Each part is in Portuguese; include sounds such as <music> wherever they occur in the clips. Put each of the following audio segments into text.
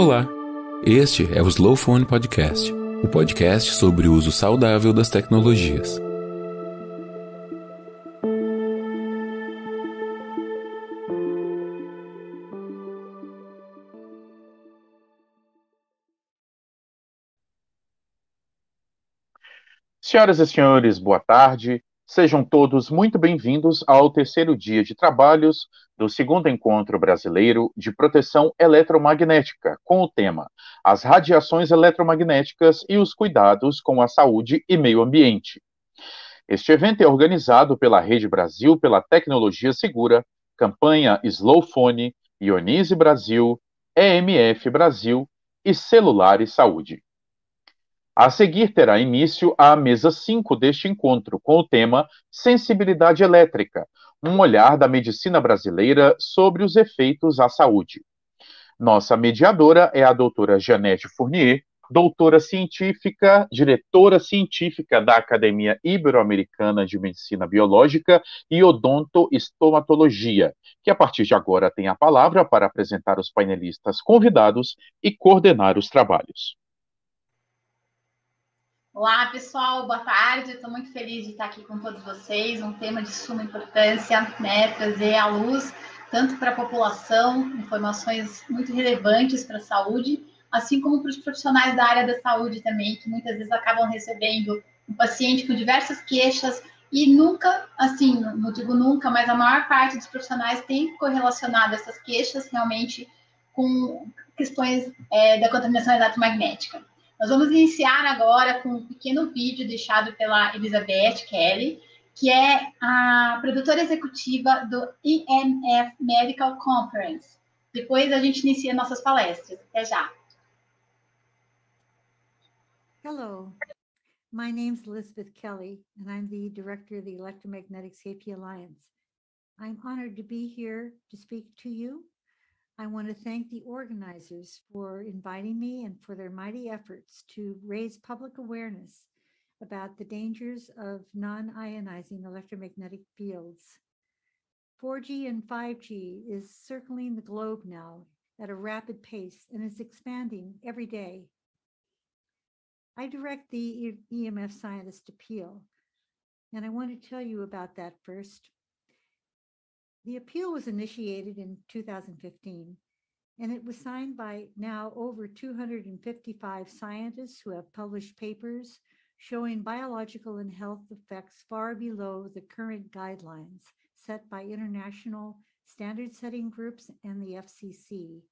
Olá, este é o Slow Phone Podcast, o podcast sobre o uso saudável das tecnologias. Senhoras e senhores, boa tarde. Sejam todos muito bem-vindos ao terceiro dia de trabalhos do segundo encontro brasileiro de proteção eletromagnética, com o tema As radiações eletromagnéticas e os cuidados com a saúde e meio ambiente. Este evento é organizado pela Rede Brasil pela Tecnologia Segura, campanha Slowphone, Ionize Brasil, EMF Brasil e Celular e Saúde. A seguir terá início a mesa 5 deste encontro, com o tema Sensibilidade Elétrica, um olhar da medicina brasileira sobre os efeitos à saúde. Nossa mediadora é a doutora Janete Fournier, doutora científica, diretora científica da Academia Ibero-Americana de Medicina Biológica e Odontoestomatologia, que a partir de agora tem a palavra para apresentar os painelistas convidados e coordenar os trabalhos. Olá, pessoal, boa tarde. Estou muito feliz de estar aqui com todos vocês. Um tema de suma importância, né? Trazer à luz, tanto para a população, informações muito relevantes para a saúde, assim como para os profissionais da área da saúde também, que muitas vezes acabam recebendo um paciente com diversas queixas e nunca, assim, não digo nunca, mas a maior parte dos profissionais tem correlacionado essas queixas realmente com questões é, da contaminação eletromagnética. Nós vamos iniciar agora com um pequeno vídeo deixado pela Elizabeth Kelly, que é a produtora executiva do EMF Medical Conference. Depois a gente inicia nossas palestras. Até já. Hello. My name is Elizabeth Kelly, and I'm the director of the Electromagnetic Safety Alliance. I'm honored to be here to speak to you I want to thank the organizers for inviting me and for their mighty efforts to raise public awareness about the dangers of non ionizing electromagnetic fields. 4G and 5G is circling the globe now at a rapid pace and is expanding every day. I direct the EMF Scientist Appeal, and I want to tell you about that first. The appeal was initiated in 2015, and it was signed by now over 255 scientists who have published papers showing biological and health effects far below the current guidelines set by international standard setting groups and the FCC.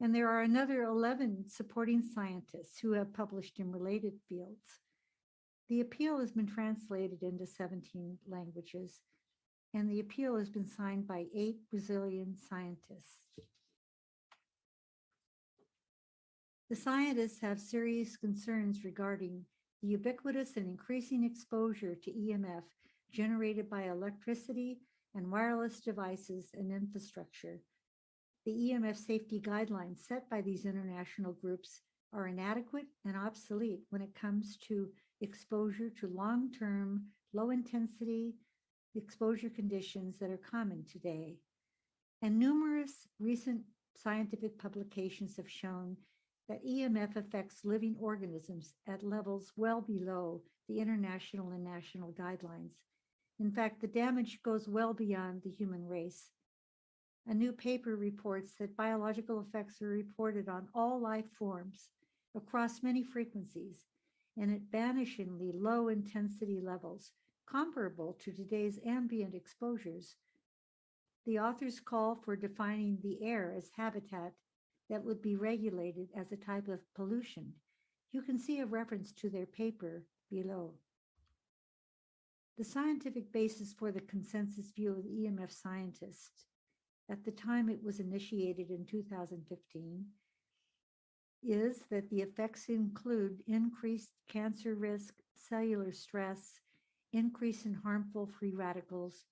And there are another 11 supporting scientists who have published in related fields. The appeal has been translated into 17 languages and the appeal has been signed by eight Brazilian scientists. The scientists have serious concerns regarding the ubiquitous and increasing exposure to EMF generated by electricity and wireless devices and infrastructure. The EMF safety guidelines set by these international groups are inadequate and obsolete when it comes to exposure to long term, low intensity, exposure conditions that are common today. And numerous recent scientific publications have shown that EMF affects living organisms at levels well below the international and national guidelines. In fact, the damage goes well beyond the human race. A new paper reports that biological effects are reported on all life forms across many frequencies and at vanishingly low intensity levels, comparable to today's ambient exposures. The authors call for defining the air as habitat that would be regulated as a type of pollution. You can see a reference to their paper below. The scientific basis for the consensus view of the EMF scientists at the time it was initiated in 2015 is that the effects include increased cancer risk, cellular stress, increase in harmful free radicals,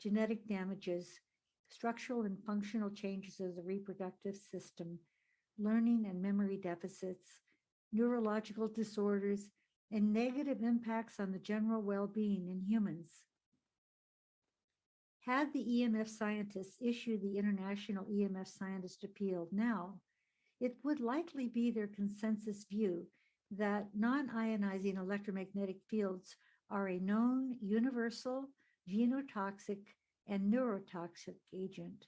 genetic damages, structural and functional changes of the reproductive system, learning and memory deficits, neurological disorders, and negative impacts on the general well being in humans. Had the EMF scientists issued the International EMF Scientist Appeal now, it would likely be their consensus view that non-ionizing electromagnetic fields are a known universal genotoxic and neurotoxic agent.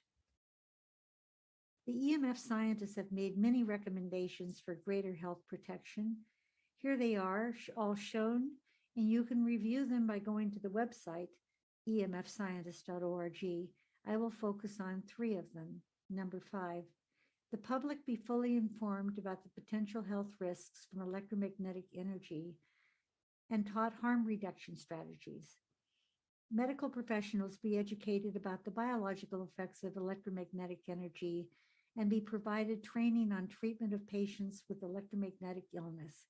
The EMF scientists have made many recommendations for greater health protection. Here they are, all shown, and you can review them by going to the website emfscientist.org. I will focus on three of them. Number five, the public be fully informed about the potential health risks from electromagnetic energy and taught harm reduction strategies. Medical professionals be educated about the biological effects of electromagnetic energy and be provided training on treatment of patients with electromagnetic illness.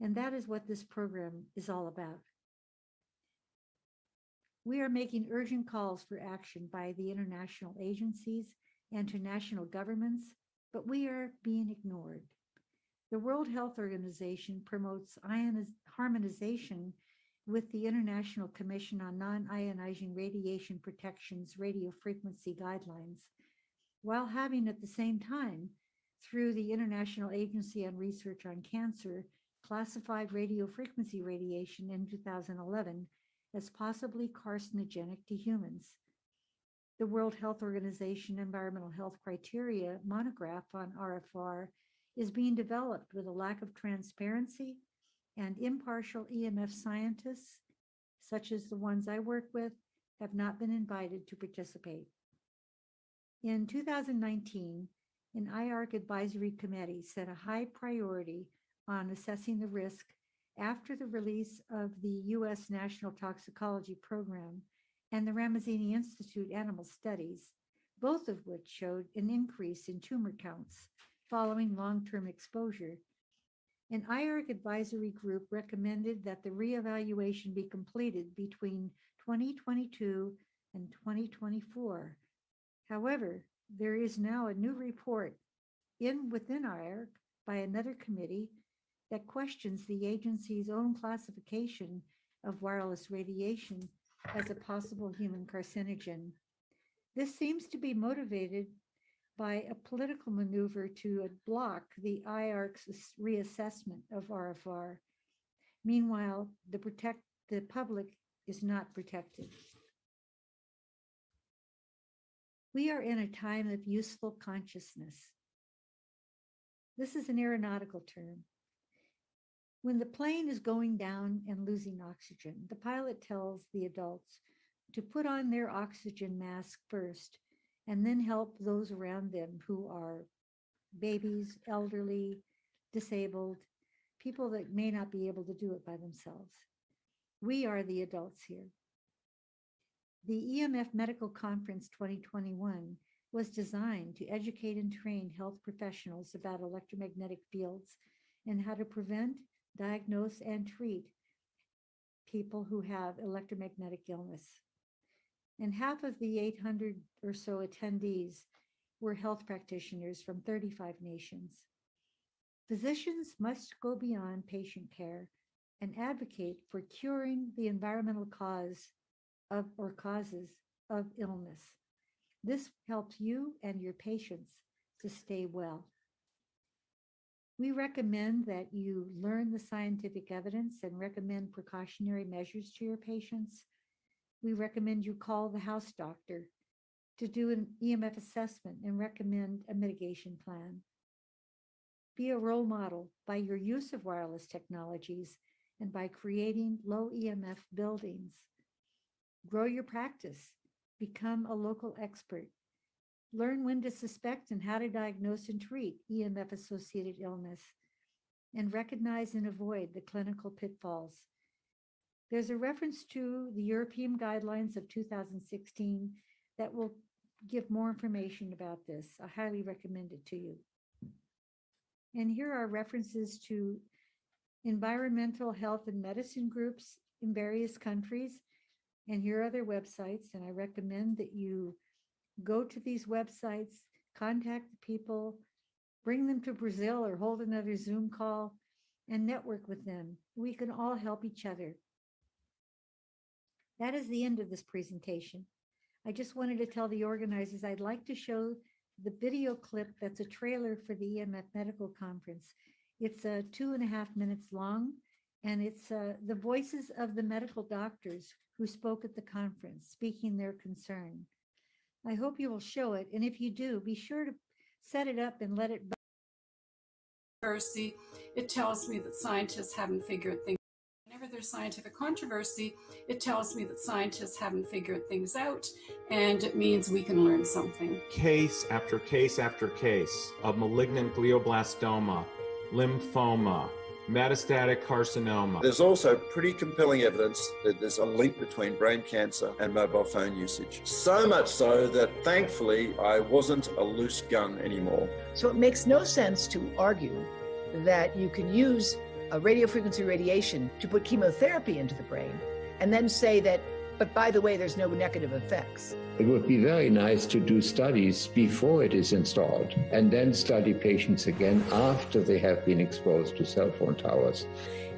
And that is what this program is all about. We are making urgent calls for action by the international agencies and to national governments, but we are being ignored. The World Health Organization promotes harmonization with the International Commission on Non-Ionizing Radiation Protection's radio frequency guidelines, while having at the same time, through the International Agency on Research on Cancer, classified radio frequency radiation in 2011 as possibly carcinogenic to humans. The World Health Organization Environmental Health Criteria monograph on RFR is being developed with a lack of transparency and impartial EMF scientists, such as the ones I work with, have not been invited to participate. In 2019, an IARC advisory committee set a high priority on assessing the risk after the release of the U.S. National Toxicology Program and the Ramazzini Institute animal studies, both of which showed an increase in tumor counts following long-term exposure. An IARC advisory group recommended that the reevaluation be completed between 2022 and 2024. However, there is now a new report in within IARC by another committee that questions the agency's own classification of wireless radiation as a possible human carcinogen. This seems to be motivated by a political maneuver to block the IARC's reassessment of RFR. Meanwhile, the protect the public is not protected. We are in a time of useful consciousness. This is an aeronautical term. When the plane is going down and losing oxygen, the pilot tells the adults to put on their oxygen mask first and then help those around them who are babies, elderly, disabled, people that may not be able to do it by themselves. We are the adults here. The EMF Medical Conference 2021 was designed to educate and train health professionals about electromagnetic fields and how to prevent diagnose and treat people who have electromagnetic illness. And half of the 800 or so attendees were health practitioners from 35 nations. Physicians must go beyond patient care and advocate for curing the environmental cause of or causes of illness. This helps you and your patients to stay well. We recommend that you learn the scientific evidence and recommend precautionary measures to your patients. We recommend you call the house doctor to do an EMF assessment and recommend a mitigation plan. Be a role model by your use of wireless technologies and by creating low EMF buildings. Grow your practice, become a local expert learn when to suspect and how to diagnose and treat EMF associated illness, and recognize and avoid the clinical pitfalls. There's a reference to the European guidelines of 2016 that will give more information about this. I highly recommend it to you. And here are references to environmental health and medicine groups in various countries. And here are their websites. And I recommend that you go to these websites, contact the people, bring them to Brazil or hold another Zoom call and network with them. We can all help each other. That is the end of this presentation. I just wanted to tell the organizers I'd like to show the video clip that's a trailer for the EMF Medical Conference. It's uh, two and a half minutes long, and it's uh, the voices of the medical doctors who spoke at the conference, speaking their concern. I hope you will show it, and if you do, be sure to set it up and let it. Controversy, it tells me that scientists haven't figured things. Whenever there's scientific controversy, it tells me that scientists haven't figured things out, and it means we can learn something. Case after case after case of malignant glioblastoma, lymphoma, metastatic carcinoma. There's also pretty compelling evidence that there's a link between brain cancer and mobile phone usage. So much so that thankfully I wasn't a loose gun anymore. So it makes no sense to argue that you can use a radio frequency radiation to put chemotherapy into the brain and then say that, but by the way, there's no negative effects. It would be very nice to do studies before it is installed and then study patients again after they have been exposed to cell phone towers.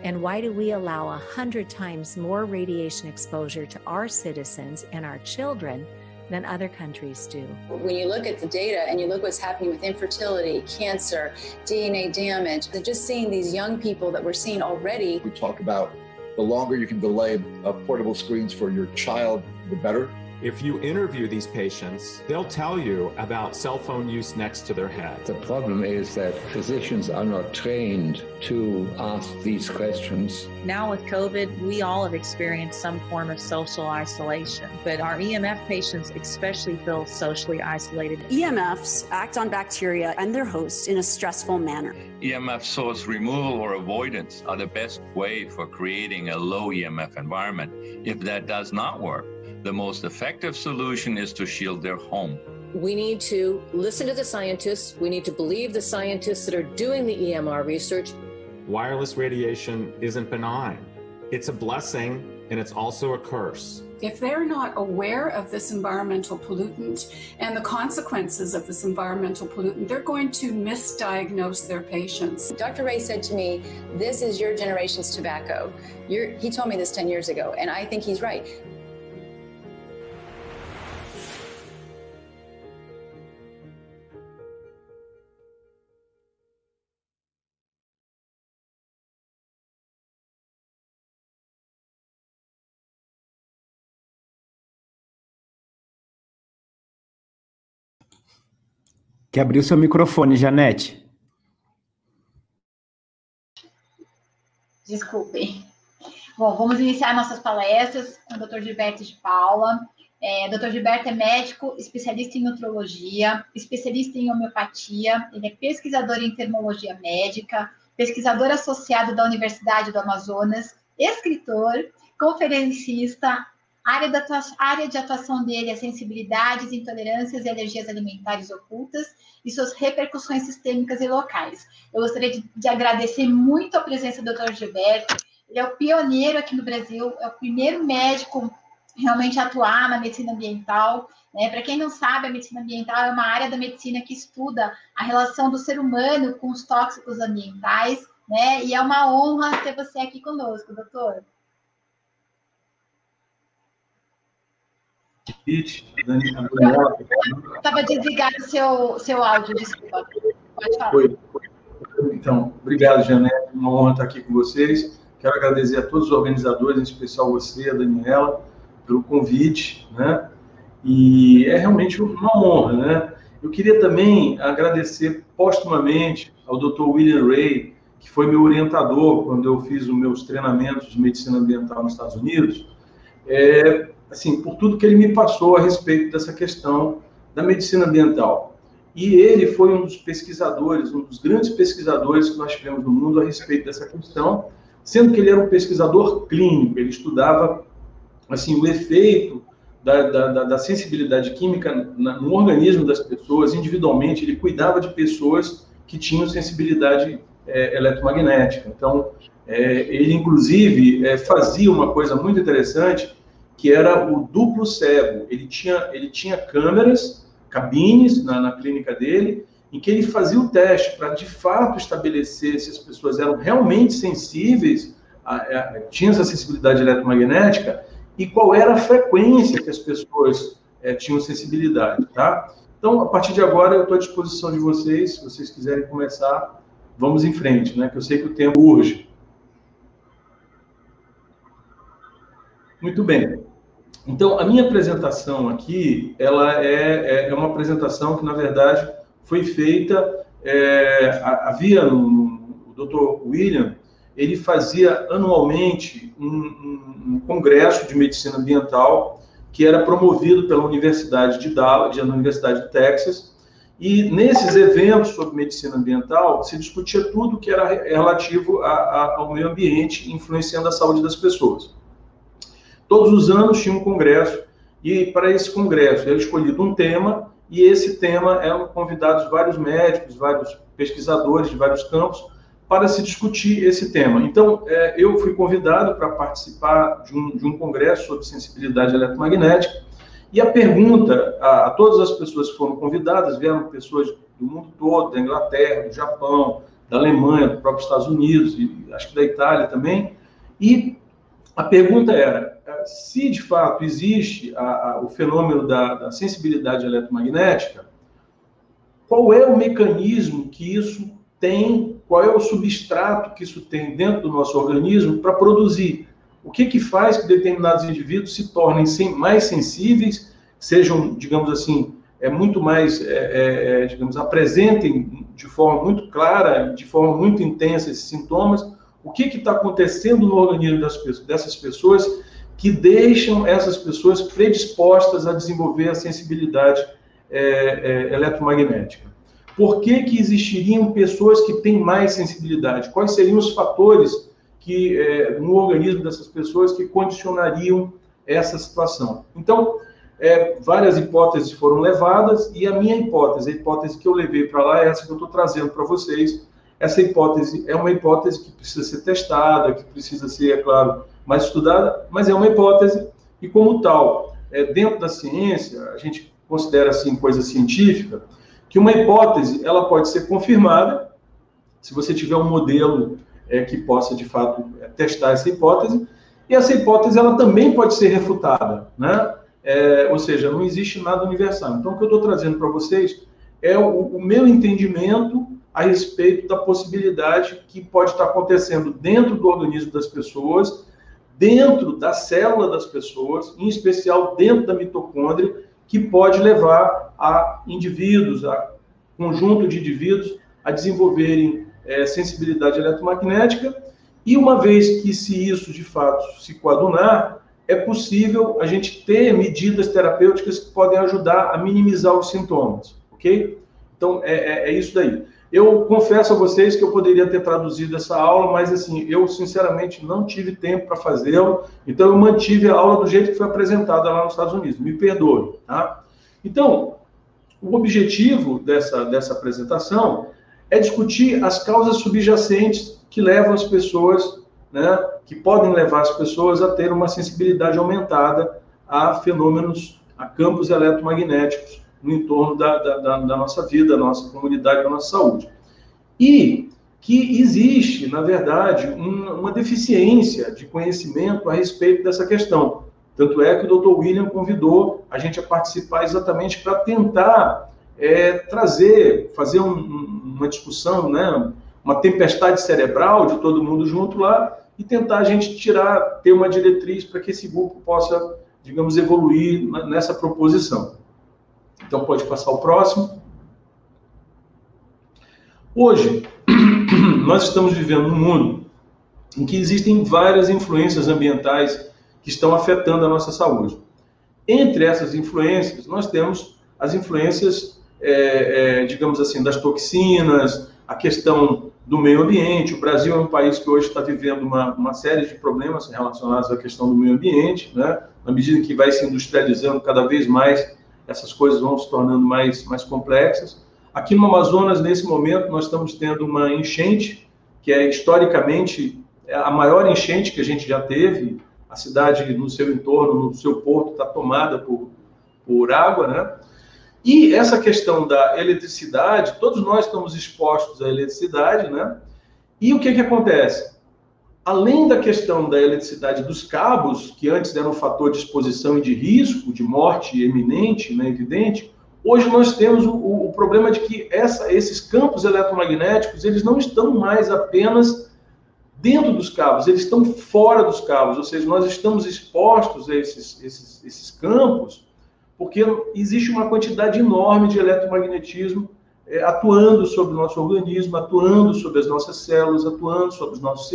And why do we allow a hundred times more radiation exposure to our citizens and our children than other countries do? When you look at the data and you look what's happening with infertility, cancer, DNA damage, and just seeing these young people that we're seeing already. We talk about the longer you can delay uh, portable screens for your child, the better. If you interview these patients, they'll tell you about cell phone use next to their head. The problem is that physicians are not trained to ask these questions. Now, with COVID, we all have experienced some form of social isolation, but our EMF patients especially feel socially isolated. EMFs act on bacteria and their hosts in a stressful manner. EMF source removal or avoidance are the best way for creating a low EMF environment. If that does not work, the most effective solution is to shield their home. We need to listen to the scientists. We need to believe the scientists that are doing the EMR research. Wireless radiation isn't benign, it's a blessing and it's also a curse. If they're not aware of this environmental pollutant and the consequences of this environmental pollutant, they're going to misdiagnose their patients. Dr. Ray said to me, This is your generation's tobacco. You're, he told me this 10 years ago, and I think he's right. Que abrir o seu microfone, Janete. Desculpem. Bom, vamos iniciar nossas palestras com o Dr. Gilberto de Paula. É, Dr. Gilberto é médico, especialista em nutrologia, especialista em homeopatia, ele é pesquisador em termologia médica, pesquisador associado da Universidade do Amazonas, escritor, conferencista, área, da área de atuação dele é sensibilidades, intolerâncias e alergias alimentares ocultas e suas repercussões sistêmicas e locais. Eu gostaria de, de agradecer muito a presença do Dr. Gilberto. Ele é o pioneiro aqui no Brasil, é o primeiro médico realmente a atuar na medicina ambiental. Né? Para quem não sabe, a medicina ambiental é uma área da medicina que estuda a relação do ser humano com os tóxicos ambientais, né? E é uma honra ter você aqui conosco, doutor. Estava desligado o seu, seu áudio, desculpa. Pode falar. Foi. Então, obrigado, Janete. Uma honra estar aqui com vocês. Quero agradecer a todos os organizadores, em especial você, a Daniela, pelo convite, né? E é realmente uma honra, né? Eu queria também agradecer postumamente ao Dr. William Ray, que foi meu orientador quando eu fiz os meus treinamentos de medicina ambiental nos Estados Unidos. É, assim, por tudo que ele me passou a respeito dessa questão da medicina ambiental. E ele foi um dos pesquisadores, um dos grandes pesquisadores que nós tivemos no mundo a respeito dessa questão, sendo que ele era um pesquisador clínico, ele estudava assim o efeito da, da, da sensibilidade química no organismo das pessoas individualmente, ele cuidava de pessoas que tinham sensibilidade é, eletromagnética. Então, é, ele inclusive é, fazia uma coisa muito interessante, que era o duplo cego. Ele tinha, ele tinha câmeras, cabines na, na clínica dele, em que ele fazia o teste para de fato estabelecer se as pessoas eram realmente sensíveis, a, a, tinham essa sensibilidade eletromagnética e qual era a frequência que as pessoas é, tinham sensibilidade, tá? Então, a partir de agora, eu estou à disposição de vocês, se vocês quiserem começar, vamos em frente, né? Que eu sei que o tempo urge. Muito bem. Então, a minha apresentação aqui, ela é, é, é uma apresentação que, na verdade, foi feita, é, havia o Dr. William, ele fazia anualmente um, um, um, congresso de medicina ambiental que era promovido pela Universidade de Dallas, da Universidade de Texas, e nesses eventos sobre medicina ambiental se discutia tudo que era relativo a, a, ao meio ambiente, influenciando a saúde das pessoas. Todos os anos tinha um congresso, e para esse congresso era escolhido um tema, e esse tema eram convidados vários médicos, vários pesquisadores de vários campos, para se discutir esse tema. Então, é, eu fui convidado para participar de um, de um congresso sobre sensibilidade eletromagnética, e a pergunta a, a, todas as pessoas que foram convidadas, vieram pessoas do mundo todo, da Inglaterra, do Japão, da Alemanha, do próprio Estados Unidos, e acho que da Itália também, e a pergunta era, se de fato existe a, a, o fenômeno da, da, sensibilidade eletromagnética, qual é o mecanismo que isso tem, qual é o substrato que isso tem dentro do nosso organismo para produzir? O que, que faz que determinados indivíduos se tornem mais sensíveis, sejam, digamos assim, é muito mais, é, é, é, digamos, apresentem de forma muito clara, de forma muito intensa esses sintomas? O que está acontecendo no organismo das, dessas pessoas que deixam essas pessoas predispostas a desenvolver a sensibilidade é, é, eletromagnética. Por que, que existiriam pessoas que têm mais sensibilidade? Quais seriam os fatores que é, no organismo dessas pessoas que condicionariam essa situação? Então, é, várias hipóteses foram levadas e a minha hipótese, a hipótese que eu levei para lá é essa que eu estou trazendo para vocês. Essa hipótese é uma hipótese que precisa ser testada, que precisa ser, é claro, mais estudada, mas é uma hipótese e como tal, é, dentro da ciência, a gente considera assim coisa científica, que uma hipótese ela pode ser confirmada se você tiver um modelo é, que possa de fato é, testar essa hipótese e essa hipótese ela também pode ser refutada, né? É, ou seja, não existe nada universal. Então, o que eu estou trazendo para vocês é o, o, meu entendimento a respeito da possibilidade que pode estar acontecendo dentro do organismo das pessoas dentro da célula das pessoas, em especial dentro da mitocôndria, que pode levar a indivíduos, a conjunto de indivíduos, a desenvolverem é, sensibilidade eletromagnética. E uma vez que se isso de fato se coadunar, é possível a gente ter medidas terapêuticas que podem ajudar a minimizar os sintomas, ok? Então é, é, é isso daí. Eu confesso a vocês que eu poderia ter traduzido essa aula, mas assim, eu sinceramente não tive tempo para fazê-lo, então eu mantive a aula do jeito que foi apresentada lá nos Estados Unidos. Me perdoe, tá? Então, o objetivo dessa, dessa apresentação é discutir as causas subjacentes que levam as pessoas, né, que podem levar as pessoas a ter uma sensibilidade aumentada a fenômenos, a campos eletromagnéticos no entorno da, da, da, da nossa vida, da nossa comunidade, da nossa saúde. E que existe, na verdade, um, uma deficiência de conhecimento a respeito dessa questão. Tanto é que o Dr. William convidou a gente a participar exatamente para tentar é, trazer, fazer um, uma discussão, né, uma tempestade cerebral de todo mundo junto lá e tentar a gente tirar, ter uma diretriz para que esse grupo possa, digamos, evoluir nessa proposição. Então pode passar o próximo. Hoje, <clears throat> nós estamos vivendo num mundo em que existem várias influências ambientais que estão afetando a nossa saúde. Entre essas influências, nós temos as influências, é, é, digamos assim, das toxinas, a questão do meio ambiente. O Brasil é um país que hoje está vivendo uma, uma série de problemas relacionados à questão do meio ambiente, né? na medida que vai se industrializando cada vez mais essas coisas vão se tornando mais, mais complexas. Aqui no Amazonas, nesse momento, nós estamos tendo uma enchente, que é historicamente a maior enchente que a gente já teve. A cidade, no seu entorno, no seu porto, está tomada por, por água, né? E essa questão da eletricidade, todos nós estamos expostos à eletricidade, né? E o que, que acontece? Além da questão da eletricidade dos cabos, que antes era um fator de exposição e de risco, de morte eminente, né, evidente, Hoje nós temos o, o problema de que essa, esses campos eletromagnéticos eles não estão mais apenas dentro dos cabos, eles estão fora dos cabos, ou seja, nós estamos expostos a esses, esses, esses campos porque existe uma quantidade enorme de eletromagnetismo é, atuando sobre o nosso organismo, atuando sobre as nossas células, atuando sobre os nossos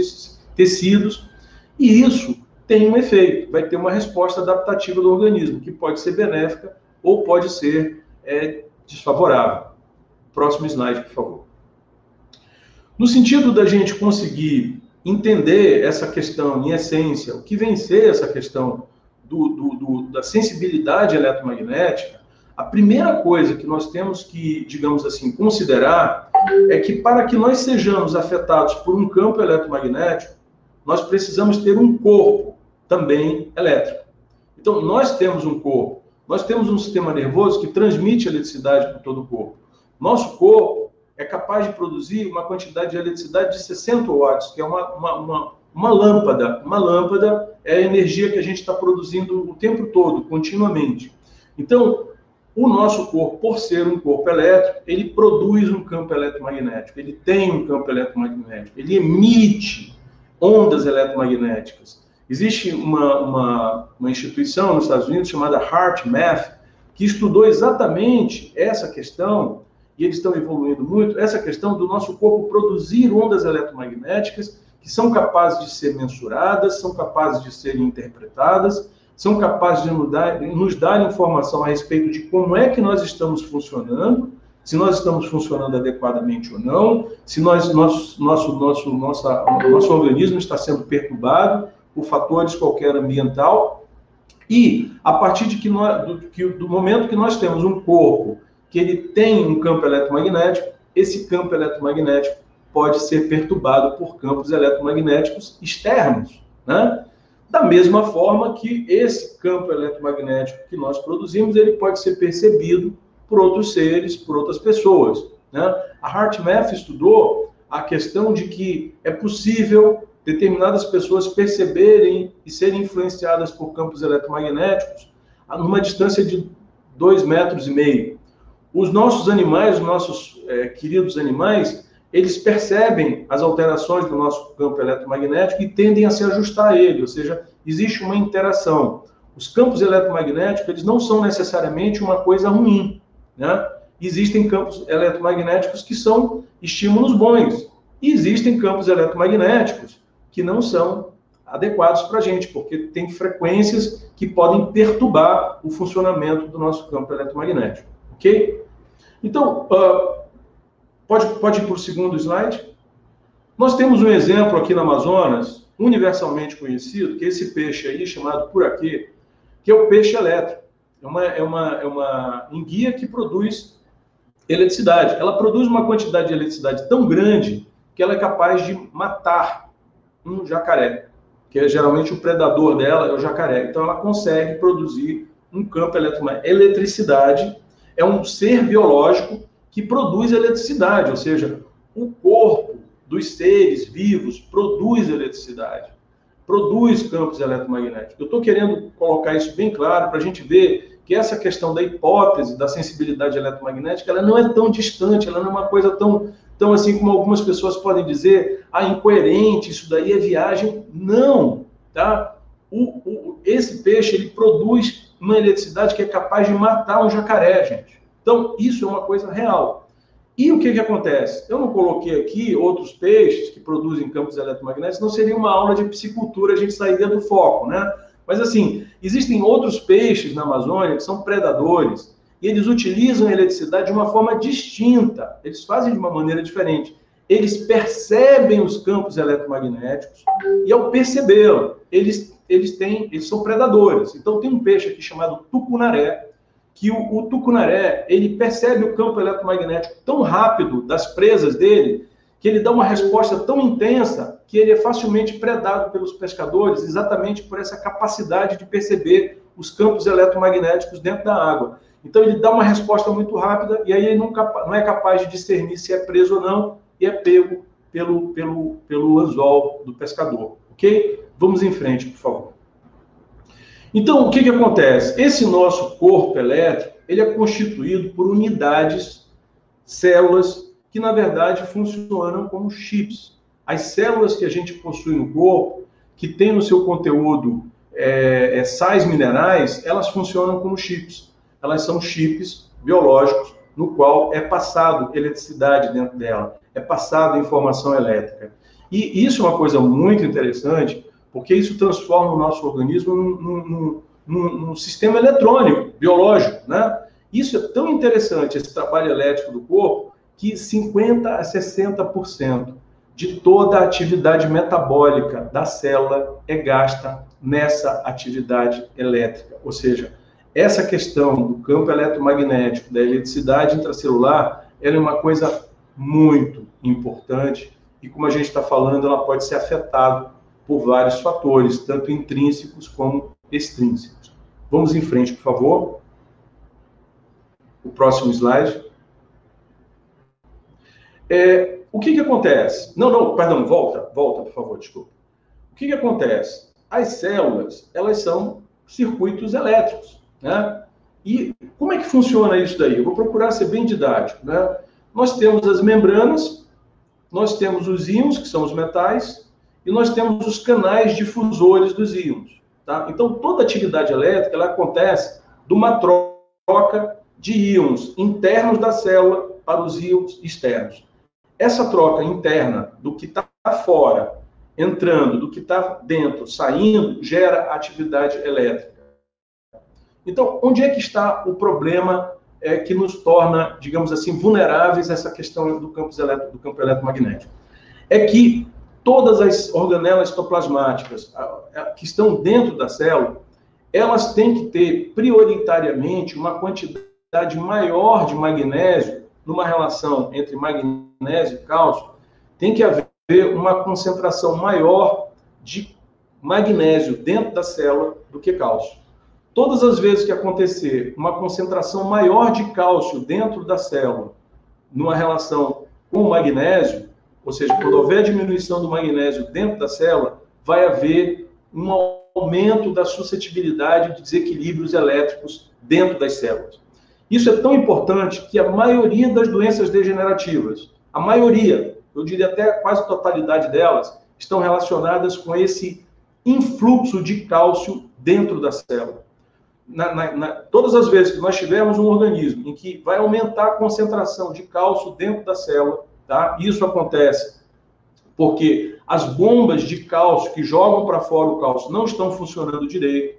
tecidos, e isso tem um efeito, vai ter uma resposta adaptativa do organismo, que pode ser benéfica ou pode ser é desfavorável. Próximo slide, por favor. No sentido da gente conseguir entender essa questão em essência, o que vencer essa questão do, do, do, da sensibilidade eletromagnética, a primeira coisa que nós temos que, digamos assim, considerar é que para que nós sejamos afetados por um campo eletromagnético, nós precisamos ter um corpo também elétrico. Então, nós temos um corpo nós temos um sistema nervoso que transmite eletricidade para todo o corpo. Nosso corpo é capaz de produzir uma quantidade de eletricidade de 60 watts, que é uma, uma, uma, uma lâmpada. Uma lâmpada é a energia que a gente está produzindo o tempo todo, continuamente. Então, o nosso corpo, por ser um corpo elétrico, ele produz um campo eletromagnético, ele tem um campo eletromagnético, ele emite ondas eletromagnéticas. Existe uma, uma, uma instituição nos Estados Unidos chamada HeartMath, que estudou exatamente essa questão, e eles estão evoluindo muito, essa questão do nosso corpo produzir ondas eletromagnéticas que são capazes de ser mensuradas, são capazes de serem interpretadas, são capazes de nos dar, nos dar informação a respeito de como é que nós estamos funcionando, se nós estamos funcionando adequadamente ou não, se nós, nosso, nosso, nosso, nossa, nosso organismo está sendo perturbado, por fatores qualquer ambiental. E a partir de que nós, do, que, do momento que nós temos um corpo que ele tem um campo eletromagnético, esse campo eletromagnético pode ser perturbado por campos eletromagnéticos externos, né? Da mesma forma que esse campo eletromagnético que nós produzimos, ele pode ser percebido por outros seres, por outras pessoas. Né? A HeartMath estudou a questão de que é possível determinadas pessoas perceberem e serem influenciadas por campos eletromagnéticos numa distância de dois metros e meio. Os nossos animais, os nossos é, queridos animais, eles percebem as alterações do nosso campo eletromagnético e tendem a se ajustar a ele, ou seja, existe uma interação. Os campos eletromagnéticos, eles não são necessariamente uma coisa ruim, né? Existem campos eletromagnéticos que são estímulos bons, e existem campos eletromagnéticos que não são adequados para a gente, porque tem frequências que podem perturbar o funcionamento do nosso campo eletromagnético, ok? Então, uh, pode, pode ir para o segundo slide? Nós temos um exemplo aqui no Amazonas, universalmente conhecido, que é esse peixe aí, chamado por aqui, que é o peixe elétrico. É uma, é uma, é uma enguia que produz eletricidade. Ela produz uma quantidade de eletricidade tão grande que ela é capaz de matar um jacaré, que é geralmente o predador dela é o jacaré. Então ela consegue produzir um campo eletromagnético. Eletricidade é um ser biológico que produz eletricidade, ou seja, o corpo dos seres vivos produz eletricidade, produz campos eletromagnéticos. Eu estou querendo colocar isso bem claro para a gente ver que essa questão da hipótese da sensibilidade eletromagnética ela não é tão distante, ela não é uma coisa tão então, assim como algumas pessoas podem dizer, ah, incoerente, isso daí é viagem. Não, tá? O, o, esse peixe, ele produz uma eletricidade que é capaz de matar um jacaré, gente. Então, isso é uma coisa real. E o que, que acontece? Eu não coloquei aqui outros peixes que produzem campos eletromagnéticos, não seria uma aula de piscicultura, a gente sairia do foco, né? Mas, assim, existem outros peixes na Amazônia que são predadores, e eles utilizam a eletricidade de uma forma distinta. Eles fazem de uma maneira diferente. Eles percebem os campos eletromagnéticos e ao percebê-lo, eles eles têm, eles são predadores. Então tem um peixe aqui chamado tucunaré, que o, o tucunaré, ele percebe o campo eletromagnético tão rápido das presas dele, que ele dá uma resposta tão intensa que ele é facilmente predado pelos pescadores, exatamente por essa capacidade de perceber os campos eletromagnéticos dentro da água. Então ele dá uma resposta muito rápida e aí ele não, não é capaz de discernir se é preso ou não e é pego pelo, pelo, pelo anzol do pescador, ok? Vamos em frente, por favor. Então, o que, que acontece? Esse nosso corpo elétrico, ele é constituído por unidades, células, que na verdade funcionam como chips. As células que a gente possui no corpo, que tem no seu conteúdo é, é, sais minerais, elas funcionam como chips. Elas são chips biológicos no qual é passado eletricidade dentro dela, é passada informação elétrica. E isso é uma coisa muito interessante, porque isso transforma o nosso organismo num, num, num, num sistema eletrônico, biológico, né? Isso é tão interessante, esse trabalho elétrico do corpo, que 50% a 60% de toda a atividade metabólica da célula é gasta nessa atividade elétrica. Ou seja, essa questão do campo eletromagnético, da eletricidade intracelular, ela é uma coisa muito importante e, como a gente está falando, ela pode ser afetada por vários fatores, tanto intrínsecos como extrínsecos. Vamos em frente, por favor. O próximo slide. É, o que, que acontece? Não, não, perdão, volta, volta, por favor, desculpa. O que, que acontece? As células, elas são circuitos elétricos, né? E como é que funciona isso daí? Eu vou procurar ser bem didático, né? Nós temos as membranas, nós temos os íons, que são os metais, e nós temos os canais difusores dos íons. Tá? Então, toda atividade elétrica ela acontece de uma troca de íons internos da célula para os íons externos. Essa troca interna do que está fora, entrando, do que está dentro, saindo, gera atividade elétrica. Então, onde é que está o problema é, que nos torna, digamos assim, vulneráveis a essa questão do campo, eletro, do campo eletromagnético? É que todas as organelas citoplasmáticas que estão dentro da célula, elas têm que ter prioritariamente uma quantidade maior de magnésio, numa relação entre magnésio e cálcio, tem que haver uma concentração maior de magnésio dentro da célula do que cálcio. Todas as vezes que acontecer uma concentração maior de cálcio dentro da célula, numa relação com o magnésio, ou seja, quando houver diminuição do magnésio dentro da célula, vai haver um aumento da suscetibilidade de desequilíbrios elétricos dentro das células. Isso é tão importante que a maioria das doenças degenerativas, a maioria, eu diria até quase a totalidade delas, estão relacionadas com esse influxo de cálcio dentro da célula. Na, na, na, todas as vezes que nós tivermos um organismo em que vai aumentar a concentração de cálcio dentro da célula, Tá? Isso acontece porque as bombas de cálcio que jogam para fora o cálcio não estão funcionando direito,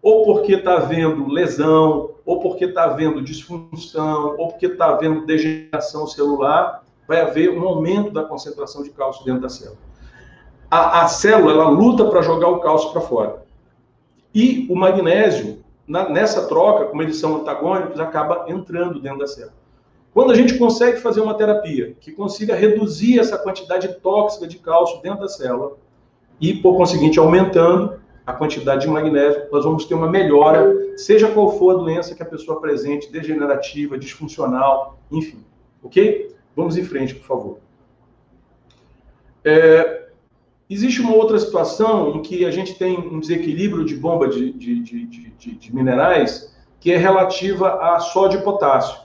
ou porque está havendo lesão, ou porque está havendo disfunção, ou porque está havendo degeneração celular, vai haver um aumento da concentração de cálcio dentro da célula. A, a célula ela luta para jogar o cálcio para fora. E o magnésio, na, nessa troca, como eles são antagônicos, acaba entrando dentro da célula. Quando a gente consegue fazer uma terapia que consiga reduzir essa quantidade tóxica de cálcio dentro da célula e, por conseguinte, aumentando a quantidade de magnésio, nós vamos ter uma melhora, seja qual for a doença que a pessoa apresente, degenerativa, disfuncional, enfim. Ok? Vamos em frente, por favor. É, existe uma outra situação em que a gente tem um desequilíbrio de bomba de, de, de, de minerais que é relativa a sódio e potássio.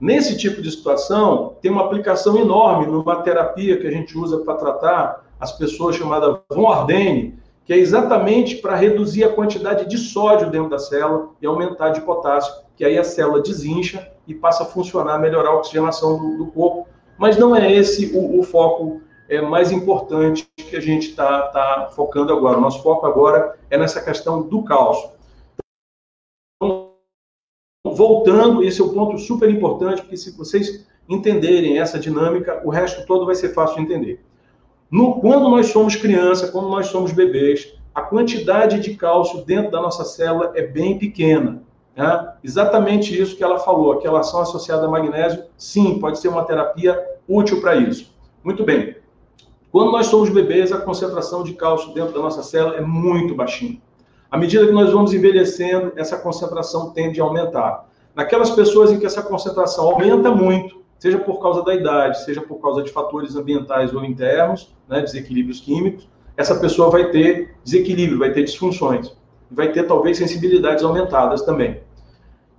Nesse tipo de situação, tem uma aplicação enorme numa terapia que a gente usa para tratar as pessoas chamada von Ardenne, que é exatamente para reduzir a quantidade de sódio dentro da célula e aumentar de potássio, que aí a célula desincha e passa a funcionar, melhorar a oxigenação do, do corpo. Mas não é esse o, o foco é, mais importante que a gente está tá focando agora. O nosso foco agora é nessa questão do cálcio voltando, esse é o um ponto super importante, porque se vocês entenderem essa dinâmica, o resto todo vai ser fácil de entender. No, quando nós somos criança, quando nós somos bebês, a quantidade de cálcio dentro da nossa célula é bem pequena. Né? Exatamente isso que ela falou, a relação associada a magnésio, sim, pode ser uma terapia útil para isso. Muito bem. Quando nós somos bebês, a concentração de cálcio dentro da nossa célula é muito baixinha. À medida que nós vamos envelhecendo, essa concentração tende a aumentar. Naquelas pessoas em que essa concentração aumenta muito, seja por causa da idade, seja por causa de fatores ambientais ou internos, né, desequilíbrios químicos, essa pessoa vai ter desequilíbrio, vai ter disfunções, vai ter talvez sensibilidades aumentadas também.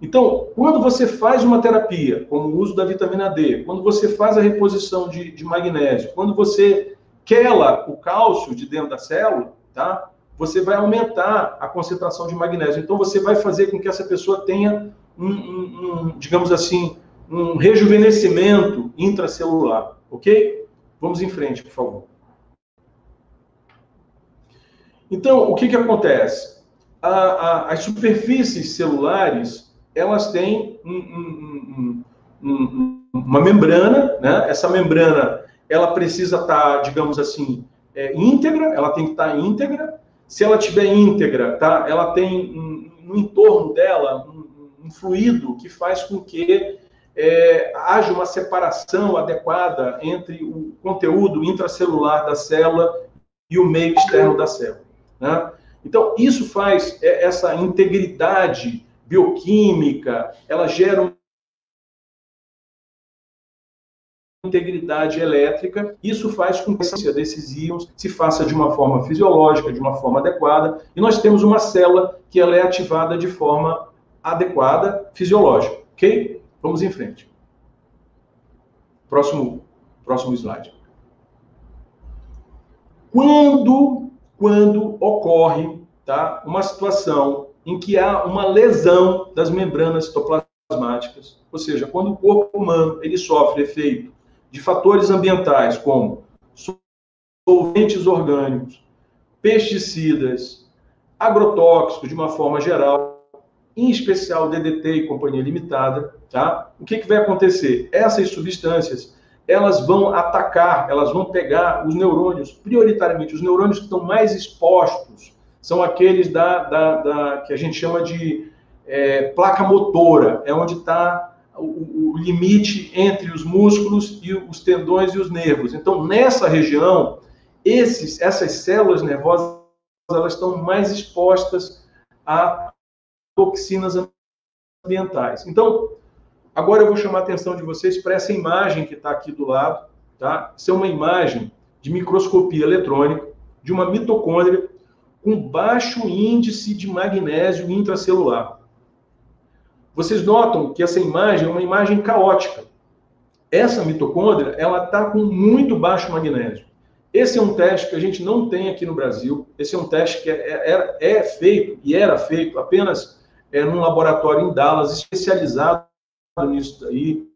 Então, quando você faz uma terapia, como o uso da vitamina D, quando você faz a reposição de, de magnésio, quando você quela o cálcio de dentro da célula, tá? Você vai aumentar a concentração de magnésio. Então, você vai fazer com que essa pessoa tenha um, um, um digamos assim, um rejuvenescimento intracelular, ok? Vamos em frente, por favor. Então, o que, que acontece? A, a, as superfícies celulares, elas têm um, uma membrana, né? Essa membrana, ela precisa estar, tá, digamos assim, é, íntegra, ela tem que estar tá íntegra. Se ela tiver íntegra, tá? Ela tem no entorno dela um, um fluido que faz com que é, haja uma separação adequada entre o conteúdo intracelular da célula e o meio externo da célula. Né? Então, isso faz é, essa integridade bioquímica, ela gera uma integridade elétrica, isso faz com que a desses íons se faça de uma forma fisiológica, de uma forma adequada, e nós temos uma célula que ela é ativada de forma adequada, fisiológica, ok? Vamos em frente. Próximo, próximo slide. Quando, quando ocorre tá, uma situação em que há uma lesão das membranas citoplasmáticas, ou seja, quando o corpo humano ele sofre efeito de fatores ambientais como solventes orgânicos, pesticidas, agrotóxicos de uma forma geral, em especial DDT e companhia limitada, tá? O que, que vai acontecer? Essas substâncias, elas vão atacar, elas vão pegar os neurônios, prioritariamente os neurônios que estão mais expostos, são aqueles da, da, da que a gente chama de é, placa motora, é onde está o, o, limite entre os músculos e os tendões e os nervos. Então, nessa região, esses, essas células nervosas elas estão mais expostas a toxinas ambientais. Então, agora eu vou chamar a atenção de vocês para essa imagem que está aqui do lado. Tá? Isso é uma imagem de microscopia eletrônica de uma mitocôndria com baixo índice de magnésio intracelular. Vocês notam que essa imagem é uma imagem caótica. Essa mitocôndria, ela está com muito baixo magnésio. Esse é um teste que a gente não tem aqui no Brasil. Esse é um teste que é, é, é feito e era feito apenas é, num laboratório em Dallas especializado nisso aí,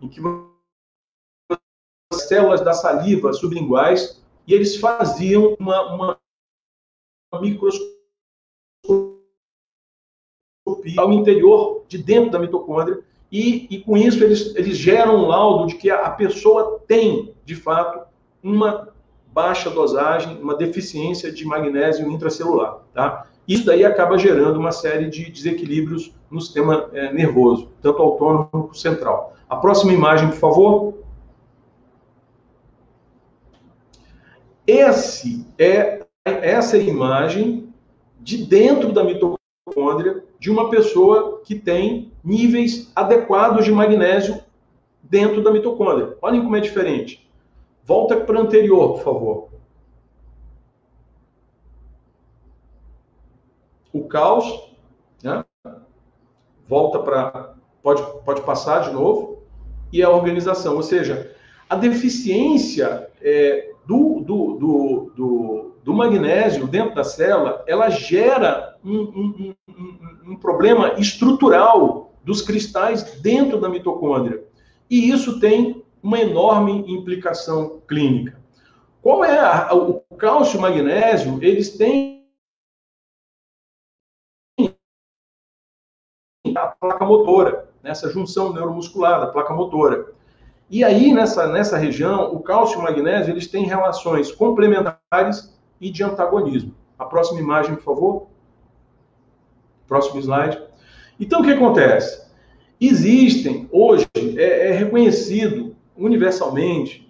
em que as células da saliva sublinguais e eles faziam uma, uma microscopia ao interior de dentro da mitocôndria e, e com isso eles, eles geram um laudo de que a pessoa tem, de fato, uma baixa dosagem, uma deficiência de magnésio intracelular, tá? Isso daí acaba gerando uma série de desequilíbrios no sistema é, nervoso, tanto autônomo quanto central. A próxima imagem, por favor. Esse é essa é imagem de dentro da mitocôndria de uma pessoa que tem níveis adequados de magnésio dentro da mitocôndria. Olhem como é diferente. Volta para o anterior, por favor. O caos, né? volta para. Pode, pode passar de novo. E a organização, ou seja, a deficiência é, do, do, do, do, do magnésio dentro da célula, ela gera um, um, um, um problema estrutural dos cristais dentro da mitocôndria. E isso tem uma enorme implicação clínica. Qual é a, o cálcio e magnésio? Eles têm a placa motora, nessa junção neuromuscular da placa motora. E aí, nessa, nessa região, o cálcio e o magnésio, eles têm relações complementares e de antagonismo. A próxima imagem, por favor. Próximo slide. Então, o que acontece? Existem, hoje, é, é reconhecido universalmente,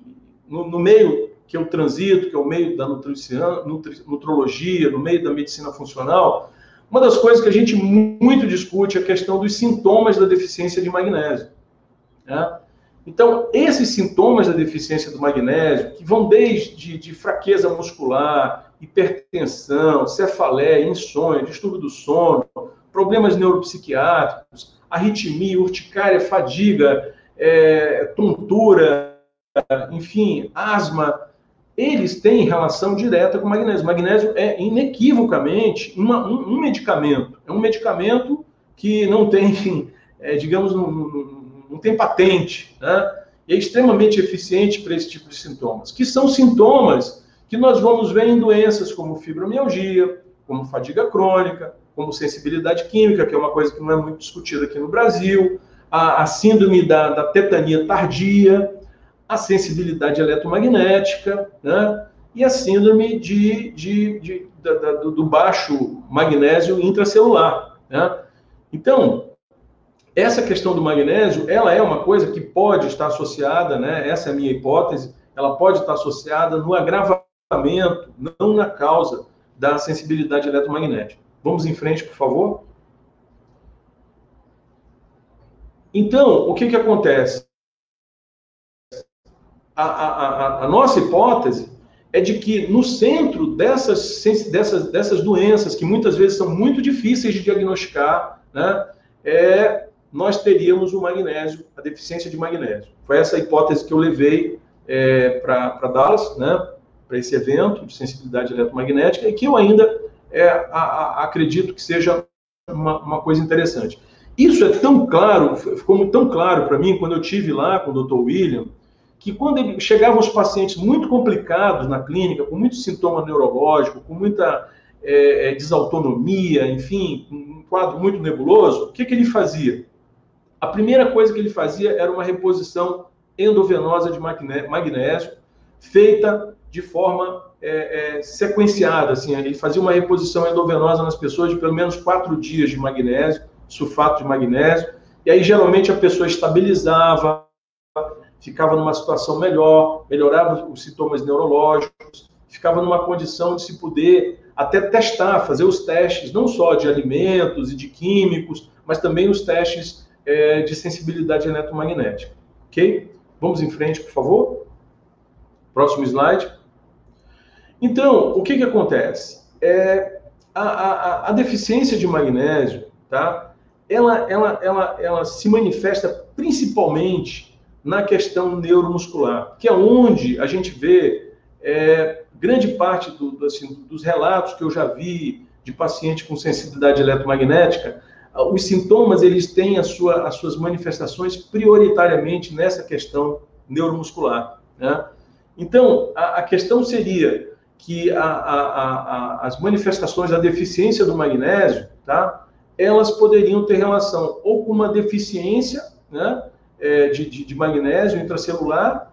no, no, meio que eu transito, que é o meio da nutrição, nutri, nutrologia, no meio da medicina funcional, uma das coisas que a gente muito discute é a questão dos sintomas da deficiência de magnésio. Né? Então, esses sintomas da deficiência do magnésio, que vão desde de fraqueza muscular, hipertensão, cefaleia, insônia, distúrbio do sono, problemas neuropsiquiátricos, arritmia, urticária, fadiga, é, tontura, enfim, asma, eles têm relação direta com magnésio. Magnésio é inequivocamente uma, um, um, medicamento. É um medicamento que não tem, enfim, é, digamos, não, não, não, tem patente, né? É extremamente eficiente para esse tipo de sintomas, que são sintomas que nós vamos ver em doenças como fibromialgia, como fadiga crônica, como sensibilidade química, que é uma coisa que não é muito discutida aqui no Brasil, a, a síndrome da, da tetania tardia, a sensibilidade eletromagnética, né? e a síndrome de, de, de, de do baixo magnésio intracelular. Né? Então, essa questão do magnésio, ela é uma coisa que pode estar associada, né? essa é a minha hipótese, ela pode estar associada no agravamento, não na causa da sensibilidade eletromagnética. Vamos em frente, por favor. Então, o que, que acontece? a, a, a, nossa hipótese é de que no centro dessas, dessas, dessas doenças, que muitas vezes são muito difíceis de diagnosticar, né, é, nós teríamos o magnésio, a deficiência de magnésio. Foi essa a hipótese que eu levei é, para Dallas, né, para esse evento de sensibilidade eletromagnética, e que eu ainda é, a, a, acredito que seja uma, uma, coisa interessante. Isso é tão claro, ficou tão claro para mim quando eu tive lá com o Dr. William, que quando ele, chegavam os pacientes muito complicados na clínica, com muito sintoma neurológico, com muita é, é desautonomia, enfim, um quadro muito nebuloso, o que, que ele fazia? A primeira coisa que ele fazia era uma reposição endovenosa de magnésio, feita de forma é, é, sequenciada. Assim, ele fazia uma reposição endovenosa nas pessoas de pelo menos quatro dias de magnésio, sulfato de magnésio, e aí geralmente a pessoa estabilizava, ficava numa situação melhor, melhorava os sintomas neurológicos, ficava numa condição de se poder até testar, fazer os testes, não só de alimentos e de químicos, mas também os testes é, de sensibilidade eletromagnética. Ok? Vamos em frente, por favor. Próximo slide. Então, o que, que acontece? É, a, a, a deficiência de magnésio, tá? Ela, ela, ela, ela se manifesta principalmente na questão neuromuscular, que é onde a gente vê é, grande parte do, assim, dos relatos que eu já vi de paciente com sensibilidade eletromagnética, os sintomas eles têm a sua, as suas manifestações prioritariamente nessa questão neuromuscular. Né? Então, a, a, questão seria que a, a, as manifestações da deficiência do magnésio, tá? Elas poderiam ter relação ou com uma deficiência, né? é, de, de, de magnésio intracelular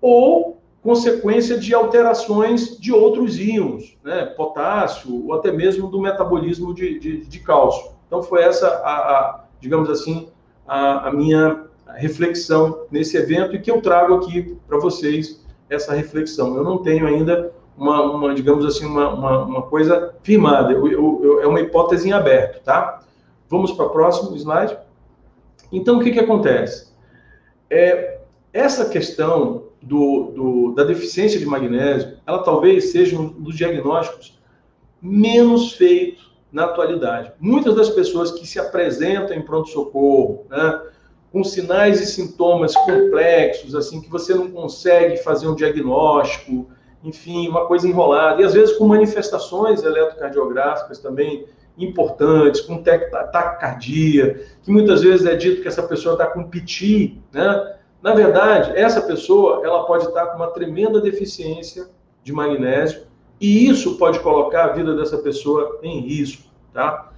ou consequência de alterações de outros íons, né, potássio ou até mesmo do metabolismo de, de, de cálcio. Então foi essa, a, a digamos assim, a, a, minha reflexão nesse evento e que eu trago aqui para vocês essa reflexão. Eu não tenho ainda uma, uma digamos assim, uma, uma, uma coisa firmada. Eu, eu, eu, é uma hipótese em aberto, tá? Vamos para o próximo slide. Então o que que acontece? É, essa questão do, do, da deficiência de magnésio, ela talvez seja um dos diagnósticos menos feito na atualidade. Muitas das pessoas que se apresentam em pronto-socorro, né, com sinais e sintomas complexos, assim, que você não consegue fazer um diagnóstico, enfim, uma coisa enrolada, e às vezes com manifestações eletrocardiográficas também importantes, com taquicardia, que muitas vezes é dito que essa pessoa está com piti, né? Na verdade, essa pessoa ela pode estar com uma tremenda deficiência de magnésio e isso pode colocar a vida dessa pessoa em risco, tá?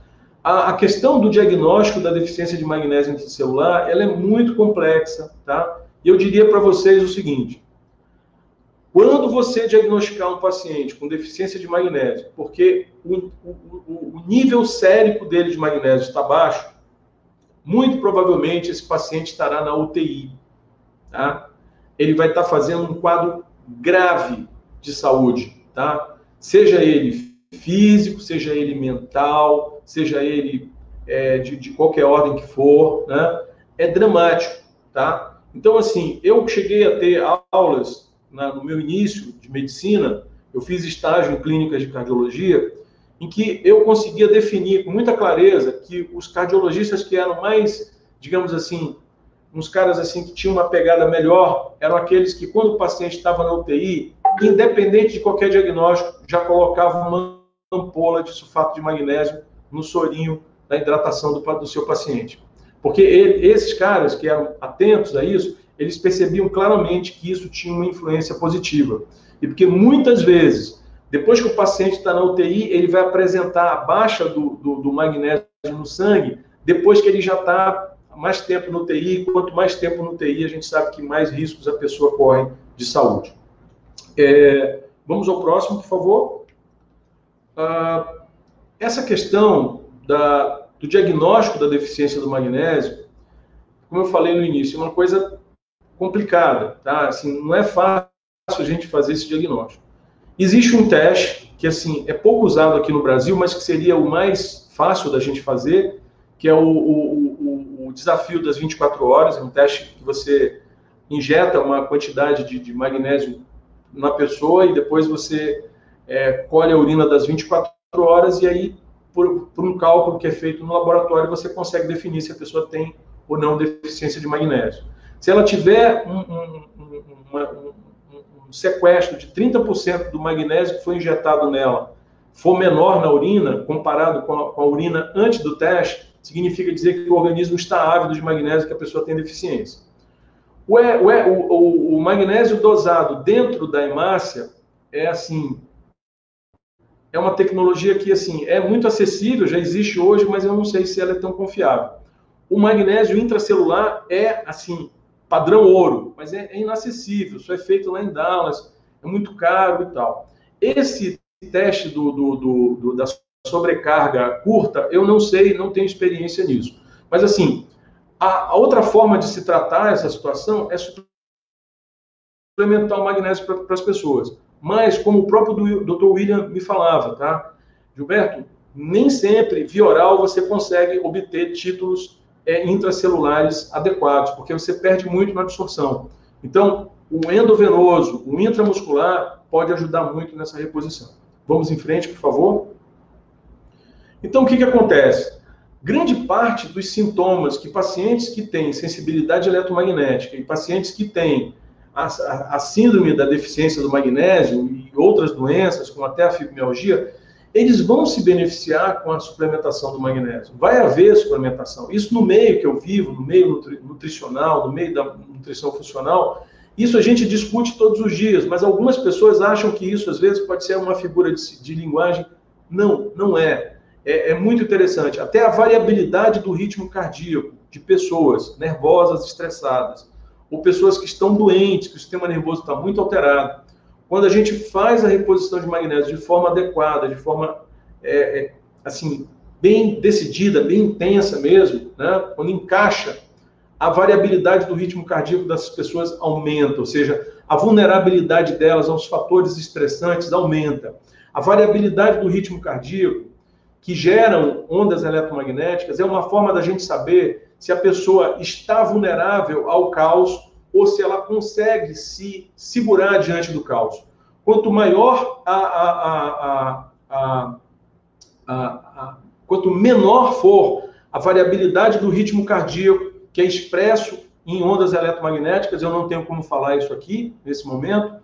A, a questão do diagnóstico da deficiência de magnésio intracelular, ela é muito complexa, tá? E eu diria para vocês o seguinte: quando você diagnosticar um paciente com deficiência de magnésio, porque o, o, o nível sérico dele de magnésio está baixo, muito provavelmente esse paciente estará na UTI. Tá? Ele vai estar fazendo um quadro grave de saúde, tá? Seja ele físico, seja ele mental, seja ele é, de, de, qualquer ordem que for, né? É dramático, tá? Então, assim, eu cheguei a ter aulas na, no meu início de medicina, eu fiz estágio em clínicas de cardiologia, em que eu conseguia definir com muita clareza que os cardiologistas que eram mais, digamos assim, uns caras assim que tinham uma pegada melhor, eram aqueles que quando o paciente estava na UTI, independente de qualquer diagnóstico, já colocavam uma ampola de sulfato de magnésio no sorinho da hidratação do, do seu paciente. Porque ele, esses caras que eram atentos a isso, eles percebiam claramente que isso tinha uma influência positiva. E porque muitas vezes, depois que o paciente está na UTI, ele vai apresentar a baixa do, do, do magnésio no sangue, depois que ele já está mais tempo no UTI. Quanto mais tempo no UTI, a gente sabe que mais riscos a pessoa corre de saúde. É, vamos ao próximo, por favor. Ah, essa questão da, do diagnóstico da deficiência do magnésio, como eu falei no início, é uma coisa complicada, tá? Assim, não é fácil a gente fazer esse diagnóstico. Existe um teste que assim é pouco usado aqui no Brasil, mas que seria o mais fácil da gente fazer, que é o, o, o, o desafio das 24 horas, é um teste que você injeta uma quantidade de, de magnésio na pessoa e depois você é, colhe a urina das 24 horas e aí, por, por, um cálculo que é feito no laboratório, você consegue definir se a pessoa tem ou não deficiência de magnésio. Se ela tiver um, um, um, um sequestro de 30% do magnésio que foi injetado nela for menor na urina, comparado com a, com a urina antes do teste, significa dizer que o organismo está ávido de magnésio, que a pessoa tem deficiência. O, o, o, o magnésio dosado dentro da hemácia é assim, é uma tecnologia que assim é muito acessível, já existe hoje, mas eu não sei se ela é tão confiável. O magnésio intracelular é assim padrão ouro, mas é, é inacessível. Isso é feito lá em Dallas, é muito caro e tal. Esse teste do, do, do, do da sobrecarga curta, eu não sei, não tenho experiência nisso. Mas assim, a, a outra forma de se tratar essa situação é suplementar o magnésio para as pessoas. Mas, como o próprio Dr. William me falava, tá? Gilberto, nem sempre, via oral, você consegue obter títulos é, intracelulares adequados, porque você perde muito na absorção. Então, o endovenoso, o intramuscular, pode ajudar muito nessa reposição. Vamos em frente, por favor. Então, o que, que acontece? Grande parte dos sintomas que pacientes que têm sensibilidade eletromagnética e pacientes que têm a, a, a, síndrome da deficiência do magnésio e outras doenças, como até a fibromialgia, eles vão se beneficiar com a suplementação do magnésio. Vai haver suplementação. Isso no meio que eu vivo, no meio nutri, nutricional, no meio da nutrição funcional, isso a gente discute todos os dias, mas algumas pessoas acham que isso às vezes pode ser uma figura de, de linguagem. Não, não é. é. É muito interessante. Até a variabilidade do ritmo cardíaco de pessoas nervosas, estressadas ou pessoas que estão doentes, que o sistema nervoso está muito alterado. Quando a gente faz a reposição de magnésio de forma adequada, de forma é, é, assim bem decidida, bem intensa mesmo, né? quando encaixa, a variabilidade do ritmo cardíaco das pessoas aumenta, ou seja, a vulnerabilidade delas aos fatores estressantes aumenta. A variabilidade do ritmo cardíaco, que geram ondas eletromagnéticas, é uma forma da gente saber se a pessoa está vulnerável ao caos ou se ela consegue se segurar diante do caos. Quanto maior a, a, a, a, quanto menor for a variabilidade do ritmo cardíaco que é expresso em ondas eletromagnéticas, eu não tenho como falar isso aqui nesse momento,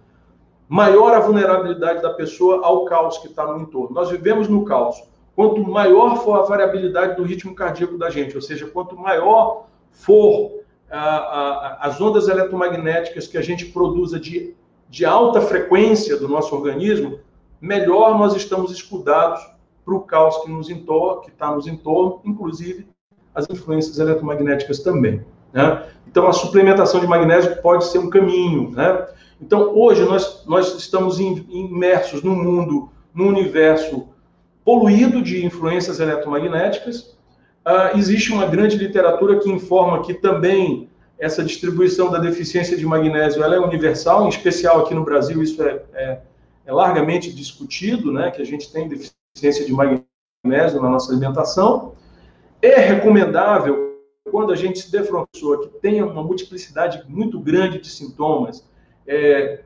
maior a vulnerabilidade da pessoa ao caos que está no entorno. Nós vivemos no caos. Quanto maior for a variabilidade do ritmo cardíaco da gente, ou seja, quanto maior for as ondas eletromagnéticas que a gente produza de, de alta frequência do nosso organismo, melhor nós estamos escudados para o caos que nos entorna, que está nos entorno, inclusive as influências eletromagnéticas também. Né? Então, a suplementação de magnésio pode ser um caminho. Né? Então, hoje nós, nós estamos imersos num mundo, num universo poluído de influências eletromagnéticas. Uh, existe uma grande literatura que informa que também essa distribuição da deficiência de magnésio ela é universal, em especial aqui no Brasil isso é, é, é largamente discutido, né, que a gente tem deficiência de magnésio na nossa alimentação. É recomendável quando a gente se defrontou que tenha uma multiplicidade muito grande de sintomas é,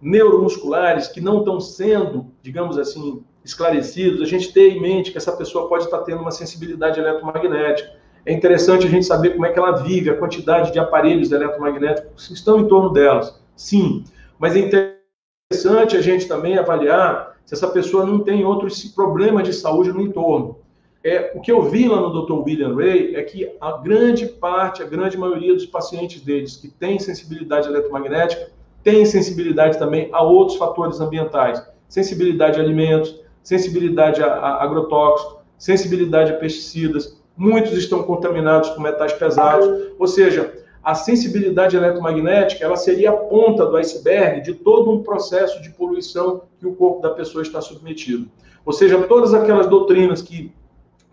neuromusculares que não estão sendo, digamos assim, esclarecidos, a gente ter em mente que essa pessoa pode estar tendo uma sensibilidade eletromagnética. É interessante a gente saber como é que ela vive, a quantidade de aparelhos eletromagnéticos que estão em torno delas. Sim, mas é interessante a gente também avaliar se essa pessoa não tem outros problemas de saúde no entorno. É, o que eu vi lá no Dr. William Ray é que a grande parte, a grande maioria dos pacientes deles que têm sensibilidade eletromagnética tem sensibilidade também a outros fatores ambientais, sensibilidade a alimentos, sensibilidade a, a agrotóxicos, sensibilidade a pesticidas. Muitos estão contaminados com metais pesados, ou seja, a sensibilidade eletromagnética ela seria a ponta do iceberg de todo um processo de poluição que o corpo da pessoa está submetido. Ou seja, todas aquelas doutrinas que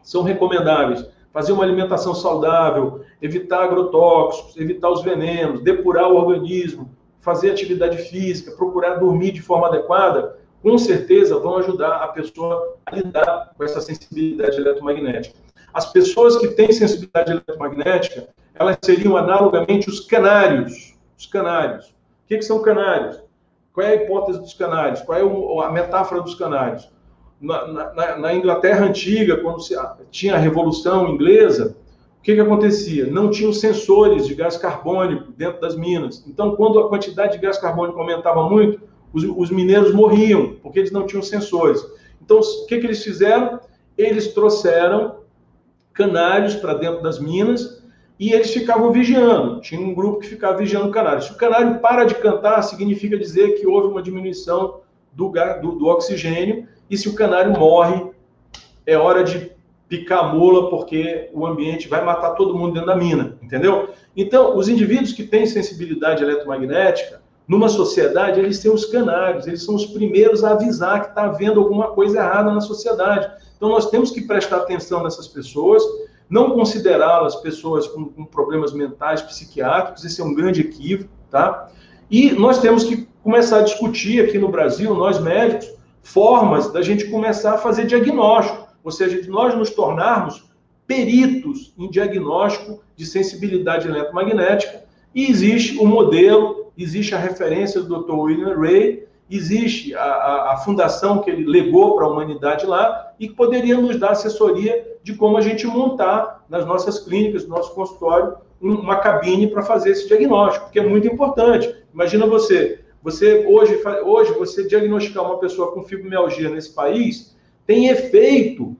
são recomendáveis, fazer uma alimentação saudável, evitar agrotóxicos, evitar os venenos, depurar o organismo, fazer atividade física, procurar dormir de forma adequada, com certeza vão ajudar a pessoa a lidar com essa sensibilidade eletromagnética. As pessoas que têm sensibilidade eletromagnética, elas seriam analogamente os canários. Os canários. O que, que são canários? Qual é a hipótese dos canários? Qual é a metáfora dos canários? Na, na, na Inglaterra antiga, quando se, tinha a Revolução Inglesa, o que, que acontecia? Não tinham sensores de gás carbônico dentro das minas. Então, quando a quantidade de gás carbônico aumentava muito, os, os mineiros morriam, porque eles não tinham sensores. Então, o que, que eles fizeram? Eles trouxeram canários para dentro das minas e eles ficavam vigiando. Tinha um grupo que ficava vigiando o canário. Se o canário para de cantar, significa dizer que houve uma diminuição do, do, do oxigênio, e se o canário morre, é hora de picar a mula, porque o ambiente vai matar todo mundo dentro da mina, entendeu? Então, os indivíduos que têm sensibilidade eletromagnética, numa sociedade, eles têm os canários, eles são os primeiros a avisar que está havendo alguma coisa errada na sociedade. Então, nós temos que prestar atenção nessas pessoas, não considerá-las pessoas com, com, problemas mentais, psiquiátricos, esse é um grande equívoco, tá? E nós temos que começar a discutir aqui no Brasil, nós médicos, formas da gente começar a fazer diagnóstico, ou seja, de nós nos tornarmos peritos em diagnóstico de sensibilidade eletromagnética. E existe o modelo existe a referência do Dr. William Ray, existe a, a, a fundação que ele legou para a humanidade lá e que poderia nos dar assessoria de como a gente montar nas nossas clínicas, no nosso consultório, uma cabine para fazer esse diagnóstico, que é muito importante. Imagina você, você hoje, hoje você diagnosticar uma pessoa com fibromialgia nesse país tem efeito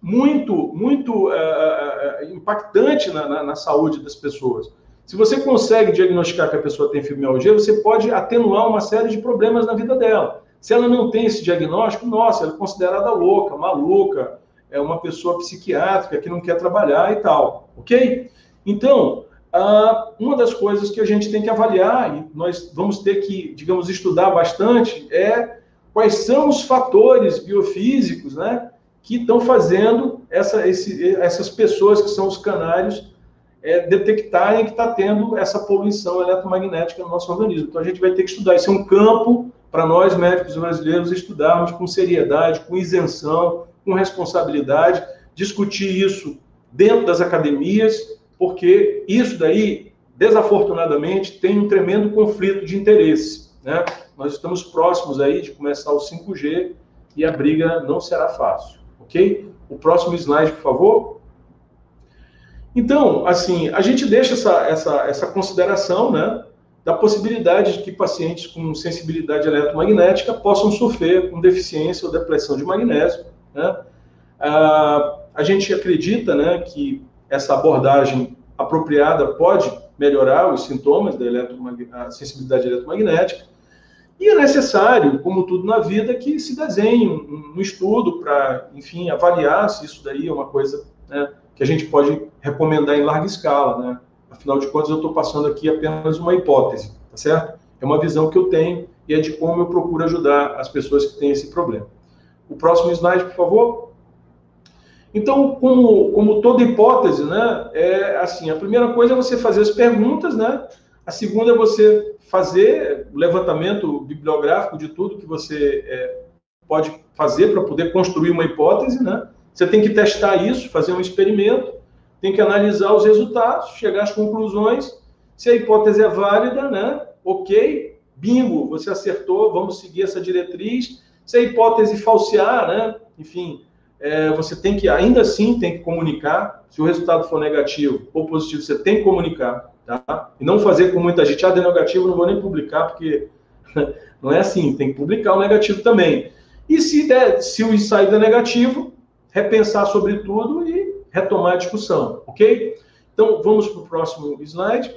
muito, muito uh, impactante na, na, na saúde das pessoas. Se você consegue diagnosticar que a pessoa tem fibromialgia, você pode atenuar uma série de problemas na vida dela. Se ela não tem esse diagnóstico, nossa, ela é considerada louca, maluca, é uma pessoa psiquiátrica que não quer trabalhar e tal, ok? Então, uma das coisas que a gente tem que avaliar, e nós vamos ter que, digamos, estudar bastante, é quais são os fatores biofísicos né, que estão fazendo essa, esse, essas pessoas que são os canários é, detectarem que está tendo essa poluição eletromagnética no nosso organismo. Então a gente vai ter que estudar. Isso é um campo para nós, médicos brasileiros, estudarmos com seriedade, com isenção, com responsabilidade, discutir isso dentro das academias, porque isso daí, desafortunadamente, tem um tremendo conflito de interesse. Né? Nós estamos próximos aí de começar o 5G e a briga não será fácil, ok? O próximo slide, por favor. Então, assim, a gente deixa essa, essa, essa consideração, né, da possibilidade de que pacientes com sensibilidade eletromagnética possam sofrer com deficiência ou depressão de magnésio, né? Ah, a gente acredita, né, que essa abordagem apropriada pode melhorar os sintomas da sensibilidade eletromagnética, e é necessário, como tudo na vida, que se desenhe um, um estudo para, enfim, avaliar se isso daí é uma coisa né, que a gente pode recomendar em larga escala, né? Afinal de contas, eu estou passando aqui apenas uma hipótese, tá certo? É uma visão que eu tenho e é de como eu procuro ajudar as pessoas que têm esse problema. O próximo slide, por favor. Então, como, como toda hipótese, né, é assim, a primeira coisa é você fazer as perguntas, né? A segunda é você fazer o levantamento bibliográfico de tudo que você é, pode fazer para poder construir uma hipótese, né? Você tem que testar isso, fazer um experimento. tem que analisar os resultados, chegar às conclusões. Se a hipótese é válida, né? Ok, bingo, você acertou, vamos seguir essa diretriz. Se a hipótese falsear, né? Enfim, é, você tem que, ainda assim, tem que comunicar. Se o resultado for negativo ou positivo, você tem que comunicar, tá? E não fazer com muita gente, ah, de negativo, não vou nem publicar, porque <laughs> não é assim, tem que publicar o negativo também. E se, der, se o ensaio der negativo, repensar sobre tudo e retomar a discussão, ok? Então, vamos para o próximo slide.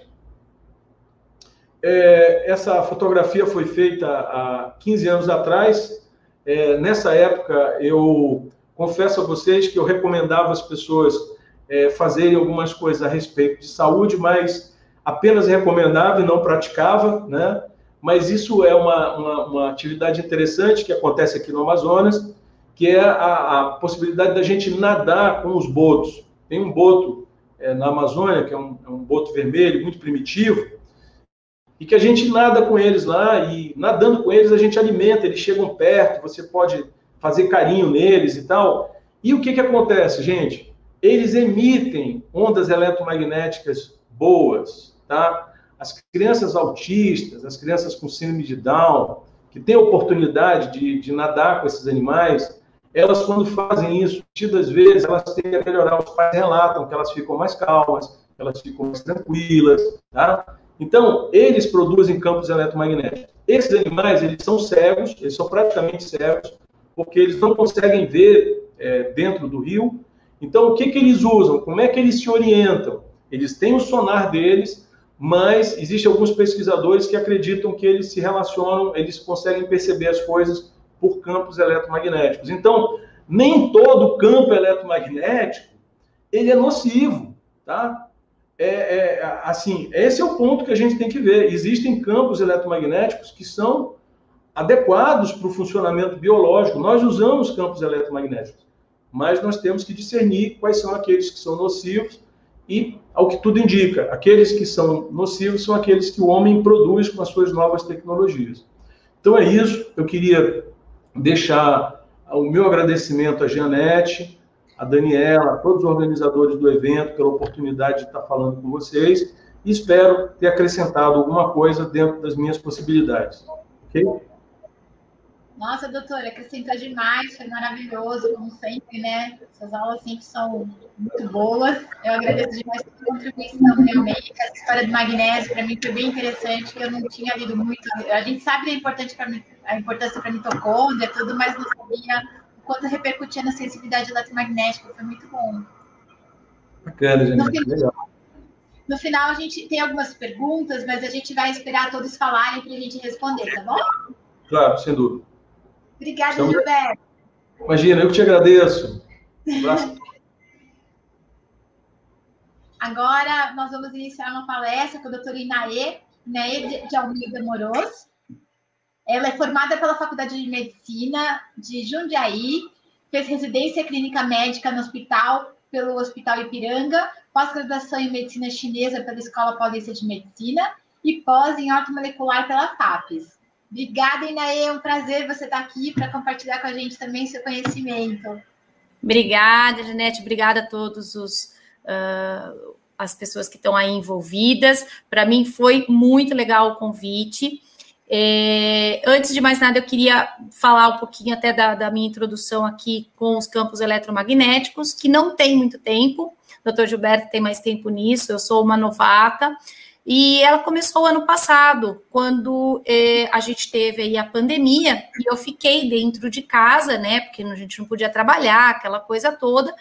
É, essa fotografia foi feita há 15 anos atrás. É, nessa época, eu confesso a vocês que eu recomendava as pessoas é, fazerem algumas coisas a respeito de saúde, mas apenas recomendava e não praticava, né? Mas isso é uma, uma, uma atividade interessante que acontece aqui no Amazonas, que é a, a, possibilidade da gente nadar com os botos. Tem um boto é, na Amazônia, que é um, é um boto vermelho, muito primitivo, e que a gente nada com eles lá, e nadando com eles a gente alimenta, eles chegam perto, você pode fazer carinho neles e tal. E o que, que acontece, gente? Eles emitem ondas eletromagnéticas boas, tá? As crianças autistas, as crianças com síndrome de Down, que têm oportunidade de, de nadar com esses animais, elas, quando fazem isso, muitas vezes, elas têm a melhorar. Os pais relatam que elas ficam mais calmas, elas ficam mais tranquilas, tá? Então, eles produzem campos eletromagnéticos. Esses animais, eles são cegos, eles são praticamente cegos, porque eles não conseguem ver é, dentro do rio. Então, o que, que eles usam? Como é que eles se orientam? Eles têm o sonar deles, mas existem alguns pesquisadores que acreditam que eles se relacionam, eles conseguem perceber as coisas por campos eletromagnéticos. Então, nem todo campo eletromagnético ele é nocivo, tá? É, é, assim, esse é o ponto que a gente tem que ver. Existem campos eletromagnéticos que são adequados para o funcionamento biológico. Nós usamos campos eletromagnéticos, mas nós temos que discernir quais são aqueles que são nocivos e, ao que tudo indica, aqueles que são nocivos são aqueles que o homem produz com as suas novas tecnologias. Então é isso. Eu queria deixar o meu agradecimento à Janete, a Daniela, a todos os organizadores do evento pela oportunidade de estar falando com vocês e espero ter acrescentado alguma coisa dentro das minhas possibilidades. Ok? Nossa, doutora, acrescentou demais, foi maravilhoso, como sempre, né? Essas aulas sempre são muito boas. Eu agradeço demais a contribuição, realmente. Essa história do magnésio, para mim, foi bem interessante, que eu não tinha lido muito. A gente sabe importância para a importância para mitocôndria, tudo, mas não sabia o quanto repercutia na sensibilidade eletromagnética. Foi muito bom. Bacana, gente. No final, no final, a gente tem algumas perguntas, mas a gente vai esperar todos falarem para a gente responder, tá bom? Claro, sem dúvida. Obrigada, então, Gilberto. Imagina, eu que te agradeço. Um abraço. Agora, nós vamos iniciar uma palestra com a doutora Inaê, Inaê de Almeida Moroz. Ela é formada pela Faculdade de Medicina de Jundiaí, fez residência clínica médica no hospital, pelo Hospital Ipiranga, pós-graduação em Medicina Chinesa pela Escola Paulista de Medicina e pós em ortomolecular pela FAPES. Obrigada, Inaê. É um prazer você estar aqui para compartilhar com a gente também seu conhecimento. Obrigada, Janete. Obrigada a todos os. Uh, as pessoas que estão aí envolvidas. Para mim foi muito legal o convite. É, antes de mais nada, eu queria falar um pouquinho até da, da, minha introdução aqui com os campos eletromagnéticos, que não tem muito tempo. O doutor Gilberto tem mais tempo nisso, eu sou uma novata. E ela começou ano passado, quando eh, a gente teve aí a pandemia, e eu fiquei dentro de casa, né? Porque a gente não podia trabalhar, aquela coisa toda,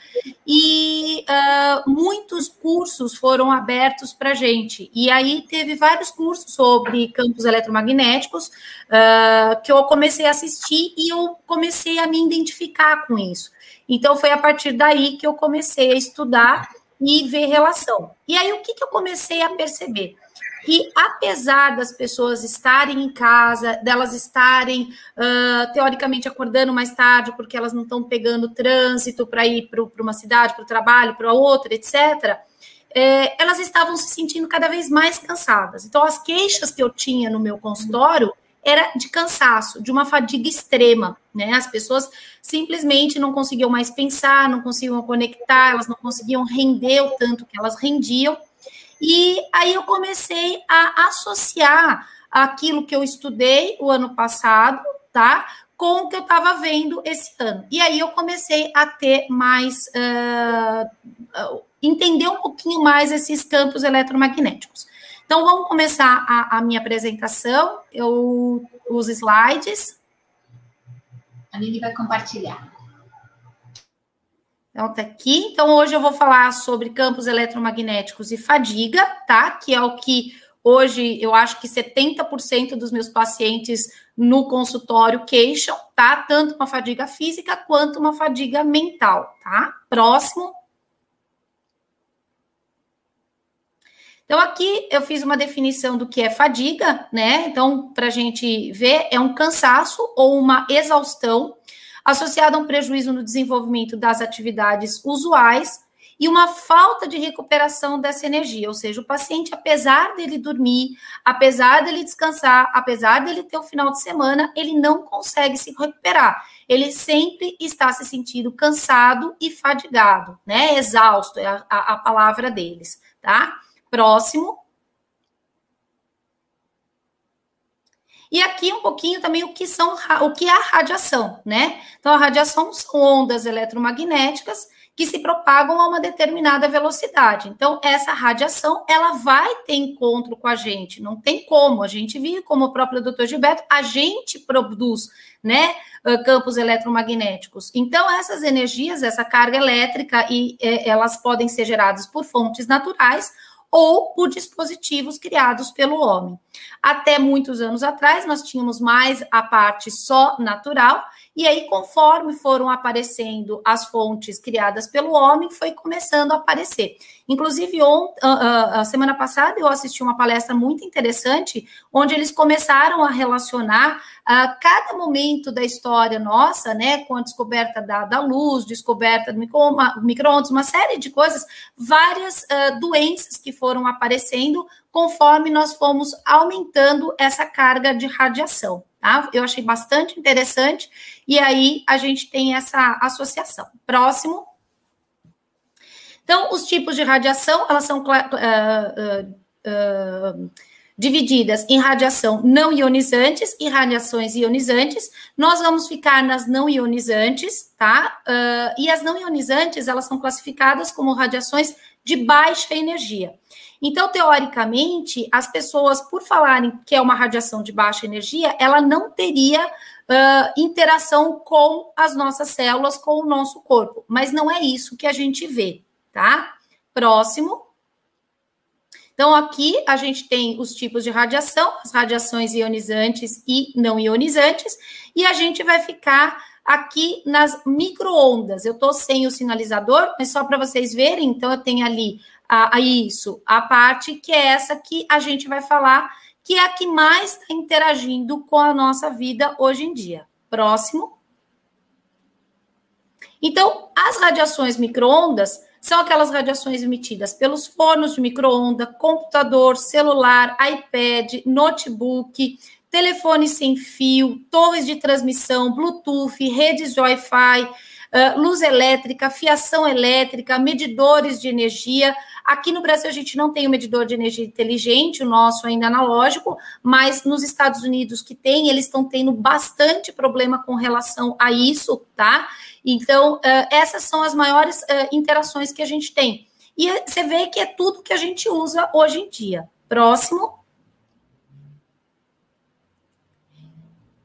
e uh, muitos cursos foram abertos para gente. E aí teve vários cursos sobre campos eletromagnéticos uh, que eu comecei a assistir e eu comecei a me identificar com isso. Então foi a partir daí que eu comecei a estudar e ver relação. E aí, o que, que eu comecei a perceber? Que apesar das pessoas estarem em casa, delas estarem uh, teoricamente acordando mais tarde, porque elas não estão pegando trânsito para ir para uma cidade, para o trabalho, para outra, etc., é, elas estavam se sentindo cada vez mais cansadas. Então, as queixas que eu tinha no meu consultório era de cansaço, de uma fadiga extrema, né? As pessoas simplesmente não conseguiam mais pensar, não conseguiam conectar, elas não conseguiam render o tanto que elas rendiam. E aí eu comecei a associar aquilo que eu estudei o ano passado, tá? Com o que eu estava vendo esse ano. E aí eu comecei a ter mais. Uh, entender um pouquinho mais esses campos eletromagnéticos. Então, vamos começar a, a minha apresentação. Eu, os slides. A Lili vai compartilhar. Então, tá aqui. Então, hoje eu vou falar sobre campos eletromagnéticos e fadiga, tá? Que é o que hoje eu acho que 70% dos meus pacientes no consultório queixam, tá? Tanto uma fadiga física quanto uma fadiga mental, tá? Próximo. Então, aqui eu fiz uma definição do que é fadiga, né? Então, para a gente ver, é um cansaço ou uma exaustão associada a um prejuízo no desenvolvimento das atividades usuais e uma falta de recuperação dessa energia, ou seja, o paciente, apesar dele dormir, apesar dele descansar, apesar dele ter o final de semana, ele não consegue se recuperar. Ele sempre está se sentindo cansado e fadigado, né? Exausto é a, a palavra deles, tá? Próximo. E aqui um pouquinho também o que são o que é a radiação, né? Então a radiação são ondas eletromagnéticas que se propagam a uma determinada velocidade. Então essa radiação, ela vai ter encontro com a gente, não tem como. A gente vive como o próprio doutor Gilberto, a gente produz, né, campos eletromagnéticos. Então essas energias, essa carga elétrica e elas podem ser geradas por fontes naturais ou por dispositivos criados pelo homem. Até muitos anos atrás, nós tínhamos mais a parte só natural, e aí, conforme foram aparecendo as fontes criadas pelo homem, foi começando a aparecer. Inclusive, ontem, a semana passada, eu assisti uma palestra muito interessante, onde eles começaram a relacionar uh, cada momento da história nossa, né, com a descoberta da, da luz, descoberta do micro-ondas, uma série de coisas, várias uh, doenças que foram aparecendo conforme nós fomos aumentando essa carga de radiação. Tá? Eu achei bastante interessante, e aí a gente tem essa associação. Próximo. Então, os tipos de radiação, elas são uh, uh, uh, divididas em radiação não ionizantes e radiações ionizantes. Nós vamos ficar nas não ionizantes, tá? e as não ionizantes, elas são classificadas como radiações de baixa energia. Então, teoricamente, as pessoas, por falarem que é uma radiação de baixa energia, ela não teria uh, interação com as nossas células, com o nosso corpo. Mas não é isso que a gente vê, tá? Próximo. Então, aqui a gente tem os tipos de radiação, as radiações ionizantes e não ionizantes, e a gente vai ficar aqui nas microondas. Eu estou sem o sinalizador, mas só para vocês verem, então eu tenho ali a, a isso, a parte que é essa que a gente vai falar, que é a que mais está interagindo com a nossa vida hoje em dia. Próximo. Então, as radiações microondas são aquelas radiações emitidas pelos fornos de microondas, computador, celular, iPad, notebook, telefone sem fio, torres de transmissão, Bluetooth, redes de Wi-Fi, luz elétrica, fiação elétrica, medidores de energia. Aqui no Brasil a gente não tem o um medidor de energia inteligente, o nosso ainda analógico, mas nos Estados Unidos que tem, eles estão tendo bastante problema com relação a isso, tá? Então, uh, essas são as maiores uh, interações que a gente tem. E você vê que é tudo que a gente usa hoje em dia. Próximo.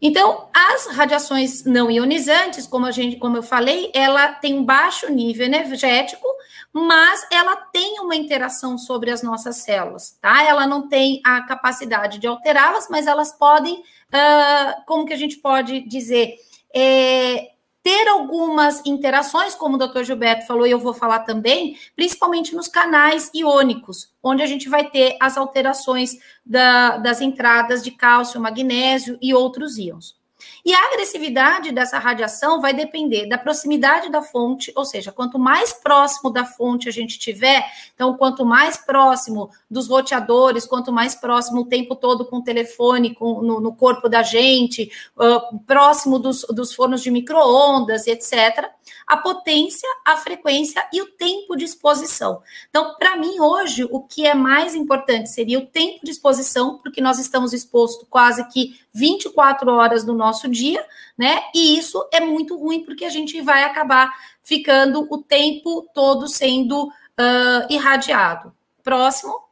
Então, as radiações não ionizantes, como a gente, como eu falei, ela tem um baixo nível energético, mas ela tem uma interação sobre as nossas células, tá? Ela não tem a capacidade de alterá-las, mas elas podem, uh, como que a gente pode dizer, é, ter algumas interações, como o Dr. Gilberto falou, e eu vou falar também, principalmente nos canais iônicos, onde a gente vai ter as alterações da, das entradas de cálcio, magnésio e outros íons. E a agressividade dessa radiação vai depender da proximidade da fonte, ou seja, quanto mais próximo da fonte a gente tiver, então, quanto mais próximo dos roteadores, quanto mais próximo o tempo todo com o telefone com, no, no corpo da gente, uh, próximo dos, dos fornos de micro-ondas, etc., a potência, a frequência e o tempo de exposição. Então, para mim, hoje, o que é mais importante seria o tempo de exposição, porque nós estamos expostos quase que 24 horas do nosso dia, né? E isso é muito ruim, porque a gente vai acabar ficando o tempo todo sendo uh, irradiado. Próximo.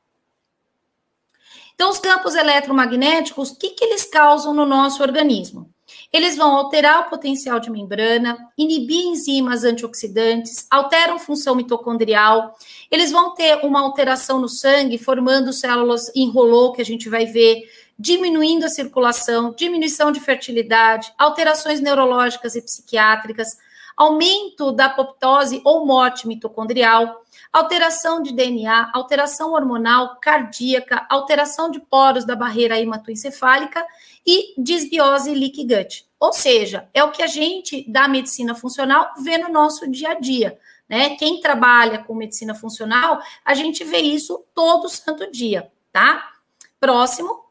Então, os campos eletromagnéticos, o que, que eles causam no nosso organismo? Eles vão alterar o potencial de membrana, inibir enzimas antioxidantes, alteram função mitocondrial, eles vão ter uma alteração no sangue, formando células em rolô, que a gente vai ver, diminuindo a circulação, diminuição de fertilidade, alterações neurológicas e psiquiátricas, aumento da apoptose ou morte mitocondrial, alteração de DNA, alteração hormonal, cardíaca, alteração de poros da barreira hematoencefálica e disbiose leaky gut. Ou seja, é o que a gente da medicina funcional vê no nosso dia a dia. Né? Quem trabalha com medicina funcional, a gente vê isso todo santo dia, tá? Próximo.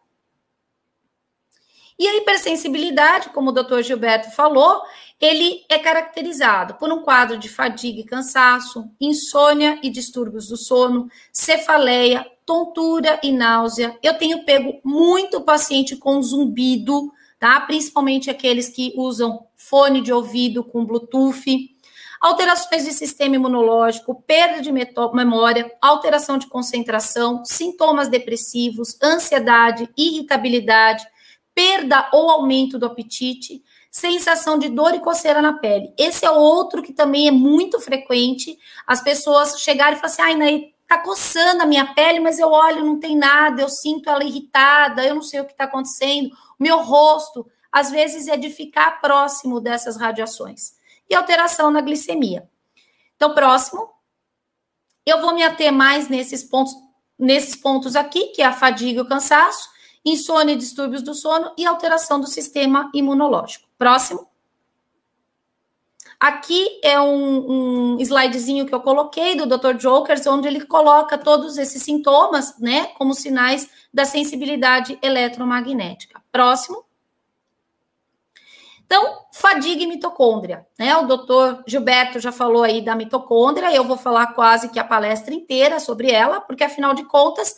E a hipersensibilidade, como o doutor Gilberto falou, ele é caracterizado por um quadro de fadiga e cansaço, insônia e distúrbios do sono, cefaleia, tontura e náusea. Eu tenho pego muito paciente com zumbido, tá? Principalmente aqueles que usam fone de ouvido com Bluetooth. Alterações de sistema imunológico, perda de memória, alteração de concentração, sintomas depressivos, ansiedade, irritabilidade, perda ou aumento do apetite, sensação de dor e coceira na pele. Esse é outro que também é muito frequente. As pessoas chegarem e falar assim: ai, Naí, tá coçando a minha pele, mas eu olho, não tem nada, eu sinto ela irritada, eu não sei o que está acontecendo. Meu rosto, às vezes, é de ficar próximo dessas radiações. E alteração na glicemia. Então, próximo, eu vou me ater mais nesses pontos, nesses pontos aqui, que é a fadiga e o cansaço insônia e distúrbios do sono e alteração do sistema imunológico. Próximo. Aqui é um, um slidezinho que eu coloquei do Dr. Jokers, onde ele coloca todos esses sintomas, né, como sinais da sensibilidade eletromagnética. Próximo. Então, fadiga e mitocôndria, né? O doutor Gilberto já falou aí da mitocôndria, eu vou falar quase que a palestra inteira sobre ela, porque afinal de contas,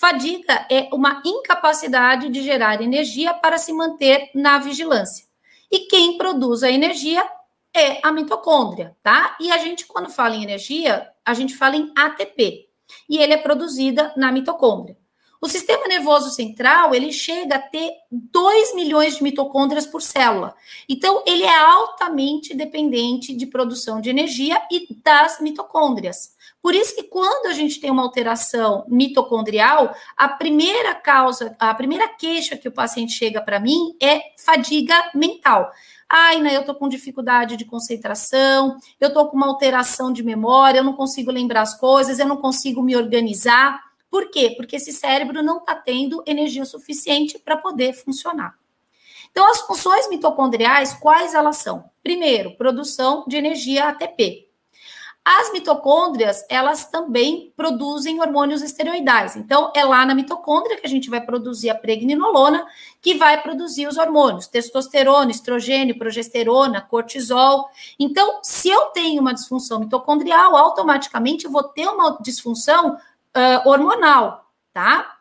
Fadiga é uma incapacidade de gerar energia para se manter na vigilância. E quem produz a energia é a mitocôndria, tá? E a gente, quando fala em energia, a gente fala em ATP. E ele é produzida na mitocôndria. O sistema nervoso central, ele chega a ter 2 milhões de mitocôndrias por célula. Então, ele é altamente dependente de produção de energia e das mitocôndrias. Por isso que quando a gente tem uma alteração mitocondrial, a primeira causa, a primeira queixa que o paciente chega para mim é fadiga mental. Ai, né, eu tô com dificuldade de concentração, eu tô com uma alteração de memória, eu não consigo lembrar as coisas, eu não consigo me organizar. Por quê? Porque esse cérebro não está tendo energia suficiente para poder funcionar. Então, as funções mitocondriais, quais elas são? Primeiro, produção de energia ATP. As mitocôndrias, elas também produzem hormônios esteroidais. Então, é lá na mitocôndria que a gente vai produzir a pregnenolona, que vai produzir os hormônios, testosterona, estrogênio, progesterona, cortisol. Então, se eu tenho uma disfunção mitocondrial, automaticamente eu vou ter uma disfunção uh, hormonal, tá?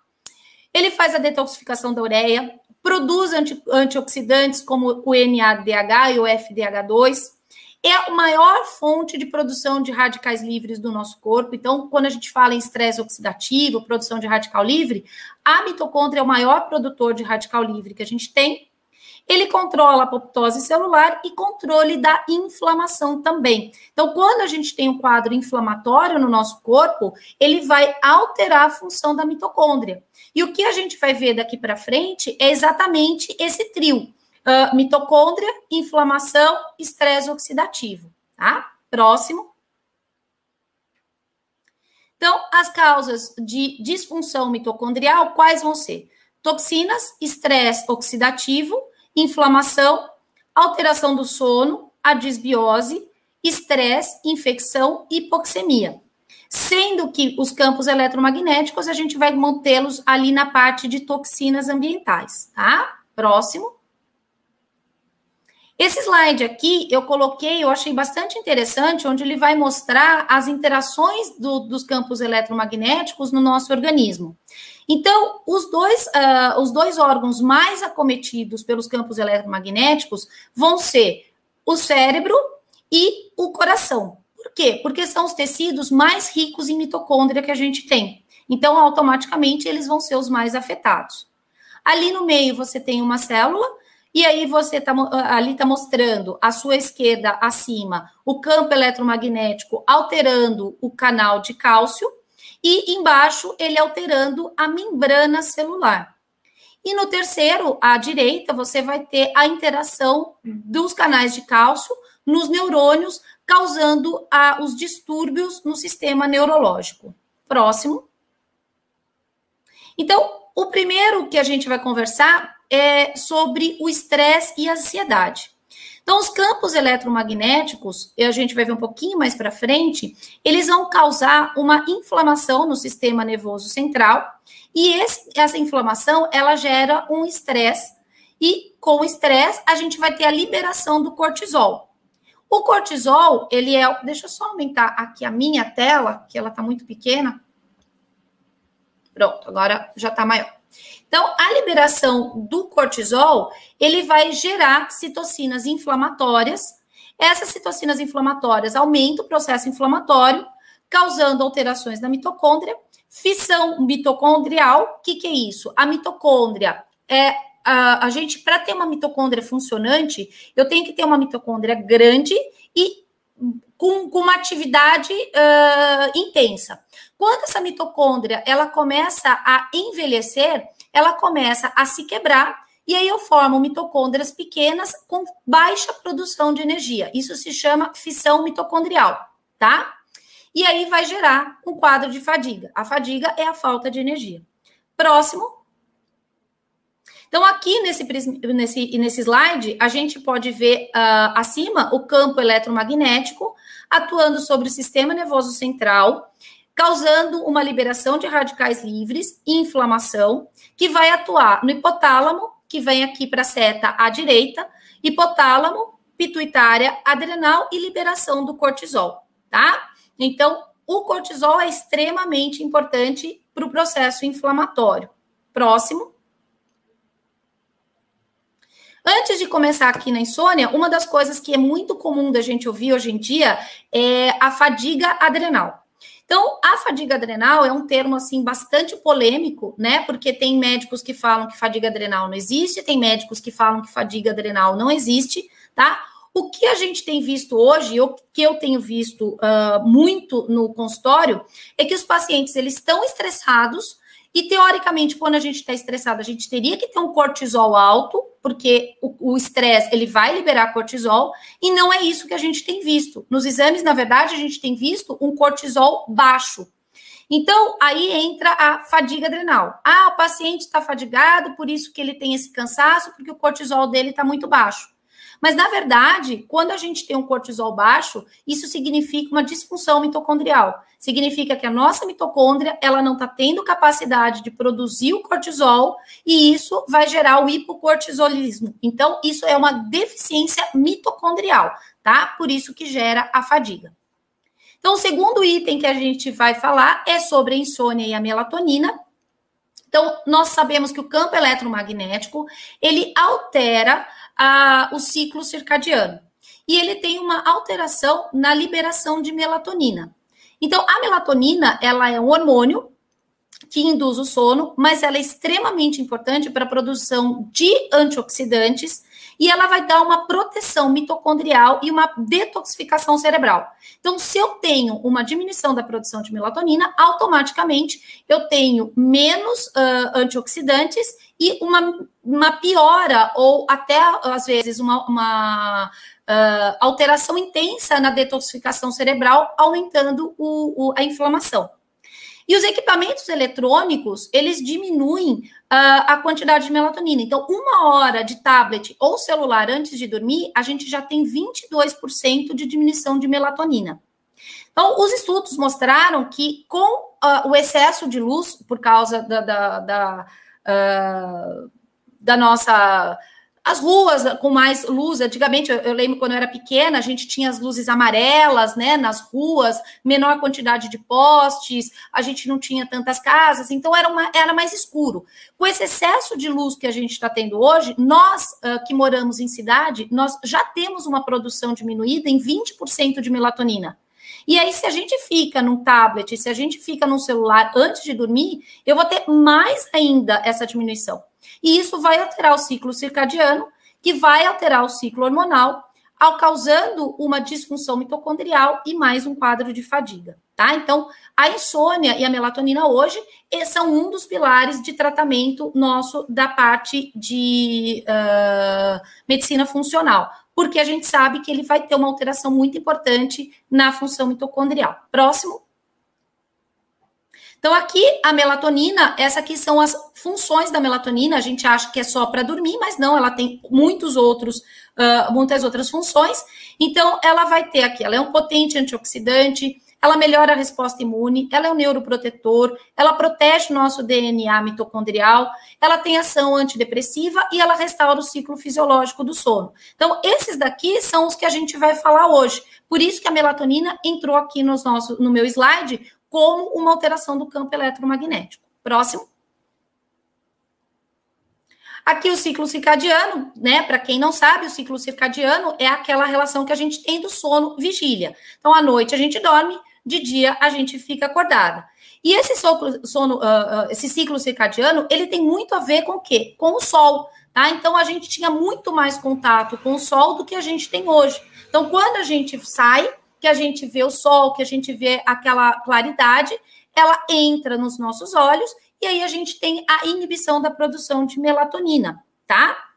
Ele faz a detoxificação da ureia, produz anti, antioxidantes como o NADH e o FDH2, é a maior fonte de produção de radicais livres do nosso corpo. Então, quando a gente fala em estresse oxidativo, produção de radical livre, a mitocôndria é o maior produtor de radical livre que a gente tem. Ele controla a apoptose celular e controle da inflamação também. Então, quando a gente tem um quadro inflamatório no nosso corpo, ele vai alterar a função da mitocôndria. E o que a gente vai ver daqui para frente é exatamente esse trio uh, mitocôndria, inflamação, estresse oxidativo, tá? Próximo. Então, as causas de disfunção mitocondrial, quais vão ser? Toxinas, estresse oxidativo, inflamação, alteração do sono, a disbiose, estresse, infecção hipoxemia. Sendo que os campos eletromagnéticos a gente vai mantê-los ali na parte de toxinas ambientais, tá? Próximo. Esse slide aqui eu coloquei, eu achei bastante interessante, onde ele vai mostrar as interações do, dos campos eletromagnéticos no nosso organismo. Então, os dois, uh, os dois órgãos mais acometidos pelos campos eletromagnéticos vão ser o cérebro e o coração. Por quê? Porque são os tecidos mais ricos em mitocôndria que a gente tem. Então, automaticamente, eles vão ser os mais afetados. Ali no meio, você tem uma célula e aí você tá, ali está mostrando à sua esquerda acima o campo eletromagnético alterando o canal de cálcio e embaixo ele alterando a membrana celular. E no terceiro, à direita, você vai ter a interação dos canais de cálcio nos neurônios, causando a, os distúrbios no sistema neurológico. Próximo. Então, o primeiro que a gente vai conversar é, sobre o estresse e a ansiedade. Então, os campos eletromagnéticos, a gente vai ver um pouquinho mais para frente, eles vão causar uma inflamação no sistema nervoso central, e esse, essa inflamação, ela gera um estresse, e com o estresse, a gente vai ter a liberação do cortisol. O cortisol, ele é. Deixa eu só aumentar aqui a minha tela, que ela está muito pequena. Pronto, agora já está maior. Então, a liberação do cortisol, ele vai gerar citocinas inflamatórias. Essas citocinas inflamatórias aumentam o processo inflamatório, causando alterações na mitocôndria. Fissão mitocondrial, o que, que é isso? A mitocôndria é a, a gente, para ter uma mitocôndria funcionante, eu tenho que ter uma mitocôndria grande e com, com uma atividade uh, intensa. Quando essa mitocôndria ela começa a envelhecer, ela começa a se quebrar e aí eu formo mitocôndrias pequenas com baixa produção de energia. Isso se chama fissão mitocondrial, tá? E aí vai gerar um quadro de fadiga. A fadiga é a falta de energia. Próximo. Então, aqui nesse, nesse, nesse slide, a gente pode ver uh, acima o campo eletromagnético atuando sobre o sistema nervoso central causando uma liberação de radicais livres e inflamação, que vai atuar no hipotálamo, que vem aqui para a seta à direita, hipotálamo, pituitária, adrenal e liberação do cortisol, tá? Então, o cortisol é extremamente importante para o processo inflamatório. Próximo. Antes de começar aqui na insônia, uma das coisas que é muito comum da gente ouvir hoje em dia é a fadiga adrenal. Então, a fadiga adrenal é um termo assim bastante polêmico, né? Porque tem médicos que falam que fadiga adrenal não existe, tem médicos que falam que fadiga adrenal não existe, tá? O que a gente tem visto hoje, o que eu tenho visto uh, muito no consultório, é que os pacientes eles estão estressados e, teoricamente, quando a gente está estressado, a gente teria que ter um cortisol alto, porque o estresse ele vai liberar cortisol, e não é isso que a gente tem visto. Nos exames, na verdade, a gente tem visto um cortisol baixo. Então, aí entra a fadiga adrenal. Ah, o paciente está fadigado, por isso que ele tem esse cansaço, porque o cortisol dele está muito baixo. Mas, na verdade, quando a gente tem um cortisol baixo, isso significa uma disfunção mitocondrial. Significa que a nossa mitocôndria, ela não está tendo capacidade de produzir o cortisol e isso vai gerar o hipocortisolismo. Então, isso é uma deficiência mitocondrial, tá? Por isso que gera a fadiga. Então, o segundo item que a gente vai falar é sobre a insônia e a melatonina. Então, nós sabemos que o campo eletromagnético, ele altera a, o ciclo circadiano. E ele tem uma alteração na liberação de melatonina. Então, a melatonina, ela é um hormônio que induz o sono, mas ela é extremamente importante para a produção de antioxidantes e ela vai dar uma proteção mitocondrial e uma detoxificação cerebral. Então, se eu tenho uma diminuição da produção de melatonina, automaticamente eu tenho menos uh, antioxidantes e uma, uma piora ou até às vezes uma, uma uh, alteração intensa na detoxificação cerebral, aumentando o, o, a inflamação. E os equipamentos eletrônicos, eles diminuem a quantidade de melatonina. Então, uma hora de tablet ou celular antes de dormir, a gente já tem 22% de diminuição de melatonina. Então, os estudos mostraram que com uh, o excesso de luz, por causa da, da, da, uh, da nossa as ruas com mais luz, antigamente, eu, eu, lembro quando eu era pequena, a gente tinha as luzes amarelas, né, nas ruas, menor quantidade de postes, a gente não tinha tantas casas, então era, uma, era mais escuro. Com esse excesso de luz que a gente está tendo hoje, nós uh, que moramos em cidade, nós já temos uma produção diminuída em 20% de melatonina. E aí, se a gente fica num tablet, se a gente fica num celular antes de dormir, eu vou ter mais ainda essa diminuição. E isso vai alterar o ciclo circadiano, que vai alterar o ciclo hormonal, causando uma disfunção mitocondrial e mais um quadro de fadiga, tá? Então, a insônia e a melatonina hoje são um dos pilares de tratamento nosso da parte de uh, medicina funcional, porque a gente sabe que ele vai ter uma alteração muito importante na função mitocondrial. Próximo. Então, aqui a melatonina, essa aqui são as funções da melatonina. A gente acha que é só para dormir, mas não, ela tem muitos outros, uh, muitas outras funções. Então, ela vai ter aqui, ela é um potente antioxidante, ela melhora a resposta imune, ela é um neuroprotetor, ela protege o nosso DNA mitocondrial, ela tem ação antidepressiva e ela restaura o ciclo fisiológico do sono. Então, esses daqui são os que a gente vai falar hoje. Por isso que a melatonina entrou aqui nos nossos, no meu slide como uma alteração do campo eletromagnético. Próximo. Aqui o ciclo circadiano, né? Para quem não sabe, o ciclo circadiano é aquela relação que a gente tem do sono vigília. Então, à noite a gente dorme, de dia a gente fica acordada. E esse sono, sono uh, uh, esse ciclo circadiano, ele tem muito a ver com o quê? Com o sol, tá? Então a gente tinha muito mais contato com o sol do que a gente tem hoje. Então, quando a gente sai, que a gente vê o sol, que a gente vê aquela claridade, ela entra nos nossos olhos e aí a gente tem a inibição da produção de melatonina, tá?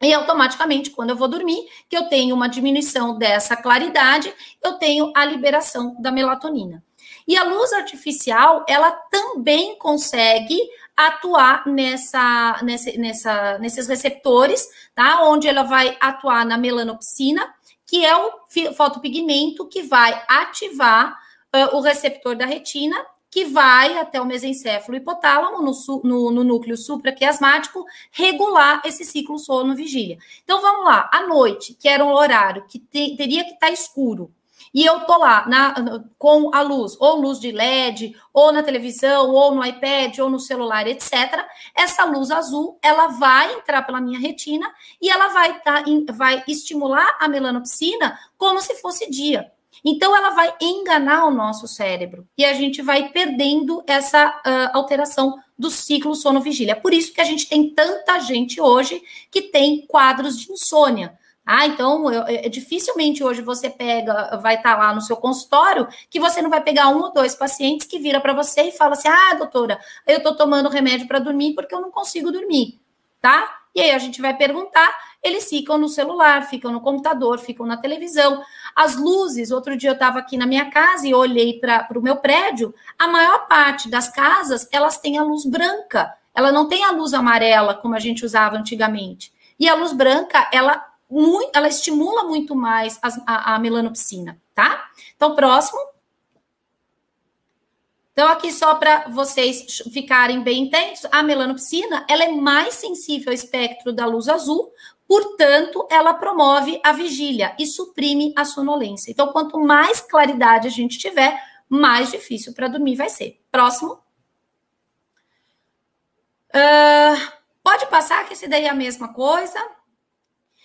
E automaticamente, quando eu vou dormir, que eu tenho uma diminuição dessa claridade, eu tenho a liberação da melatonina. E a luz artificial, ela também consegue atuar nessa, nessa, nessa, nesses receptores, tá? Onde ela vai atuar na melanopsina, que é o fotopigmento que vai ativar uh, o receptor da retina, que vai até o mesencéfalo hipotálamo, no, no, no núcleo supraquiasmático, regular esse ciclo sono-vigília. Então, vamos lá, à noite, que era um horário que te, teria que estar tá escuro, e eu tô lá na, com a luz, ou luz de LED, ou na televisão, ou no iPad, ou no celular, etc. Essa luz azul, ela vai entrar pela minha retina e ela vai, tá, vai estimular a melanopsina como se fosse dia. Então, ela vai enganar o nosso cérebro e a gente vai perdendo essa uh, alteração do ciclo sono-vigília. Por isso que a gente tem tanta gente hoje que tem quadros de insônia ah, então eu, eu, dificilmente hoje você pega, vai estar tá lá no seu consultório, que você não vai pegar um ou dois pacientes que vira para você e fala assim: ah, doutora, eu estou tomando remédio para dormir porque eu não consigo dormir, tá? E aí a gente vai perguntar, eles ficam no celular, ficam no computador, ficam na televisão. As luzes, outro dia eu estava aqui na minha casa e olhei para o meu prédio, a maior parte das casas, elas têm a luz branca, ela não tem a luz amarela como a gente usava antigamente. E a luz branca, ela muito, ela estimula muito mais a, a melanopsina, tá? Então, próximo. Então, aqui só para vocês ficarem bem intensos, a melanopsina, ela é mais sensível ao espectro da luz azul, portanto, ela promove a vigília e suprime a sonolência. Então, quanto mais claridade a gente tiver, mais difícil para dormir vai ser. Próximo. Uh, pode passar que esse daí é a mesma coisa.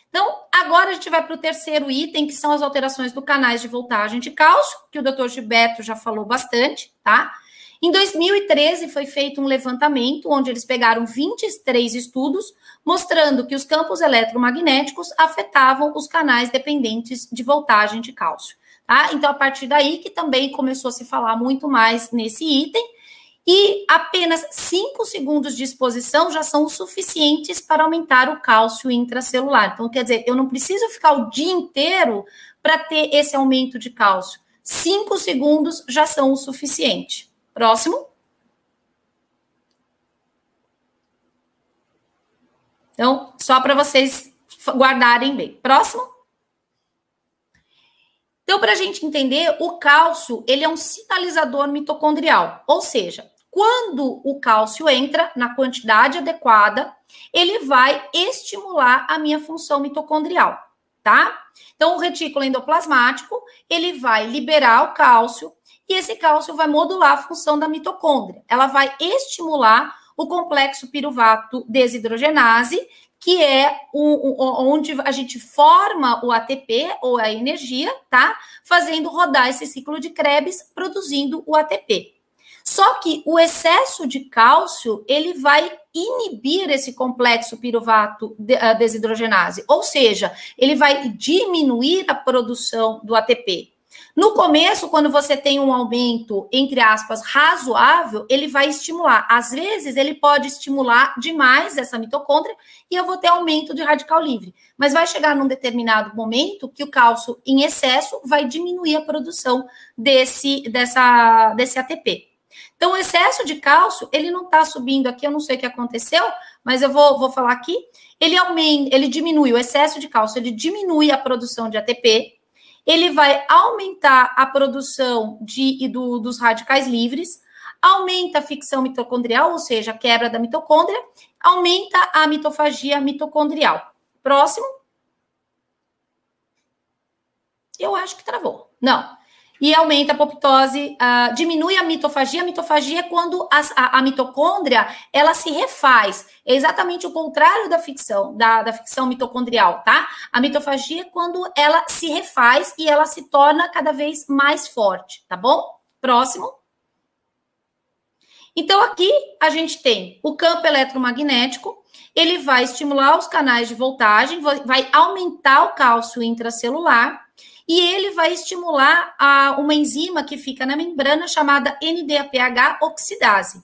Então, agora a gente vai para o terceiro item, que são as alterações do canais de voltagem de cálcio, que o doutor Gilberto já falou bastante, tá? Em 2013 foi feito um levantamento onde eles pegaram 23 estudos mostrando que os campos eletromagnéticos afetavam os canais dependentes de voltagem de cálcio. Tá? Então, a partir daí que também começou a se falar muito mais nesse item, e apenas 5 segundos de exposição já são suficientes para aumentar o cálcio intracelular. Então, quer dizer, eu não preciso ficar o dia inteiro para ter esse aumento de cálcio. 5 segundos já são o suficiente. Próximo. Então, só para vocês guardarem bem. Próximo. Então, para a gente entender, o cálcio ele é um sinalizador mitocondrial, ou seja, quando o cálcio entra na quantidade adequada, ele vai estimular a minha função mitocondrial, tá? Então, o retículo endoplasmático, ele vai liberar o cálcio e esse cálcio vai modular a função da mitocôndria. Ela vai estimular o complexo piruvato desidrogenase, que é o, o, onde a gente forma o ATP ou a energia, tá? Fazendo rodar esse ciclo de Krebs, produzindo o ATP. Só que o excesso de cálcio, ele vai inibir esse complexo piruvato desidrogenase, ou seja, ele vai diminuir a produção do ATP. No começo, quando você tem um aumento, entre aspas, razoável, ele vai estimular. Às vezes, ele pode estimular demais essa mitocôndria e eu vou ter aumento de radical livre. Mas vai chegar num determinado momento que o cálcio em excesso vai diminuir a produção desse, dessa, desse ATP. Então, o excesso de cálcio, ele não está subindo aqui, eu não sei o que aconteceu, mas eu vou, vou falar aqui. Ele aumenta, ele diminui, o excesso de cálcio, ele diminui a produção de ATP, ele vai aumentar a produção de, do, dos radicais livres, aumenta a ficção mitocondrial, ou seja, a quebra da mitocôndria, aumenta a mitofagia mitocondrial. Próximo. Eu acho que travou. Não e aumenta a apoptose, uh, diminui a mitofagia. A mitofagia é quando a, a, mitocôndria ela se refaz. É exatamente o contrário da ficção, da, da ficção mitocondrial, tá? A mitofagia é quando ela se refaz e ela se torna cada vez mais forte, tá bom? Próximo. Então, aqui a gente tem o campo eletromagnético, ele vai estimular os canais de voltagem, vai aumentar o cálcio intracelular e ele vai estimular a, uma enzima que fica na membrana chamada NDAPH oxidase.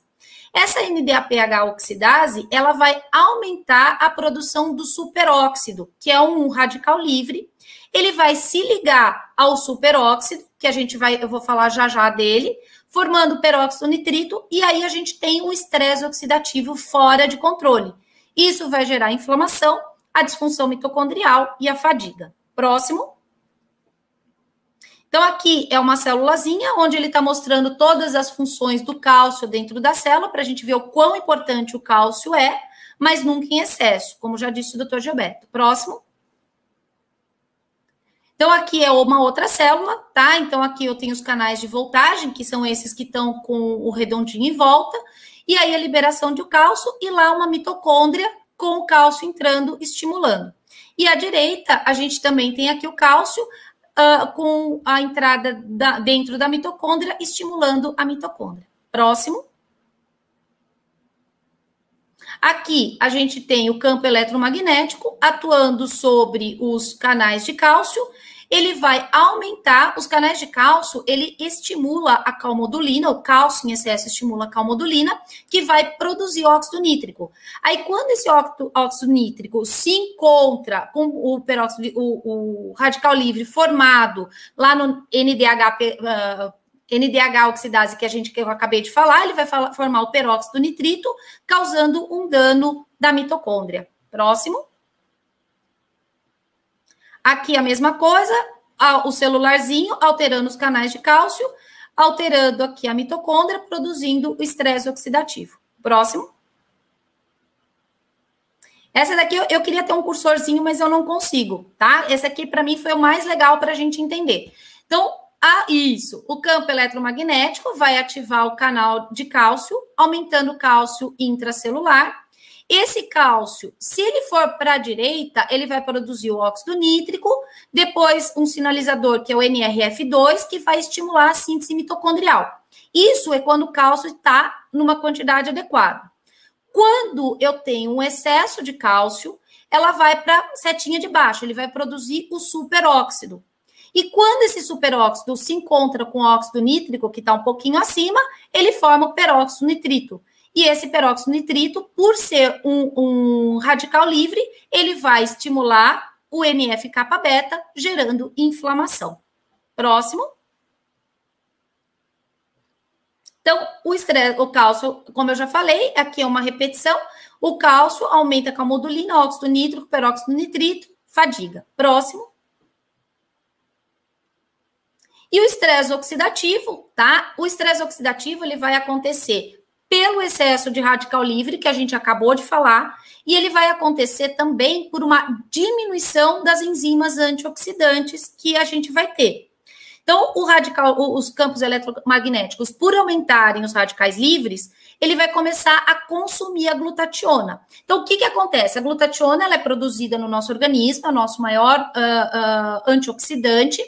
Essa NDAPH oxidase, ela vai aumentar a produção do superóxido, que é um radical livre. Ele vai se ligar ao superóxido, que a gente vai, eu vou falar já já dele, formando peróxido nitrito, e aí a gente tem um estresse oxidativo fora de controle. Isso vai gerar inflamação, a disfunção mitocondrial e a fadiga. Próximo. Então, aqui é uma célulazinha onde ele está mostrando todas as funções do cálcio dentro da célula, para a gente ver o quão importante o cálcio é, mas nunca em excesso, como já disse o doutor Gilberto. Próximo. Então, aqui é uma outra célula, tá? Então, aqui eu tenho os canais de voltagem, que são esses que estão com o redondinho em volta, e aí a liberação de cálcio, e lá uma mitocôndria com o cálcio entrando, estimulando. E à direita, a gente também tem aqui o cálcio, uh, com a entrada da, dentro da mitocôndria, estimulando a mitocôndria. Próximo. Aqui a gente tem o campo eletromagnético atuando sobre os canais de cálcio ele vai aumentar os canais de cálcio, ele estimula a calmodulina, o cálcio em excesso estimula a calmodulina, que vai produzir óxido nítrico. Aí, quando esse óxido nítrico se encontra com o peróxido, o, o radical livre formado lá no NDH, uh, ah, NDH oxidase que a gente que eu acabei de falar, ele vai formar o peróxido nitrito, causando um dano da mitocôndria. Próximo. Aqui a mesma coisa, o celularzinho alterando os canais de cálcio, alterando aqui a mitocôndria, produzindo o estresse oxidativo. Próximo. Essa daqui eu, eu, queria ter um cursorzinho, mas eu não consigo, tá? Esse aqui para mim foi o mais legal para a gente entender. Então, a, isso, o campo eletromagnético vai ativar o canal de cálcio, aumentando o cálcio intracelular, esse cálcio, se ele for para a direita, ele vai produzir o óxido nítrico, depois um sinalizador que é o NRF2, que vai estimular a síntese mitocondrial. Isso é quando o cálcio está numa quantidade adequada. Quando eu tenho um excesso de cálcio, ela vai para setinha de baixo, ele vai produzir o superóxido. E quando esse superóxido se encontra com o óxido nítrico, que está um pouquinho acima, ele forma o peróxido nitrito. E esse peróxido nitrito, por ser um, um radical livre, ele vai estimular o NF-kappa beta, gerando inflamação. Próximo. Então, o estresse, o cálcio, como eu já falei, aqui é uma repetição. O cálcio aumenta com a modulina, óxido nítrico, peróxido nitrito, fadiga. Próximo. E o estresse oxidativo, tá? O estresse oxidativo ele vai acontecer pelo excesso de radical livre que a gente acabou de falar, e ele vai acontecer também por uma diminuição das enzimas antioxidantes que a gente vai ter. Então, radical, os campos eletromagnéticos, por aumentarem os radicais livres, ele vai começar a consumir a glutationa. Então, o que, que acontece? A glutationa ela é produzida no nosso organismo, é o nosso maior uh, uh, antioxidante.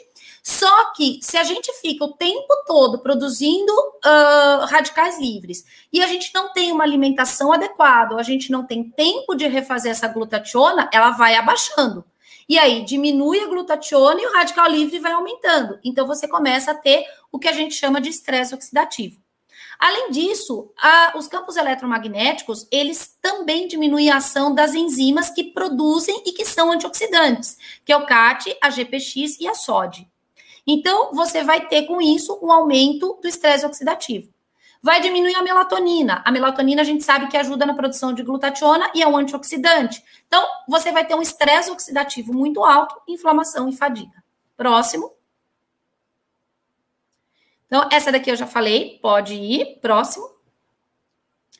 Só que se a gente fica o tempo todo produzindo uh, radicais livres e a gente não tem uma alimentação adequada, ou a gente não tem tempo de refazer essa glutationa, ela vai abaixando. E aí diminui a glutationa e o radical livre vai aumentando. Então você começa a ter o que a gente chama de estresse oxidativo. Além disso, a, os campos eletromagnéticos, eles também diminuem a ação das enzimas que produzem e que são antioxidantes, que é o CAT, a GPX e a SOD. Então, você vai ter com isso um aumento do estresse oxidativo. Vai diminuir a melatonina. A melatonina a gente sabe que ajuda na produção de glutationa e é um antioxidante. Então, você vai ter um estresse oxidativo muito alto, inflamação e fadiga. Próximo. Então, essa daqui eu já falei, pode ir. Próximo.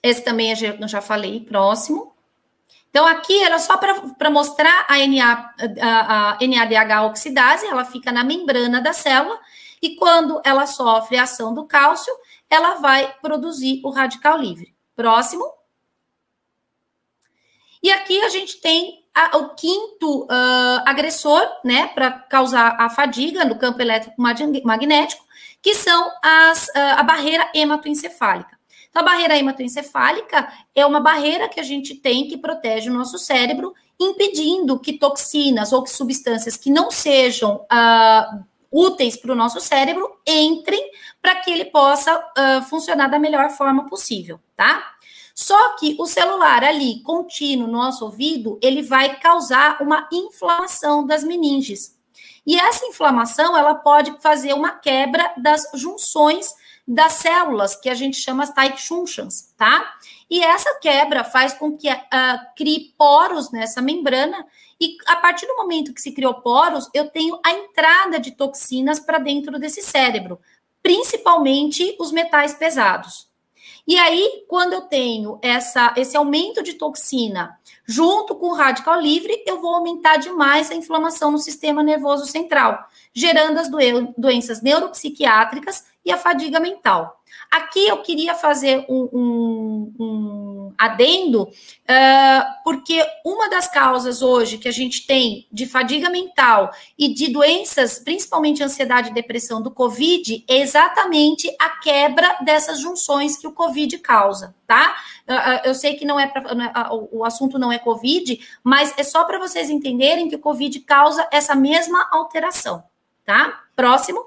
Esse também eu já falei, próximo. Então, aqui era só para mostrar a, NA, a, a NADH oxidase, ela fica na membrana da célula, e quando ela sofre a ação do cálcio, ela vai produzir o radical livre. Próximo. E aqui a gente tem a, o quinto uh, agressor, né, para causar a fadiga no campo eletromagnético, que são as, uh, a barreira hematoencefálica. Então, a barreira hematoencefálica é uma barreira que a gente tem que protege o nosso cérebro, impedindo que toxinas ou que substâncias que não sejam uh, úteis para o nosso cérebro entrem para que ele possa uh, funcionar da melhor forma possível, tá? Só que o celular ali, contínuo no nosso ouvido, ele vai causar uma inflamação das meninges. E essa inflamação, ela pode fazer uma quebra das junções das células, que a gente chama as tight junctions, tá? E essa quebra faz com que uh, crie poros nessa membrana, e a partir do momento que se criou poros, eu tenho a entrada de toxinas para dentro desse cérebro, principalmente os metais pesados. E aí, quando eu tenho essa, esse aumento de toxina junto com o radical livre, eu vou aumentar demais a inflamação no sistema nervoso central, gerando as doenças neuropsiquiátricas e a fadiga mental. Aqui eu queria fazer um, um, um adendo, uh, porque uma das causas hoje que a gente tem de fadiga mental e de doenças, principalmente ansiedade e depressão do Covid, é exatamente a quebra dessas junções que o Covid causa, tá? Uh, eu sei que não é, pra, uh, o assunto não é Covid, mas é só para vocês entenderem que o Covid causa essa mesma alteração, tá? Próximo.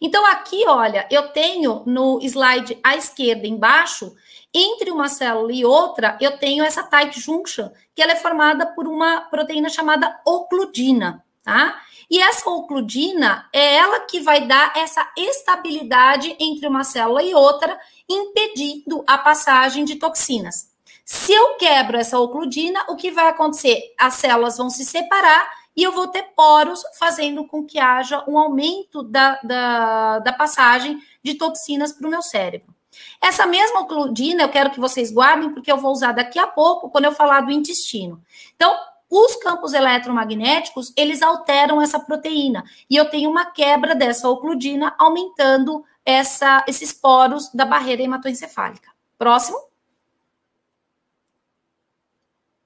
Então, aqui, olha, eu tenho no slide à esquerda embaixo, entre uma célula e outra, eu tenho essa tight junction, que ela é formada por uma proteína chamada ocludina, tá? E essa ocludina é ela que vai dar essa estabilidade entre uma célula e outra, impedindo a passagem de toxinas. Se eu quebro essa ocludina, o que vai acontecer? As células vão se separar e eu vou ter poros, fazendo com que haja um aumento da, da, da passagem de toxinas para o meu cérebro. Essa mesma ocludina eu quero que vocês guardem, porque eu vou usar daqui a pouco quando eu falar do intestino. Então, os campos eletromagnéticos, eles alteram essa proteína. E eu tenho uma quebra dessa ocludina, aumentando essa, esses poros da barreira hematoencefálica. Próximo.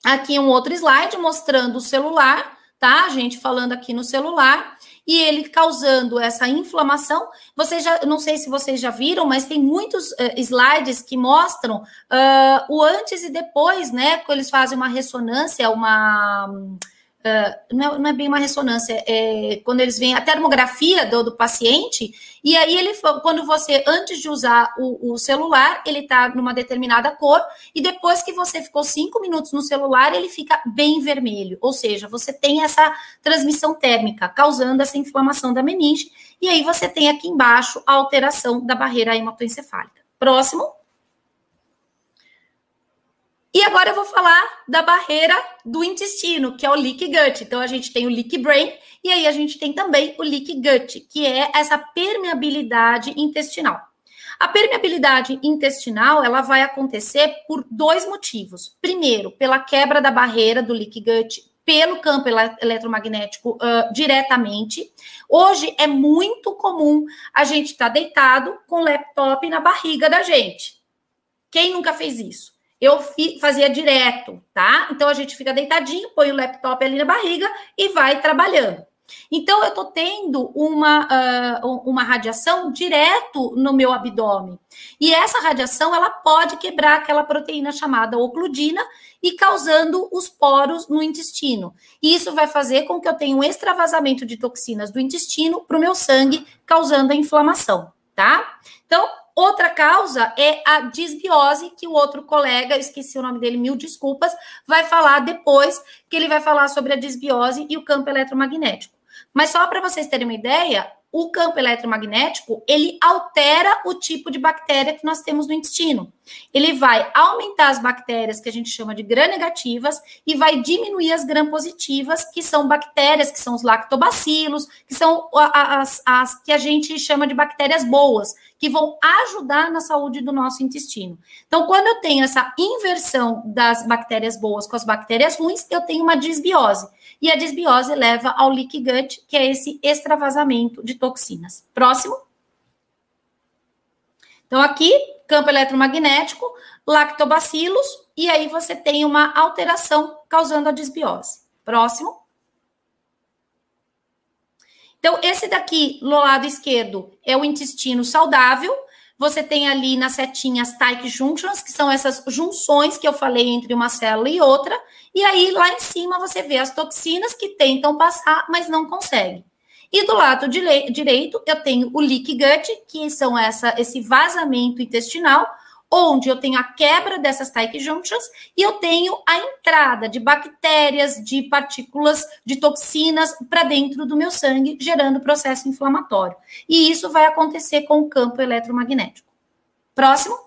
Aqui um outro slide mostrando o celular tá? A gente falando aqui no celular e ele causando essa inflamação. Vocês já, não sei se vocês já viram, mas tem muitos uh, slides que mostram uh, o antes e depois, né? Quando eles fazem uma ressonância, uma uh, não, é, não, é, bem uma ressonância, é quando eles veem a termografia do, do paciente, e aí ele, quando você, antes de usar o, o celular, ele está numa determinada cor, e depois que você ficou cinco minutos no celular, ele fica bem vermelho, ou seja, você tem essa transmissão térmica, causando essa inflamação da meninge, e aí você tem aqui embaixo a alteração da barreira hematoencefálica. Próximo. E agora eu vou falar da barreira do intestino, que é o leak gut. Então a gente tem o leak brain e aí a gente tem também o leak gut, que é essa permeabilidade intestinal. A permeabilidade intestinal, ela vai acontecer por dois motivos. Primeiro, pela quebra da barreira do leak gut pelo campo eletromagnético uh, diretamente. Hoje é muito comum a gente estar tá deitado com o laptop na barriga da gente. Quem nunca fez isso? Eu fazia direto, tá? Então a gente fica deitadinho, põe o laptop ali na barriga e vai trabalhando. Então eu tô tendo uma, uh, uma radiação direto no meu abdômen. E essa radiação ela pode quebrar aquela proteína chamada ocludina e causando os poros no intestino. E isso vai fazer com que eu tenha um extravasamento de toxinas do intestino para o meu sangue, causando a inflamação, tá? Então, Outra causa é a disbiose, que o outro colega, esqueci o nome dele, mil desculpas, vai falar depois, que ele vai falar sobre a disbiose e o campo eletromagnético. Mas só para vocês terem uma ideia, o campo eletromagnético, ele altera o tipo de bactéria que nós temos no intestino. Ele vai aumentar as bactérias que a gente chama de gram-negativas e vai diminuir as gram-positivas, que são bactérias, que são os lactobacilos, que são as, as que a gente chama de bactérias boas, que vão ajudar na saúde do nosso intestino. Então, quando eu tenho essa inversão das bactérias boas com as bactérias ruins, eu tenho uma disbiose. E a disbiose leva ao leak gut, que é esse extravasamento de toxinas. Próximo. Então, aqui, campo eletromagnético, lactobacilos, e aí você tem uma alteração causando a disbiose. Próximo. Então, esse daqui, no lado esquerdo, é o intestino saudável, você tem ali nas setinhas tight junctions, que são essas junções que eu falei entre uma célula e outra, e aí lá em cima você vê as toxinas que tentam passar, mas não conseguem. E do lado direito eu tenho o leak gut, que são essa, esse vazamento intestinal, onde eu tenho a quebra dessas tight junctions e eu tenho a entrada de bactérias, de partículas, de toxinas para dentro do meu sangue, gerando processo inflamatório. E isso vai acontecer com o campo eletromagnético. Próximo.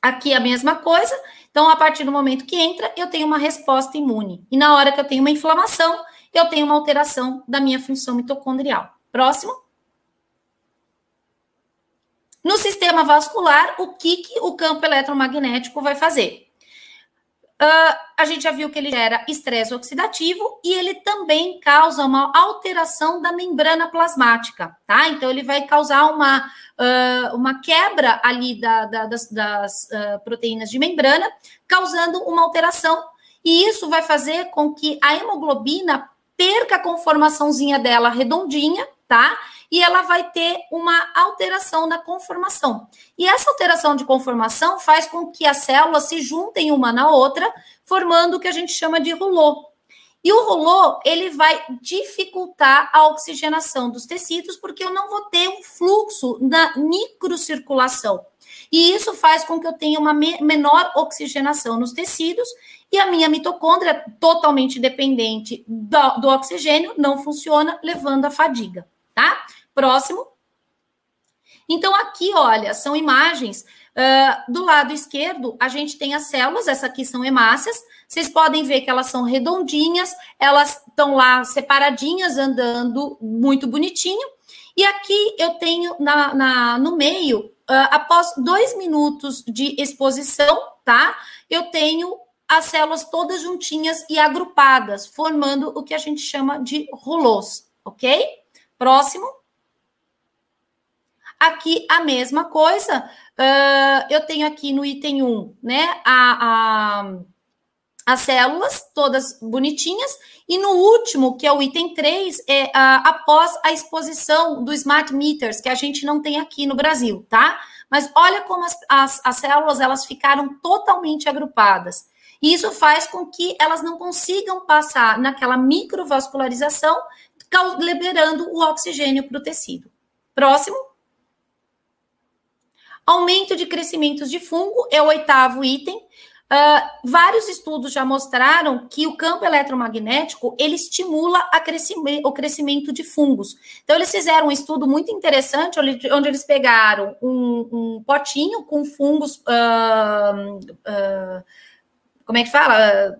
Aqui a mesma coisa. Então, a partir do momento que entra, eu tenho uma resposta imune. E na hora que eu tenho uma inflamação, eu tenho uma alteração da minha função mitocondrial. Próximo. No sistema vascular, o que, que o campo eletromagnético vai fazer? Uh, a gente já viu que ele gera estresse oxidativo e ele também causa uma alteração da membrana plasmática, tá? Então, ele vai causar uma, uh, uma quebra ali da, da, das, das uh, proteínas de membrana, causando uma alteração. E isso vai fazer com que a hemoglobina perca a conformaçãozinha dela redondinha, tá? e ela vai ter uma alteração na conformação. E essa alteração de conformação faz com que as células se juntem uma na outra, formando o que a gente chama de rolô. E o rolô, ele vai dificultar a oxigenação dos tecidos, porque eu não vou ter um fluxo na microcirculação. E isso faz com que eu tenha uma me menor oxigenação nos tecidos e a minha mitocôndria, totalmente dependente do, do oxigênio, não funciona, levando à fadiga, tá? Próximo. Então, aqui, olha, são imagens. Uh, do lado esquerdo, a gente tem as células, essas aqui são hemácias. Vocês podem ver que elas são redondinhas, elas estão lá separadinhas, andando muito bonitinho. E aqui eu tenho na, na no meio, uh, após dois minutos de exposição, tá? Eu tenho as células todas juntinhas e agrupadas, formando o que a gente chama de rolôs, ok? Próximo. Aqui a mesma coisa, uh, eu tenho aqui no item 1, né, a, a, as células todas bonitinhas, e no último, que é o item 3, é uh, após a exposição do smart meters, que a gente não tem aqui no Brasil, tá? Mas olha como as, as, as células, elas ficaram totalmente agrupadas. E isso faz com que elas não consigam passar naquela microvascularização, liberando o oxigênio para o tecido. Próximo. Aumento de crescimentos de fungo é o oitavo item. Uh, vários estudos já mostraram que o campo eletromagnético ele estimula o crescimento de fungos. Então, eles fizeram um estudo muito interessante onde, onde eles pegaram um, um, potinho com fungos. Uh, uh, como é que fala?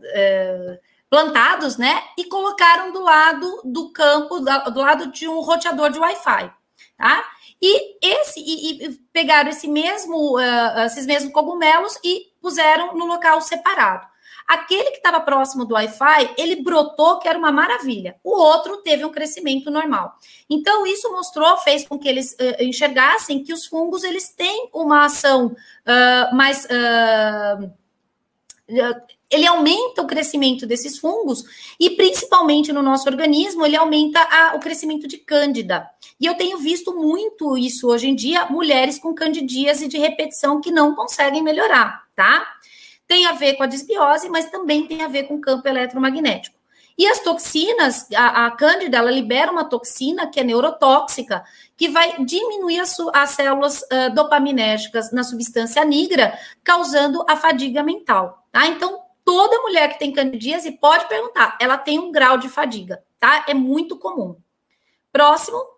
plantados, né? E colocaram do lado do campo, do lado de um roteador de Wi-Fi, tá? E esse e, e pegaram esse mesmo, uh, esses mesmos cogumelos e puseram no local separado. Aquele que estava próximo do Wi-Fi, ele brotou, que era uma maravilha. O outro teve um crescimento normal. Então, isso mostrou, fez com que eles uh, enxergassem que os fungos, eles têm uma ação uh, mais... Uh, ele aumenta o crescimento desses fungos e, principalmente no nosso organismo, ele aumenta a, o crescimento de cândida. E eu tenho visto muito isso hoje em dia, mulheres com candidíase de repetição que não conseguem melhorar tá? Tem a ver com a desbiose, mas também tem a ver com o campo eletromagnético. E as toxinas, a, a cândida, ela libera uma toxina que é neurotóxica, que vai diminuir as, as células uh, dopaminérgicas na substância nigra, causando a fadiga mental, tá? Então, toda mulher que tem candidíase pode perguntar, ela tem um grau de fadiga, tá? É muito comum. Próximo.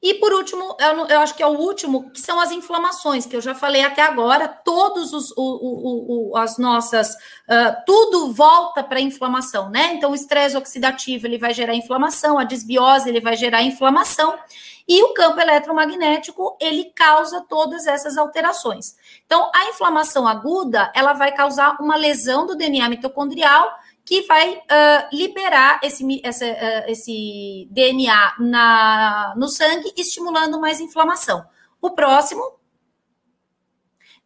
E por último, eu, acho que é o último, que são as inflamações, que eu já falei até agora, todos os o, o, o, as nossas, uh, tudo volta para inflamação, né? Então, o estresse oxidativo ele vai gerar inflamação, a desbiose ele vai gerar inflamação, e o campo eletromagnético ele causa todas essas alterações. Então, a inflamação aguda ela vai causar uma lesão do DNA mitocondrial que vai uh, liberar esse, essa, uh, esse DNA na, no sangue, estimulando mais inflamação. O próximo,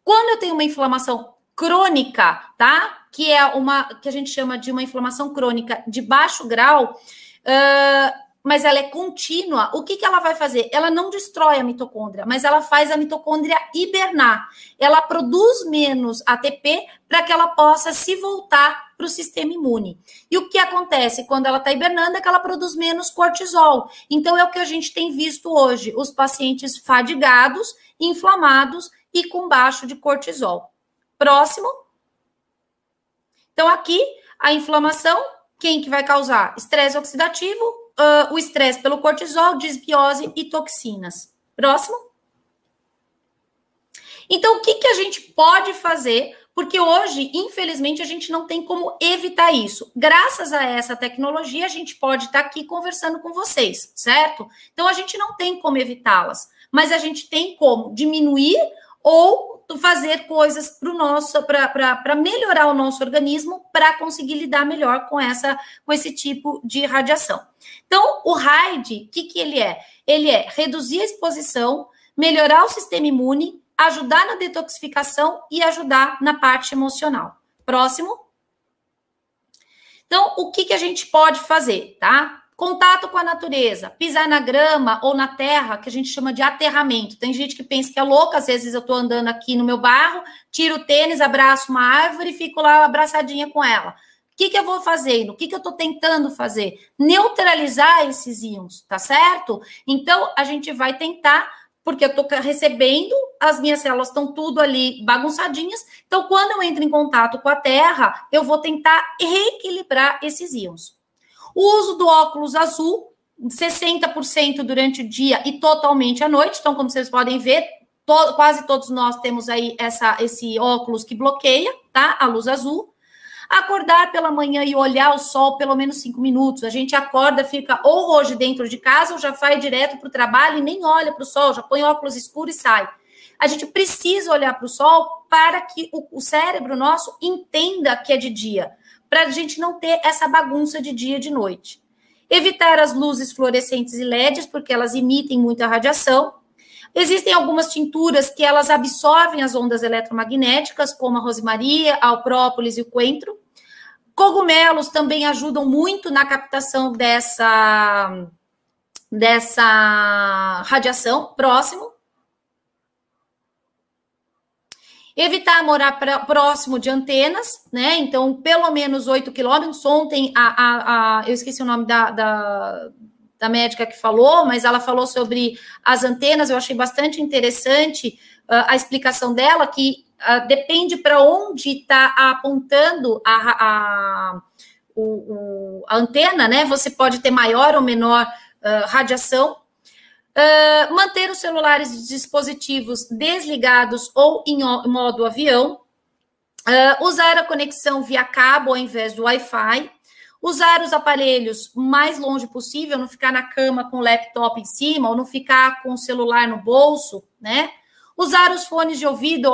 quando eu tenho uma inflamação crônica, tá? Que é uma que a gente chama de uma inflamação crônica de baixo grau, uh, mas ela é contínua, o que, que ela vai fazer? Ela não destrói a mitocôndria, mas ela faz a mitocôndria hibernar. Ela produz menos ATP para que ela possa se voltar para o sistema imune. E o que acontece quando ela está hibernando é que ela produz menos cortisol. Então, é o que a gente tem visto hoje: os pacientes fadigados, inflamados e com baixo de cortisol. Próximo. Então, aqui, a inflamação, quem que vai causar? Estresse oxidativo, uh, o estresse pelo cortisol, desbiose e toxinas. Próximo. Então, o que, que a gente pode fazer? Porque hoje, infelizmente, a gente não tem como evitar isso. Graças a essa tecnologia, a gente pode estar aqui conversando com vocês, certo? Então, a gente não tem como evitá-las, mas a gente tem como diminuir ou fazer coisas para nosso para melhorar o nosso organismo para conseguir lidar melhor com essa com esse tipo de radiação. Então, o RAID, o que, que ele é? Ele é reduzir a exposição, melhorar o sistema imune, ajudar na detoxificação e ajudar na parte emocional. Próximo. Então, o que, que a gente pode fazer, tá? Contato com a natureza, pisar na grama ou na terra, que a gente chama de aterramento. Tem gente que pensa que é louca, às vezes eu estou andando aqui no meu barro, tiro o tênis, abraço uma árvore e fico lá abraçadinha com ela. O que, que eu vou fazendo? O que, que eu estou tentando fazer? Neutralizar esses íons, tá certo? Então, a gente vai tentar, porque eu estou recebendo, as minhas células estão tudo ali bagunçadinhas. Então, quando eu entro em contato com a Terra, eu vou tentar reequilibrar esses íons. O uso do óculos azul, 60% durante o dia e totalmente à noite. Então, como vocês podem ver, to quase todos nós temos aí essa, esse óculos que bloqueia, tá? A luz azul. Acordar pela manhã e olhar o sol pelo menos cinco minutos. A gente acorda, fica ou hoje dentro de casa, ou já vai direto para o trabalho e nem olha para o sol, já põe óculos escuro e sai. A gente precisa olhar para o sol para que o, o cérebro nosso entenda que é de dia para a gente não ter essa bagunça de dia e de noite. Evitar as luzes fluorescentes e LEDs, porque elas emitem muita radiação. Existem algumas tinturas que elas absorvem as ondas eletromagnéticas, como a rosemaria, a própolis e o coentro. Cogumelos também ajudam muito na captação dessa, dessa radiação. Próximo. Evitar morar pra, próximo de antenas, né? Então, pelo menos 8 quilômetros. Ontem, a, a, a, eu esqueci o nome da, da, da, médica que falou, mas ela falou sobre as antenas. Eu achei bastante interessante uh, a explicação dela, que uh, depende para onde está apontando a, a, o, o, a antena, né? Você pode ter maior ou menor uh, radiação. Uh, manter os celulares e dispositivos desligados ou em modo avião. Usar a conexão via cabo ao invés do Wi-Fi. Usar os aparelhos mais longe possível, não ficar na cama com o laptop em cima, ou não ficar com o celular no bolso, né? Usar os fones de ouvido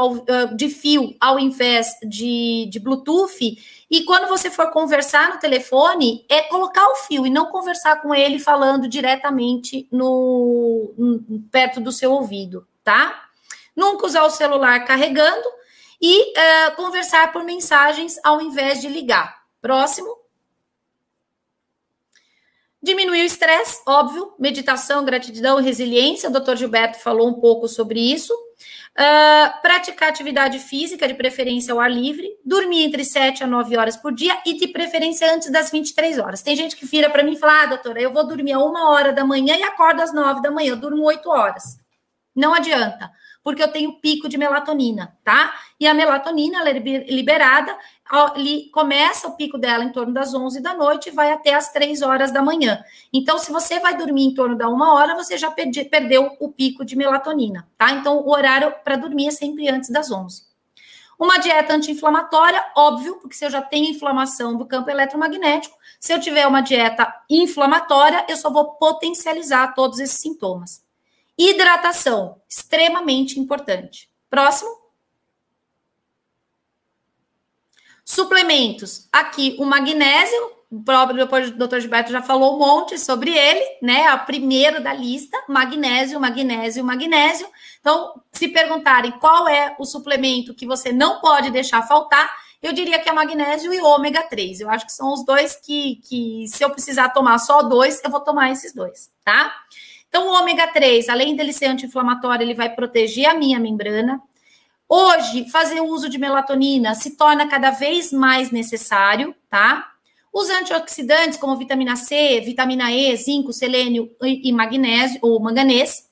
de fio ao invés de, de Bluetooth e quando você for conversar no telefone, é colocar o fio e não conversar com ele falando diretamente no, no perto do seu ouvido, tá? Nunca usar o celular carregando e uh, conversar por mensagens ao invés de ligar. Próximo. Diminuir o estresse, óbvio, meditação, gratidão, resiliência. O doutor Gilberto falou um pouco sobre isso. Uh, praticar atividade física, de preferência ao ar livre, dormir entre 7 a 9 horas por dia e de preferência antes das 23 horas. Tem gente que vira para mim e fala: ah, doutora, eu vou dormir a uma hora da manhã e acordo às 9 da manhã, eu durmo 8 horas. Não adianta porque eu tenho pico de melatonina, tá? E a melatonina, ela é liberada, começa o pico dela em torno das 11 da noite e vai até as 3 horas da manhã. Então, se você vai dormir em torno da uma hora, você já perdi, perdeu o pico de melatonina, tá? Então, o horário para dormir é sempre antes das 11. Uma dieta anti-inflamatória, óbvio, porque se eu já tenho inflamação do campo eletromagnético, se eu tiver uma dieta inflamatória, eu só vou potencializar todos esses sintomas. Hidratação, extremamente importante. Próximo. Suplementos. Aqui o magnésio, o próprio o Dr. Gilberto já falou um monte sobre ele, né? A primeira da lista, magnésio, magnésio, magnésio. Então, se perguntarem qual é o suplemento que você não pode deixar faltar, eu diria que é magnésio e ômega 3. Eu acho que são os dois que, que se eu precisar tomar só dois, eu vou tomar esses dois, tá? Então, o ômega 3, além dele ser anti-inflamatório, ele vai proteger a minha membrana. Hoje, fazer uso de melatonina se torna cada vez mais necessário, tá? Os antioxidantes, como vitamina C, vitamina E, zinco, selênio e magnésio, ou manganês.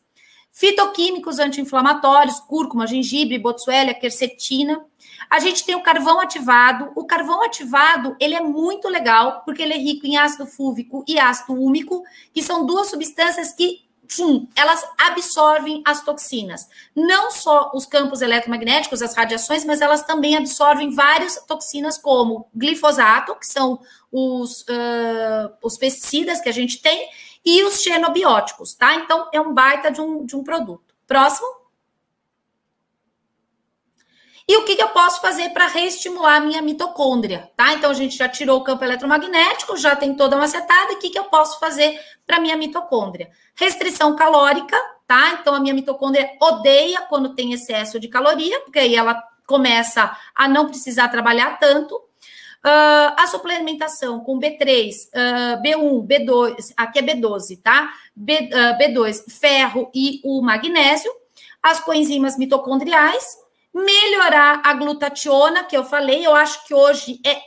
Fitoquímicos anti-inflamatórios, cúrcuma, gengibre, botsuelia, quercetina. A gente tem o carvão ativado. O carvão ativado, ele é muito legal, porque ele é rico em ácido fúvico e ácido úmico, que são duas substâncias que Sim, elas absorvem as toxinas. Não só os campos eletromagnéticos, as radiações, mas elas também absorvem várias toxinas, como glifosato, que são os, uh, os pesticidas que a gente tem, e os xenobióticos, tá? Então, é um baita de um, de um produto. Próximo. E o que, que eu posso fazer para reestimular a minha mitocôndria, tá? Então, a gente já tirou o campo eletromagnético, já tem toda uma setada, o que, que eu posso fazer para minha mitocôndria? Restrição calórica, tá? Então, a minha mitocôndria odeia quando tem excesso de caloria, porque aí ela começa a não precisar trabalhar tanto. Uh, a suplementação com B3, uh, B1, B2, aqui é B12, tá? B, uh, B2, ferro e o magnésio, as coenzimas mitocondriais, melhorar a glutationa, que eu falei, eu acho que hoje é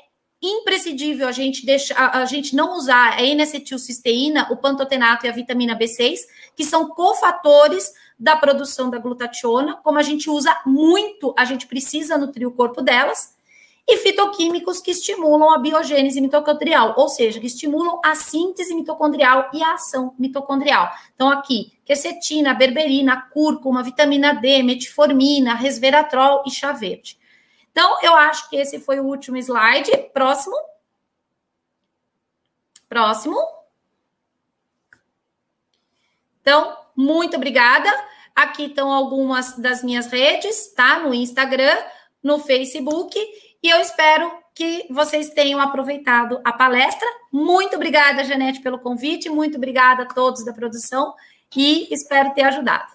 imprescindível a gente deixar a, gente não usar a N-acetilcisteína, o pantotenato e a vitamina B6, que são cofatores da produção da glutationa, como a gente usa muito, a gente precisa nutrir o corpo delas e fitoquímicos que estimulam a biogênese mitocondrial, ou seja, que estimulam a síntese mitocondrial e a ação mitocondrial. Então, aqui, quercetina, berberina, cúrcuma, vitamina D, metformina, resveratrol e chá verde. Então, eu acho que esse foi o último slide. Próximo. Próximo. Então, muito obrigada. Aqui estão algumas das minhas redes, tá? No Instagram, no Facebook e eu espero que vocês tenham aproveitado a palestra. Muito obrigada, Janete, pelo convite. Muito obrigada a todos da produção e espero ter ajudado.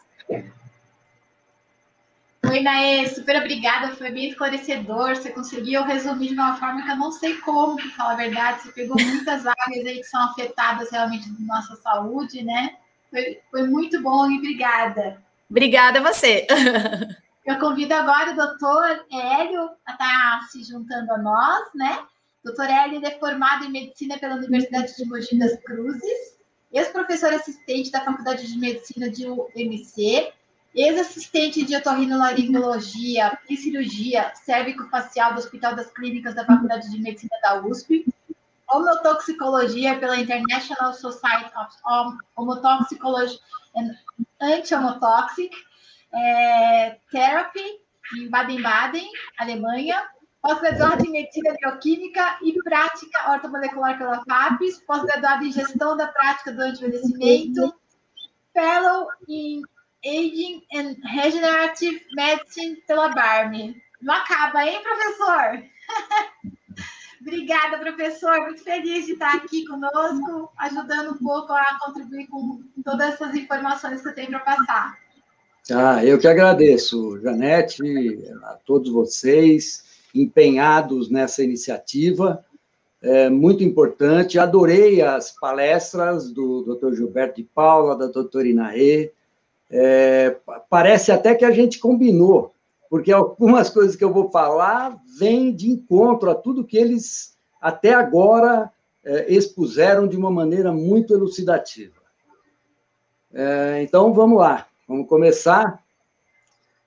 Oi, Naê, super obrigada, foi bem esclarecedor. Você conseguiu resumir de uma forma que eu não sei como, para falar a verdade. Você pegou muitas <laughs> áreas aí que são afetadas realmente da nossa saúde, né? Foi, foi muito bom e obrigada. Obrigada a você. <laughs> Eu convido agora o doutor Hélio a estar tá se juntando a nós, né? Doutor Hélio é formado em medicina pela Universidade de Mogi das Cruzes, ex-professor assistente da Faculdade de Medicina de UMC, ex-assistente de otorrinolaringologia e cirurgia cérvico-facial do Hospital das Clínicas da Faculdade de Medicina da USP, homotoxicologia pela International Society of Homotoxicology and Anti-Homotoxic, é, Therapy, em Baden-Baden, Alemanha, pós-graduado em Medicina Bioquímica e Prática Ortomolecular pela FAPES, pós-graduado em Gestão da Prática do Antienvelhecimento, Fellow em Aging and Regenerative Medicine pela BARME. Não acaba, hein, professor? <laughs> Obrigada, professor. Muito feliz de estar aqui conosco, ajudando um pouco a contribuir com todas essas informações que eu tenho para passar. Ah, eu que agradeço, Janete, a todos vocês empenhados nessa iniciativa, é muito importante. Adorei as palestras do Dr. Gilberto de Paula, da doutora Inaê. É, parece até que a gente combinou, porque algumas coisas que eu vou falar vêm de encontro a tudo que eles até agora é, expuseram de uma maneira muito elucidativa. É, então, vamos lá. Vamos começar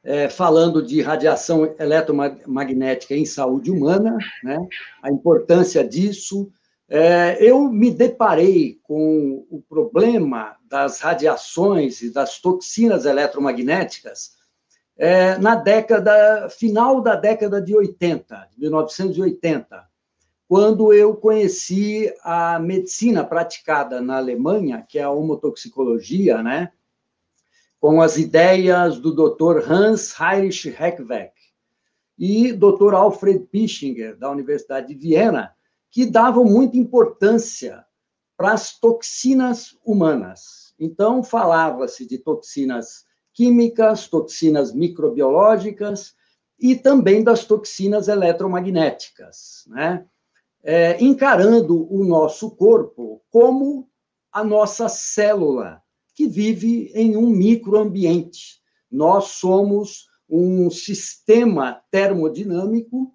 é, falando de radiação eletromagnética em saúde humana, né? a importância disso. É, eu me deparei com o problema das radiações e das toxinas eletromagnéticas é, na década, final da década de 80, 1980, quando eu conheci a medicina praticada na Alemanha, que é a homotoxicologia, né? Com as ideias do Dr. Hans Heinrich Heckweck e Dr. Alfred Pischinger, da Universidade de Viena, que davam muita importância para as toxinas humanas. Então, falava-se de toxinas químicas, toxinas microbiológicas e também das toxinas eletromagnéticas, né? É, encarando o nosso corpo como a nossa célula, que vive em um microambiente. Nós somos um sistema termodinâmico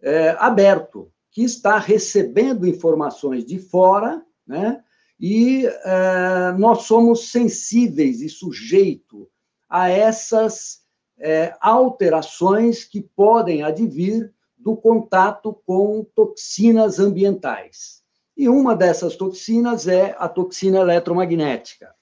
é, aberto, que está recebendo informações de fora, né? e é, nós somos sensíveis e sujeito a essas é, alterações que podem advir do contato com toxinas ambientais. E uma dessas toxinas é a toxina eletromagnética.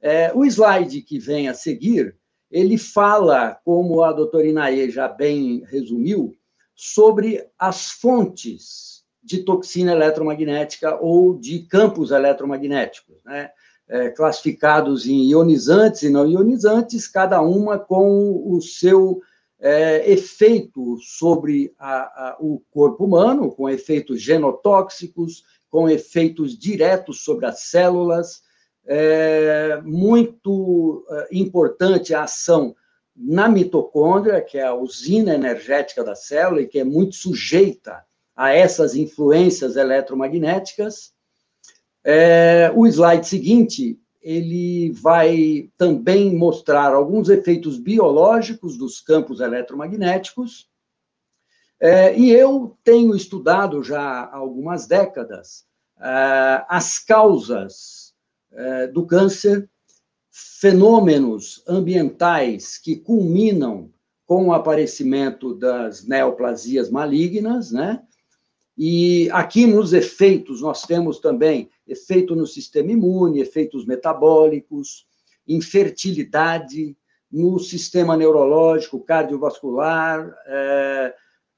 É, o slide que vem a seguir, ele fala, como a doutora Inaê já bem resumiu, sobre as fontes de toxina eletromagnética ou de campos eletromagnéticos, né? É, classificados em ionizantes e não ionizantes, cada uma com o seu é, efeito sobre a, a, o corpo humano, com efeitos genotóxicos, com efeitos diretos sobre as células, é muito é, importante a ação na mitocôndria, que é a usina energética da célula e que é muito sujeita a essas influências eletromagnéticas. É, o slide seguinte, ele vai também mostrar alguns efeitos biológicos dos campos eletromagnéticos. É, e eu tenho estudado já há algumas décadas é, as causas é, do câncer, fenômenos ambientais que culminam com o aparecimento das neoplasias malignas, né? E aqui nos efeitos, nós temos também efeito no sistema imune, efeitos metabólicos, infertilidade, no sistema neurológico, cardiovascular. É,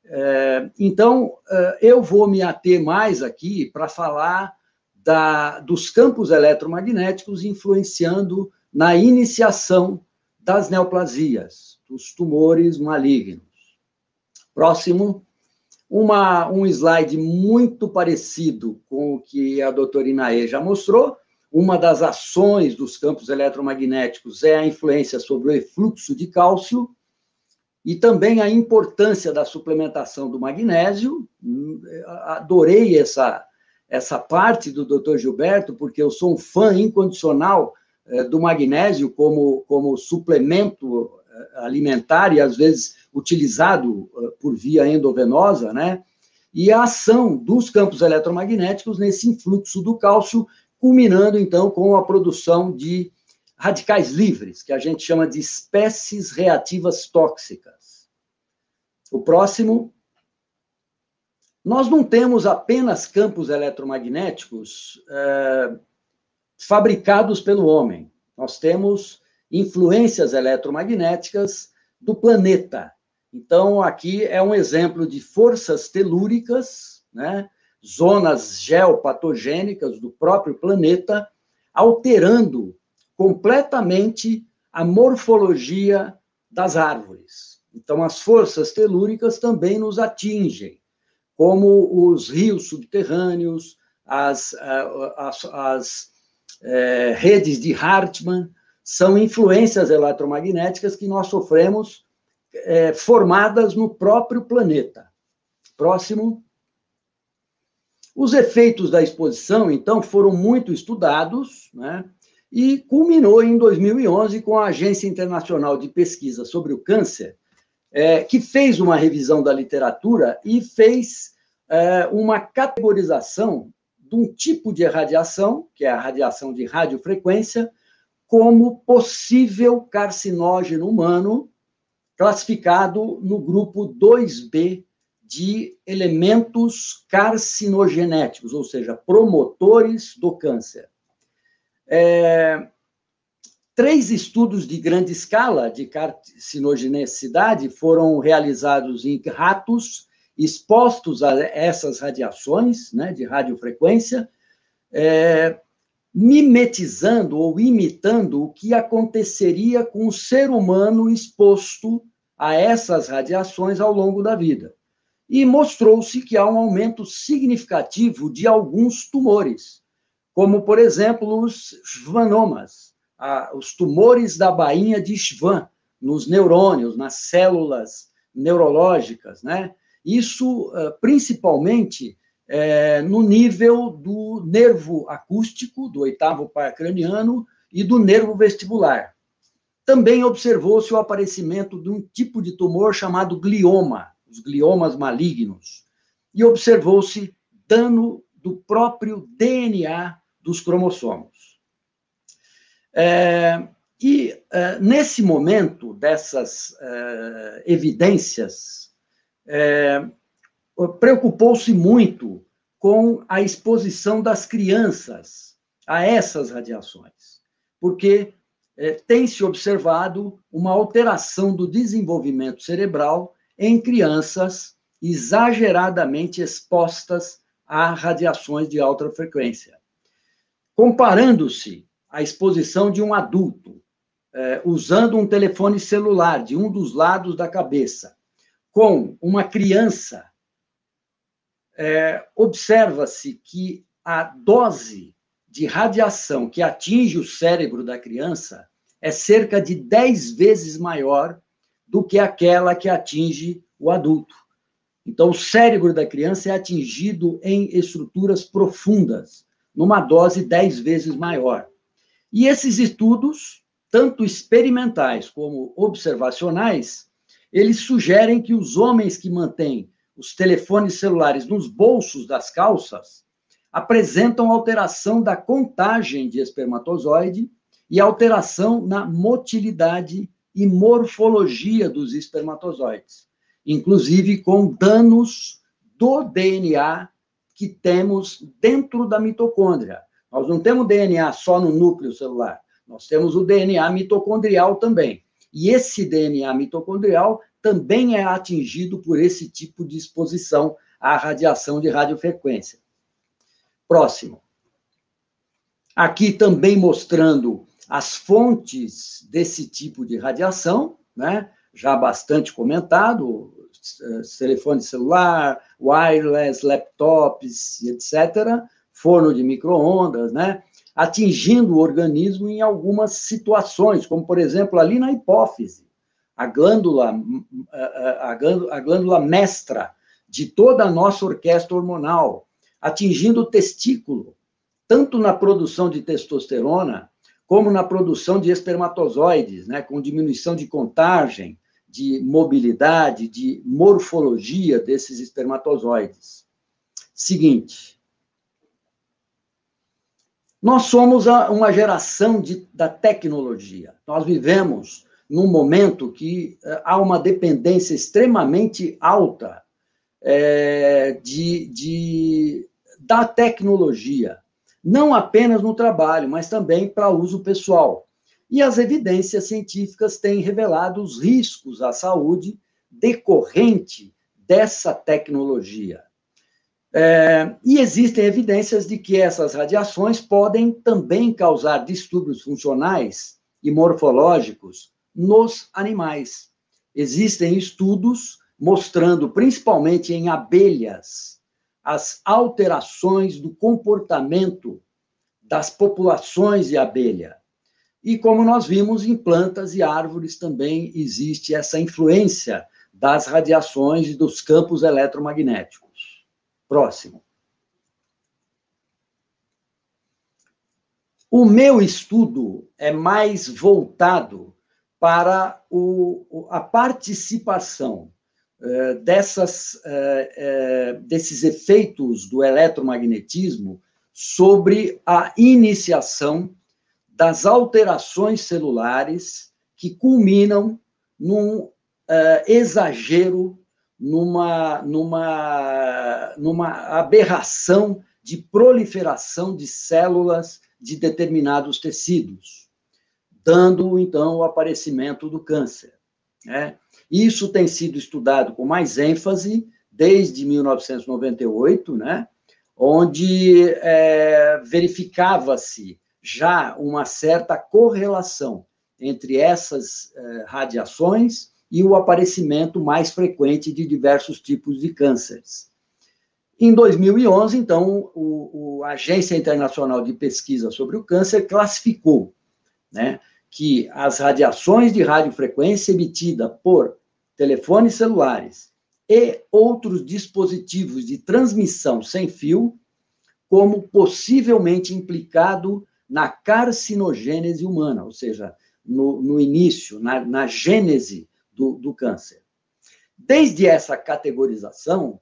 é, então, é, eu vou me ater mais aqui para falar da, dos campos eletromagnéticos influenciando na iniciação das neoplasias, dos tumores malignos. Próximo, uma, um slide muito parecido com o que a doutora Inaê já mostrou. Uma das ações dos campos eletromagnéticos é a influência sobre o efluxo de cálcio e também a importância da suplementação do magnésio. Adorei essa, essa parte do Dr. Gilberto, porque eu sou um fã incondicional eh, do magnésio como, como suplemento alimentar e às vezes utilizado por via endovenosa, né? E a ação dos campos eletromagnéticos nesse influxo do cálcio, culminando então com a produção de radicais livres, que a gente chama de espécies reativas tóxicas. O próximo. Nós não temos apenas campos eletromagnéticos é, fabricados pelo homem. Nós temos influências eletromagnéticas do planeta. Então, aqui é um exemplo de forças telúricas, né? zonas geopatogênicas do próprio planeta, alterando completamente a morfologia das árvores. Então, as forças telúricas também nos atingem, como os rios subterrâneos, as, as, as é, redes de Hartmann, são influências eletromagnéticas que nós sofremos é, formadas no próprio planeta. Próximo. Os efeitos da exposição, então, foram muito estudados, né? e culminou em 2011 com a Agência Internacional de Pesquisa sobre o Câncer, é, que fez uma revisão da literatura e fez é, uma categorização de um tipo de radiação, que é a radiação de radiofrequência, como possível carcinógeno humano, classificado no grupo 2B de elementos carcinogenéticos, ou seja, promotores do câncer. É, três estudos de grande escala de carcinogenicidade foram realizados em ratos expostos a essas radiações né, de radiofrequência, é, mimetizando ou imitando o que aconteceria com o ser humano exposto a essas radiações ao longo da vida. E mostrou-se que há um aumento significativo de alguns tumores, como, por exemplo, os schwannomas, os tumores da bainha de Schwann, nos neurônios, nas células neurológicas, né? Isso, ah, principalmente, é, no nível do nervo acústico, do oitavo par craniano, e do nervo vestibular. Também observou-se o aparecimento de um tipo de tumor chamado glioma, os gliomas malignos, e observou-se dano do próprio DNA dos cromossomos. É, e é, nesse momento dessas é, evidências, é, preocupou-se muito com a exposição das crianças a essas radiações, porque é, tem se observado uma alteração do desenvolvimento cerebral em crianças exageradamente expostas a radiações de alta frequência. Comparando-se a exposição de um adulto é, usando um telefone celular de um dos lados da cabeça com uma criança, é, observa-se que a dose de radiação que atinge o cérebro da criança é cerca de 10 vezes maior do que aquela que atinge o adulto. Então, o cérebro da criança é atingido em estruturas profundas, numa dose 10 vezes maior. E esses estudos, tanto experimentais como observacionais, eles sugerem que os homens que mantêm os telefones celulares nos bolsos das calças apresentam alteração da contagem de espermatozoide e alteração na motilidade e morfologia dos espermatozoides, inclusive com danos do DNA que temos dentro da mitocôndria. Nós não temos DNA só no núcleo celular, nós temos o DNA mitocondrial também. E esse DNA mitocondrial também é atingido por esse tipo de exposição à radiação de radiofrequência. Próximo. Aqui também mostrando as fontes desse tipo de radiação, né? já bastante comentado, eh, telefone celular, wireless, laptops, etc., forno de microondas, né? atingindo o organismo em algumas situações, como, por exemplo, ali na hipófise, a glândula, a glândula, a glândula mestra de toda a nossa orquestra hormonal, atingindo o testículo, tanto na produção de testosterona, como na produção de espermatozoides, né, com diminuição de contagem, de mobilidade, de morfologia desses espermatozoides. Seguinte, nós somos uma geração de, da tecnologia. Nós vivemos num momento que uh, há uma dependência extremamente alta é, de, de, da tecnologia, não apenas no trabalho, mas também para uso pessoal. E as evidências científicas têm revelado os riscos à saúde decorrente dessa tecnologia. É, e existem evidências de que essas radiações podem também causar distúrbios funcionais e morfológicos nos animais. Existem estudos mostrando, principalmente em abelhas, as alterações do comportamento das populações de abelha. E como nós vimos em plantas e árvores também existe essa influência das radiações e dos campos eletromagnéticos. Próximo. O meu estudo é mais voltado para o, a participação eh, dessas, eh, eh, desses efeitos do eletromagnetismo sobre a iniciação das alterações celulares que culminam num exagero numa, numa, numa aberração de proliferação de células de determinados tecidos, dando, então, o aparecimento do câncer. Né? Isso tem sido estudado com mais ênfase desde 1998, né? onde é, verificava-se já uma certa correlação entre essas é, radiações e o aparecimento mais frequente de diversos tipos de cânceres. Em 2011, então, o, o, a Agência Internacional de Pesquisa sobre o Câncer classificou né, que as radiações de radiofrequência emitida por telefones celulares e outros dispositivos de transmissão sem fio como possivelmente implicado na carcinogênese humana, ou seja, no, no início, na, na gênese do, do câncer. Desde essa categorização,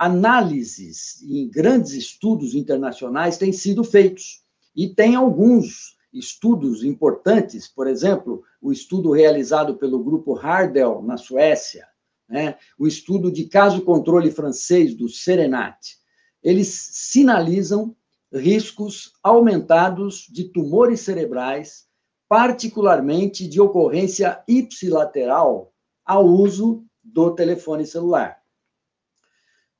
análises em grandes estudos internacionais têm sido feitos. E tem alguns estudos importantes, por exemplo, o estudo realizado pelo grupo Hardel, na Suécia, né? o estudo de caso controle francês do Serenat. Eles sinalizam riscos aumentados de tumores cerebrais, particularmente de ocorrência ipsilateral ao uso do telefone celular.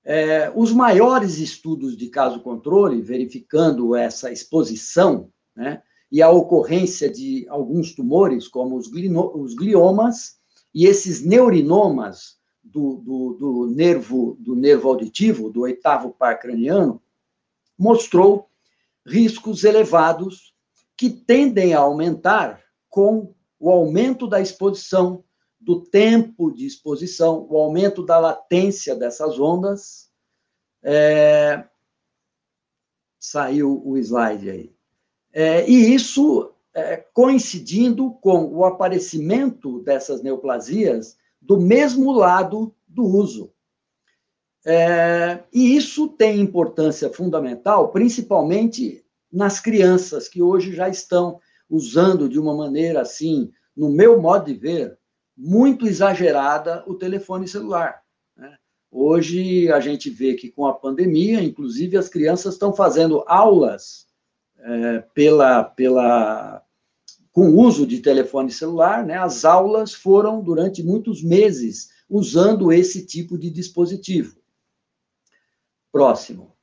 É, os maiores estudos de caso controle, verificando essa exposição né, e a ocorrência de alguns tumores, como os, os gliomas e esses neurinomas do, do, do, nervo, do nervo auditivo, do oitavo par craniano, mostrou riscos elevados que tendem a aumentar com o aumento da exposição do tempo de exposição, o aumento da latência dessas ondas. É... Saiu o slide aí. É, e isso é, coincidindo com o aparecimento dessas neoplasias do mesmo lado do uso. É, e isso tem importância fundamental, principalmente nas crianças que hoje já estão usando de uma maneira assim, no meu modo de ver, muito exagerada o telefone celular. Né? Hoje a gente vê que com a pandemia, inclusive as crianças estão fazendo aulas é, pela, pela, com uso de telefone celular, né? As aulas foram durante muitos meses usando esse tipo de dispositivo. Próximo.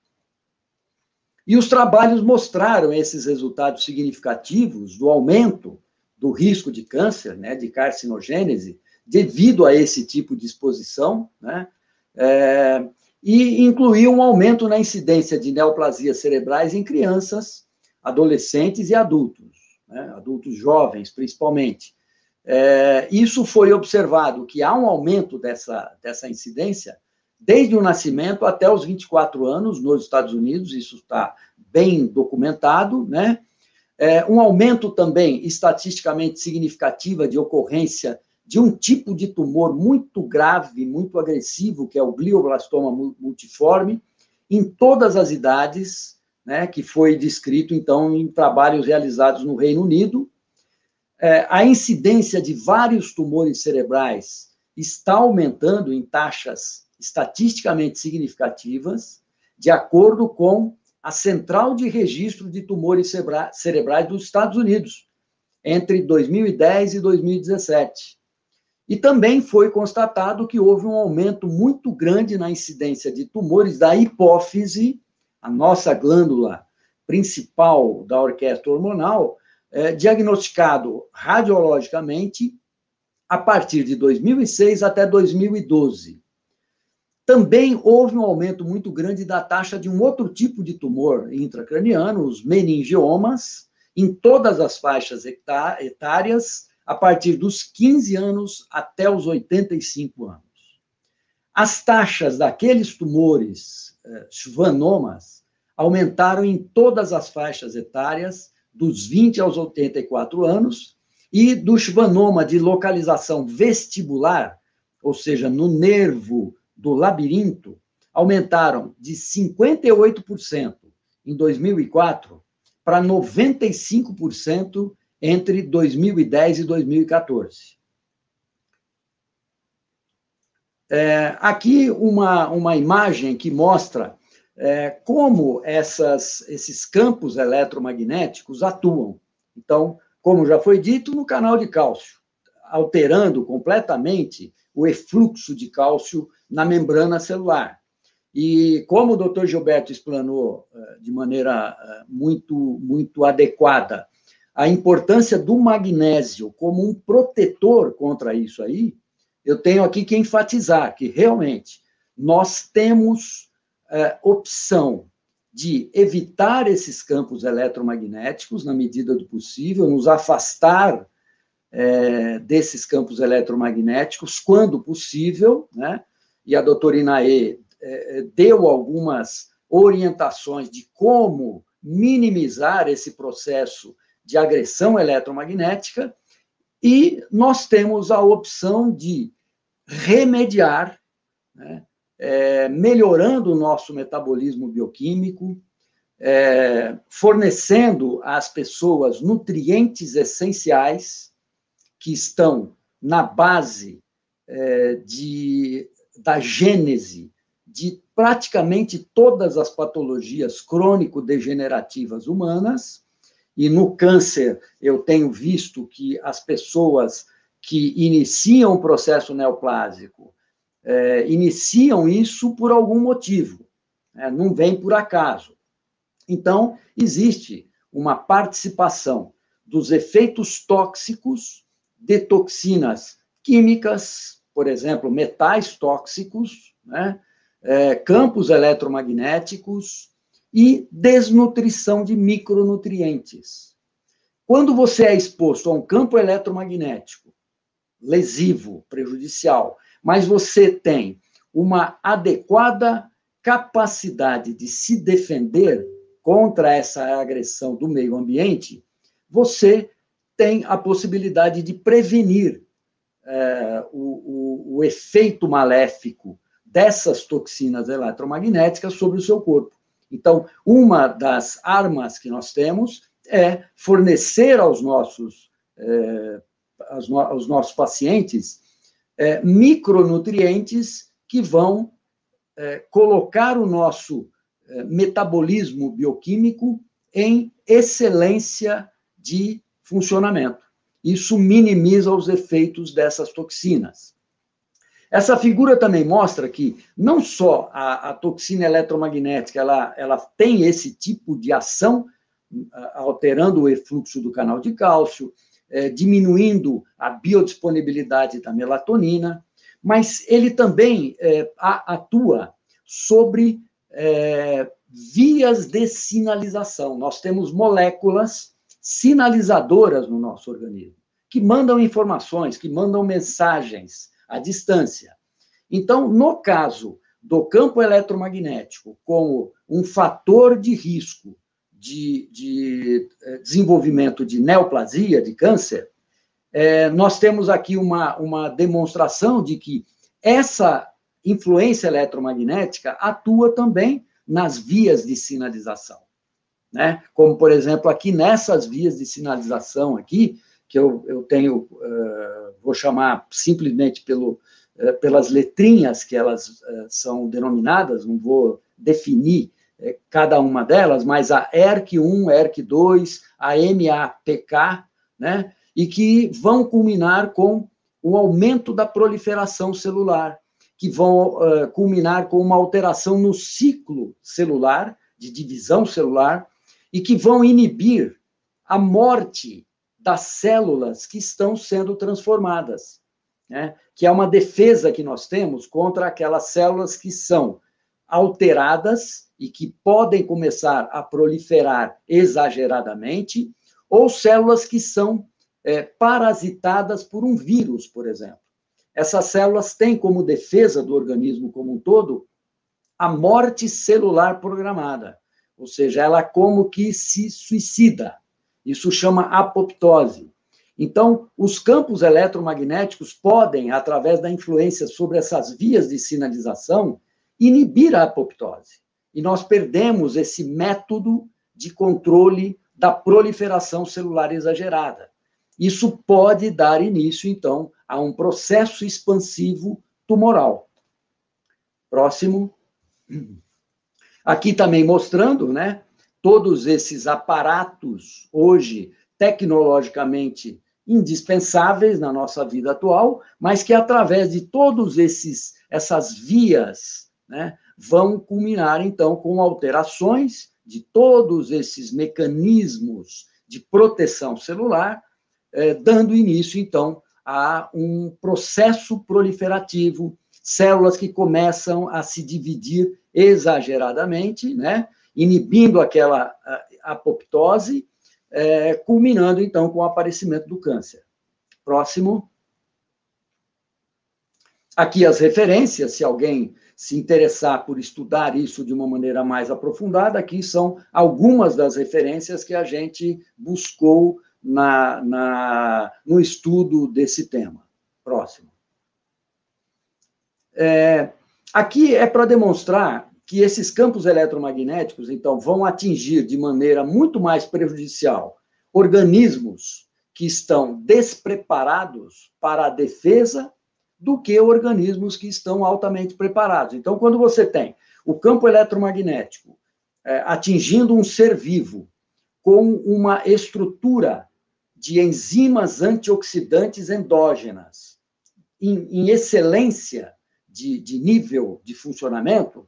E os trabalhos mostraram esses resultados significativos do aumento do risco de câncer, né, de carcinogênese, devido a esse tipo de exposição, né, é, e incluiu um aumento na incidência de neoplasias cerebrais em crianças, adolescentes e adultos, né, adultos jovens, principalmente. É, isso foi observado que há um aumento dessa, dessa incidência desde o nascimento até os 24 anos nos Estados Unidos, isso está bem documentado, né? É, um aumento também estatisticamente significativa de ocorrência de um tipo de tumor muito grave, muito agressivo, que é o glioblastoma multiforme, em todas as idades, né, que foi descrito, então, em trabalhos realizados no Reino Unido. É, a incidência de vários tumores cerebrais está aumentando em taxas estatisticamente significativas, de acordo com a Central de Registro de Tumores Cerebrais dos Estados Unidos, entre 2010 e 2017. E também foi constatado que houve um aumento muito grande na incidência de tumores da hipófise, a nossa glândula principal da orquestra hormonal, é, diagnosticado radiologicamente a partir de 2006 até 2012. Também houve um aumento muito grande da taxa de um outro tipo de tumor intracraniano, os meningiomas, em todas as faixas etárias, a partir dos 15 anos até os 85 anos. As taxas daqueles tumores eh, schwannomas aumentaram em todas as faixas etárias, dos 20 aos 84 anos, e do schwannoma de localização vestibular, ou seja, no nervo do labirinto, aumentaram de 58% em 2004 para 95% entre 2010 e 2014. É, aqui uma, uma imagem que mostra é, como essas, esses campos eletromagnéticos atuam. Então, como já foi dito, no canal de cálcio, alterando completamente o efluxo de cálcio na membrana celular. E como o doutor Gilberto explanou é, de maneira é, muito, muito adequada, a importância do magnésio como um protetor contra isso aí, eu tenho aqui que enfatizar que realmente nós temos é, opção de evitar esses campos eletromagnéticos na medida do possível, nos afastar é, desses campos eletromagnéticos quando possível, né? E a doutora Inaê é, deu algumas orientações de como minimizar esse processo de agressão eletromagnética, e nós temos a opção de remediar, né, é, melhorando o nosso metabolismo bioquímico, é, fornecendo às pessoas nutrientes essenciais que estão na base é, de, da gênese de praticamente todas as patologias crônico-degenerativas humanas, e no câncer, eu tenho visto que as pessoas que iniciam o processo neoplásico é, iniciam isso por algum motivo, né? não vem por acaso. Então, existe uma participação dos efeitos tóxicos de toxinas químicas, por exemplo, metais tóxicos, né? é, campos eletromagnéticos, e desnutrição de micronutrientes. Quando você é exposto a um campo eletromagnético lesivo, prejudicial, mas você tem uma adequada capacidade de se defender contra essa agressão do meio ambiente, você tem a possibilidade de prevenir é, o, o, o efeito maléfico dessas toxinas eletromagnéticas sobre o seu corpo. Então, uma das armas que nós temos é fornecer aos nossos, é, aos, no, aos, nossos pacientes é, micronutrientes que vão é, colocar o nosso metabolismo bioquímico em excelência de funcionamento. Isso minimiza os efeitos dessas toxinas. Essa figura também mostra que não só a, a toxina eletromagnética ela, ela tem esse tipo de ação, alterando o efluxo do canal de cálcio, é, diminuindo a biodisponibilidade da melatonina, mas ele também é, atua sobre é, vias de sinalização. Nós temos moléculas sinalizadoras no nosso organismo, que mandam informações, que mandam mensagens à distância. Então, no caso do campo eletromagnético como um fator de risco de, de eh, desenvolvimento de neoplasia, de câncer, é, nós temos aqui uma, uma demonstração de que essa influência eletromagnética atua também nas vias de sinalização. Né? Como, por exemplo, aqui nessas vias de sinalização aqui, que eu, eu tenho, uh, vou chamar simplesmente pelo, uh, pelas letrinhas que elas uh, são denominadas, não vou definir cada uma delas, mas a ERC1, ERC2, a MAPK, né? e que vão culminar com o aumento da proliferação celular, que vão culminar com uma alteração no ciclo celular, de divisão celular, e que vão inibir a morte das células que estão sendo transformadas, né? que é uma defesa que nós temos contra aquelas células que são alteradas e que podem começar a proliferar exageradamente, ou células que são é, parasitadas por um vírus, por exemplo. Essas células têm como defesa do organismo como um todo a morte celular programada, ou seja, ela como que se suicida. Isso chama apoptose. Então, os campos eletromagnéticos podem, através da influência sobre essas vias de sinalização, inibir a apoptose. E nós perdemos esse método de controle da proliferação celular exagerada. Isso pode dar início, então, a um processo expansivo tumoral. Próximo. Aqui também mostrando, né, todos esses aparatos hoje tecnologicamente indispensáveis na nossa vida atual, mas que através de todos esses essas vias, né, vão culminar então com alterações de todos esses mecanismos de proteção celular é, dando início, então, a um processo proliferativo, células que começam a se dividir exageradamente, né, inibindo aquela apoptose, é, culminando, então, com o aparecimento do câncer. Próximo. Aqui as referências, se alguém se interessar por estudar isso de uma maneira mais aprofundada, aqui são algumas das referências que a gente buscou na, na, no estudo desse tema. Próximo. É, aqui é para demonstrar que esses campos eletromagnéticos, então, vão atingir de maneira muito mais prejudicial organismos que estão despreparados para a defesa do que organismos que estão altamente preparados. Então, quando você tem o campo eletromagnético é, atingindo um ser vivo com uma estrutura de enzimas antioxidantes endógenas em, em excelência de, de nível de funcionamento,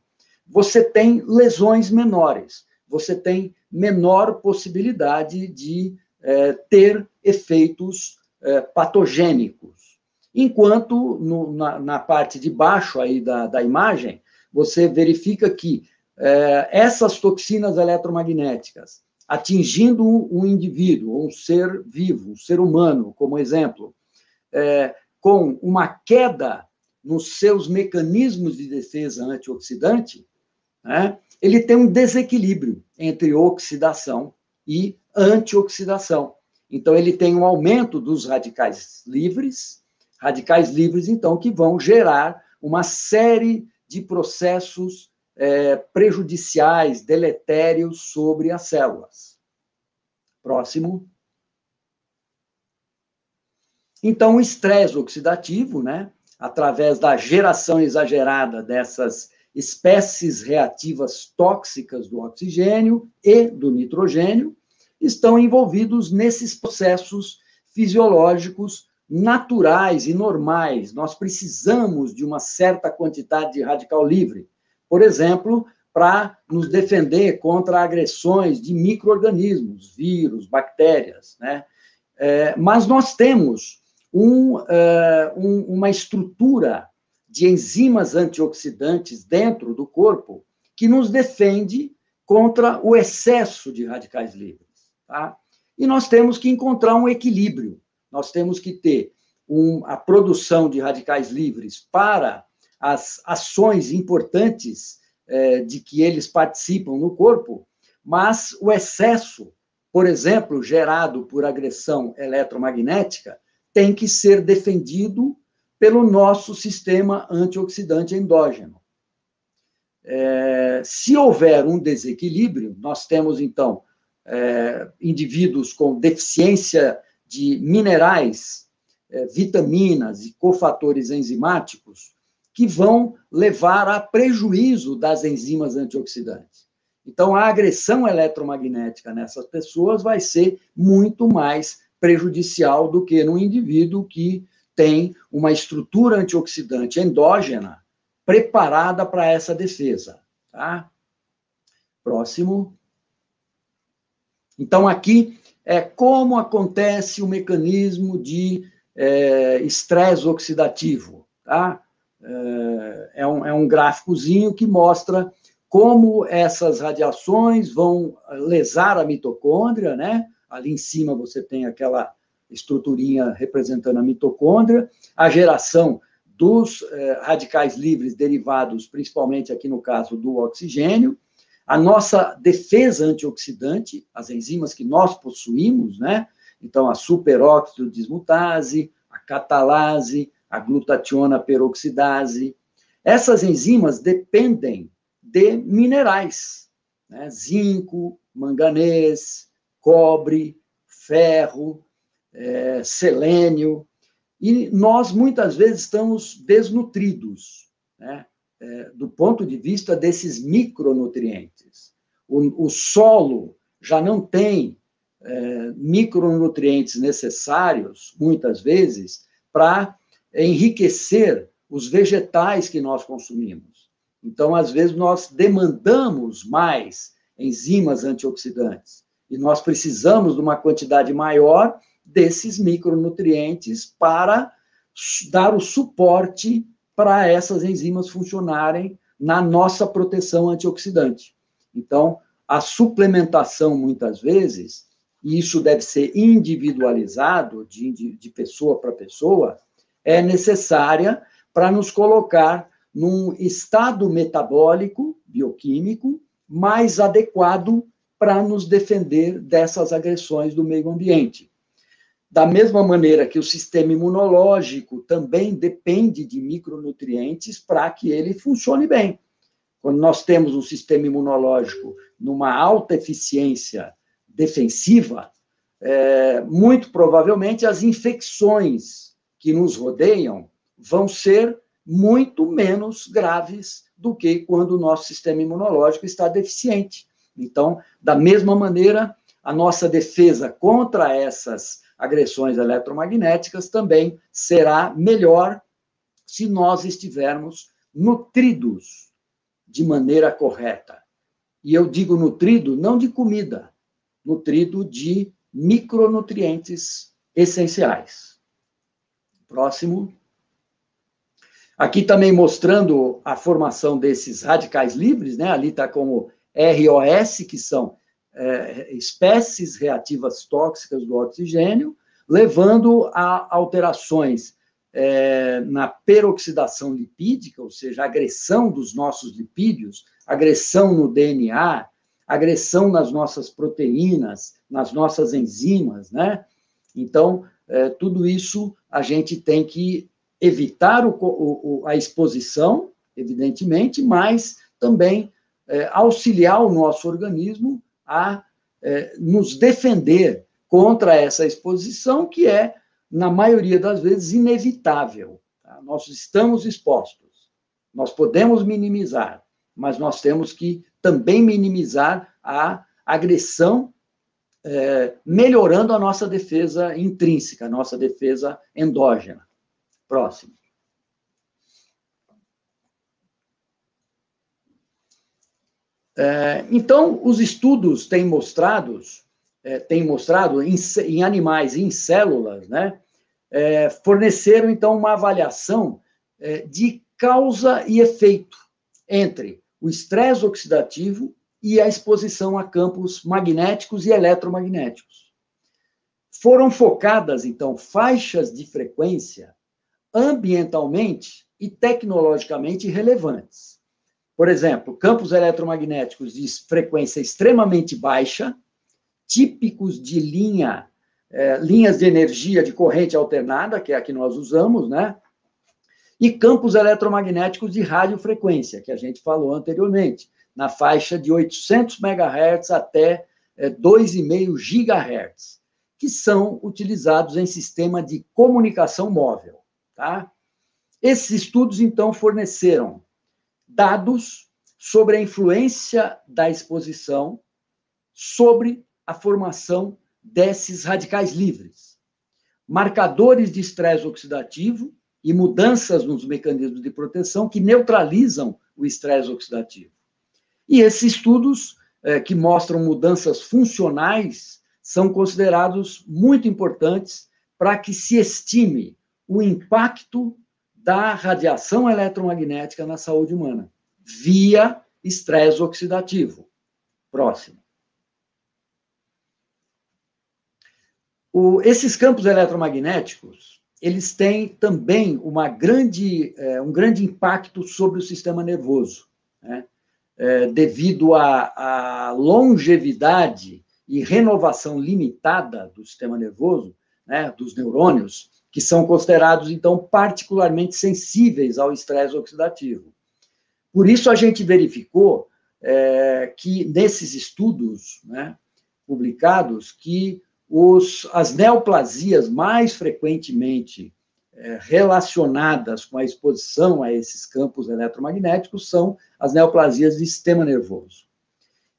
você tem lesões menores, você tem menor possibilidade de é, ter efeitos é, patogênicos. Enquanto no, na, na, parte de baixo aí da, da imagem, você verifica que é, essas toxinas eletromagnéticas atingindo um indivíduo, um ser vivo, um ser humano, como exemplo, é, com uma queda nos seus mecanismos de defesa antioxidante, né, ele tem um desequilíbrio entre oxidação e antioxidação. Então, ele tem um aumento dos radicais livres, radicais livres, então, que vão gerar uma série de processos é, prejudiciais, deletérios sobre as células. Próximo. Então, o estresse oxidativo, né, através da geração exagerada dessas espécies reativas tóxicas do oxigênio e do nitrogênio, estão envolvidos nesses processos fisiológicos naturais e normais. Nós precisamos de uma certa quantidade de radical livre por exemplo, para nos defender contra agressões de micro-organismos, vírus, bactérias. Né? É, mas nós temos um, uh, um, uma estrutura de enzimas antioxidantes dentro do corpo que nos defende contra o excesso de radicais livres. Tá? E nós temos que encontrar um equilíbrio. Nós temos que ter um, a produção de radicais livres para as ações importantes é, de que eles participam no corpo, mas o excesso, por exemplo, gerado por agressão eletromagnética, tem que ser defendido pelo nosso sistema antioxidante endógeno. É, se houver um desequilíbrio, nós temos então é, indivíduos com deficiência de minerais, é, vitaminas e cofatores enzimáticos que vão levar a prejuízo das enzimas antioxidantes. Então, a agressão eletromagnética nessas pessoas vai ser muito mais prejudicial do que num indivíduo que tem uma estrutura antioxidante endógena preparada para essa defesa. Tá? Próximo. Então, aqui é como acontece o mecanismo de é, estresse oxidativo. Tá? É, é um, é um gráficozinho que mostra como essas radiações vão lesar a mitocôndria, né? Ali em cima você tem aquela estruturinha representando a mitocôndria, a geração dos eh, radicais livres derivados, principalmente aqui no caso do oxigênio, a nossa defesa antioxidante, as enzimas que nós possuímos, né? Então, a superóxido dismutase, a catalase, a glutationa peroxidase. Essas enzimas dependem de minerais, né? zinco, manganês, cobre, ferro, é, selênio, e nós muitas vezes estamos desnutridos, né? É, do ponto de vista desses micronutrientes. O, o solo já não tem é, micronutrientes necessários, muitas vezes, para enriquecer os vegetais que nós consumimos. Então, às vezes, nós demandamos mais enzimas antioxidantes e nós precisamos de uma quantidade maior desses micronutrientes para dar o suporte para essas enzimas funcionarem na nossa proteção antioxidante. Então, a suplementação, muitas vezes, e isso deve ser individualizado de, de, pessoa para pessoa, é necessária para nos colocar num estado metabólico, bioquímico, mais adequado para nos defender dessas agressões do meio ambiente. Da mesma maneira que o sistema imunológico também depende de micronutrientes para que ele funcione bem. Quando nós temos um sistema imunológico numa alta eficiência defensiva, é, muito provavelmente as infecções que nos rodeiam vão ser muito menos graves do que quando o nosso sistema imunológico está deficiente. Então, da mesma maneira, a nossa defesa contra essas agressões eletromagnéticas também será melhor se nós estivermos nutridos de maneira correta. E eu digo nutrido não de comida, nutrido de micronutrientes essenciais. Próximo. Aqui também mostrando a formação desses radicais livres, né? Ali está como ROS, que são é, espécies reativas tóxicas do oxigênio, levando a alterações é, na peroxidação lipídica, ou seja, agressão dos nossos lipídios, agressão no DNA, agressão nas nossas proteínas, nas nossas enzimas, né? Então, é, tudo isso a gente tem que evitar o, o, a exposição, evidentemente, mas também é, auxiliar o nosso organismo a é, nos defender contra essa exposição, que é, na maioria das vezes, inevitável. Tá? Nós estamos expostos, nós podemos minimizar, mas nós temos que também minimizar a agressão, é, melhorando a nossa defesa intrínseca, a nossa defesa endógena. Próximo. Então, os estudos têm mostrado, é, têm mostrado em, em, animais e em células, né, é, forneceram, então, uma avaliação é, de causa e efeito entre o estresse oxidativo e a exposição a campos magnéticos e eletromagnéticos. Foram focadas, então, faixas de frequência ambientalmente e tecnologicamente relevantes Por exemplo, campos eletromagnéticos de frequência extremamente baixa, típicos de linha, é, linhas de energia de corrente alternada, que é a que nós usamos, né? E campos eletromagnéticos de radiofrequência, que a gente falou anteriormente, na faixa de 800 MHz até é, 2,5 GHz, que são utilizados em sistema de comunicação móvel, tá? Esses estudos, então, forneceram dados sobre a influência da exposição sobre a formação desses radicais livres, marcadores de estresse oxidativo e mudanças nos mecanismos de proteção que neutralizam o estresse oxidativo. E esses estudos eh, que mostram mudanças funcionais são considerados muito importantes para que se estime o impacto da radiação eletromagnética na saúde humana, via estresse oxidativo. Próximo. O, esses campos eletromagnéticos, eles têm também uma grande, é, um grande impacto sobre o sistema nervoso, né? é, devido à, longevidade e renovação limitada do sistema nervoso, né, dos neurônios, que são considerados, então, particularmente sensíveis ao estresse oxidativo. Por isso, a gente verificou é, que, nesses estudos né, publicados, que os, as neoplasias mais frequentemente é, relacionadas com a exposição a esses campos eletromagnéticos são as neoplasias do sistema nervoso.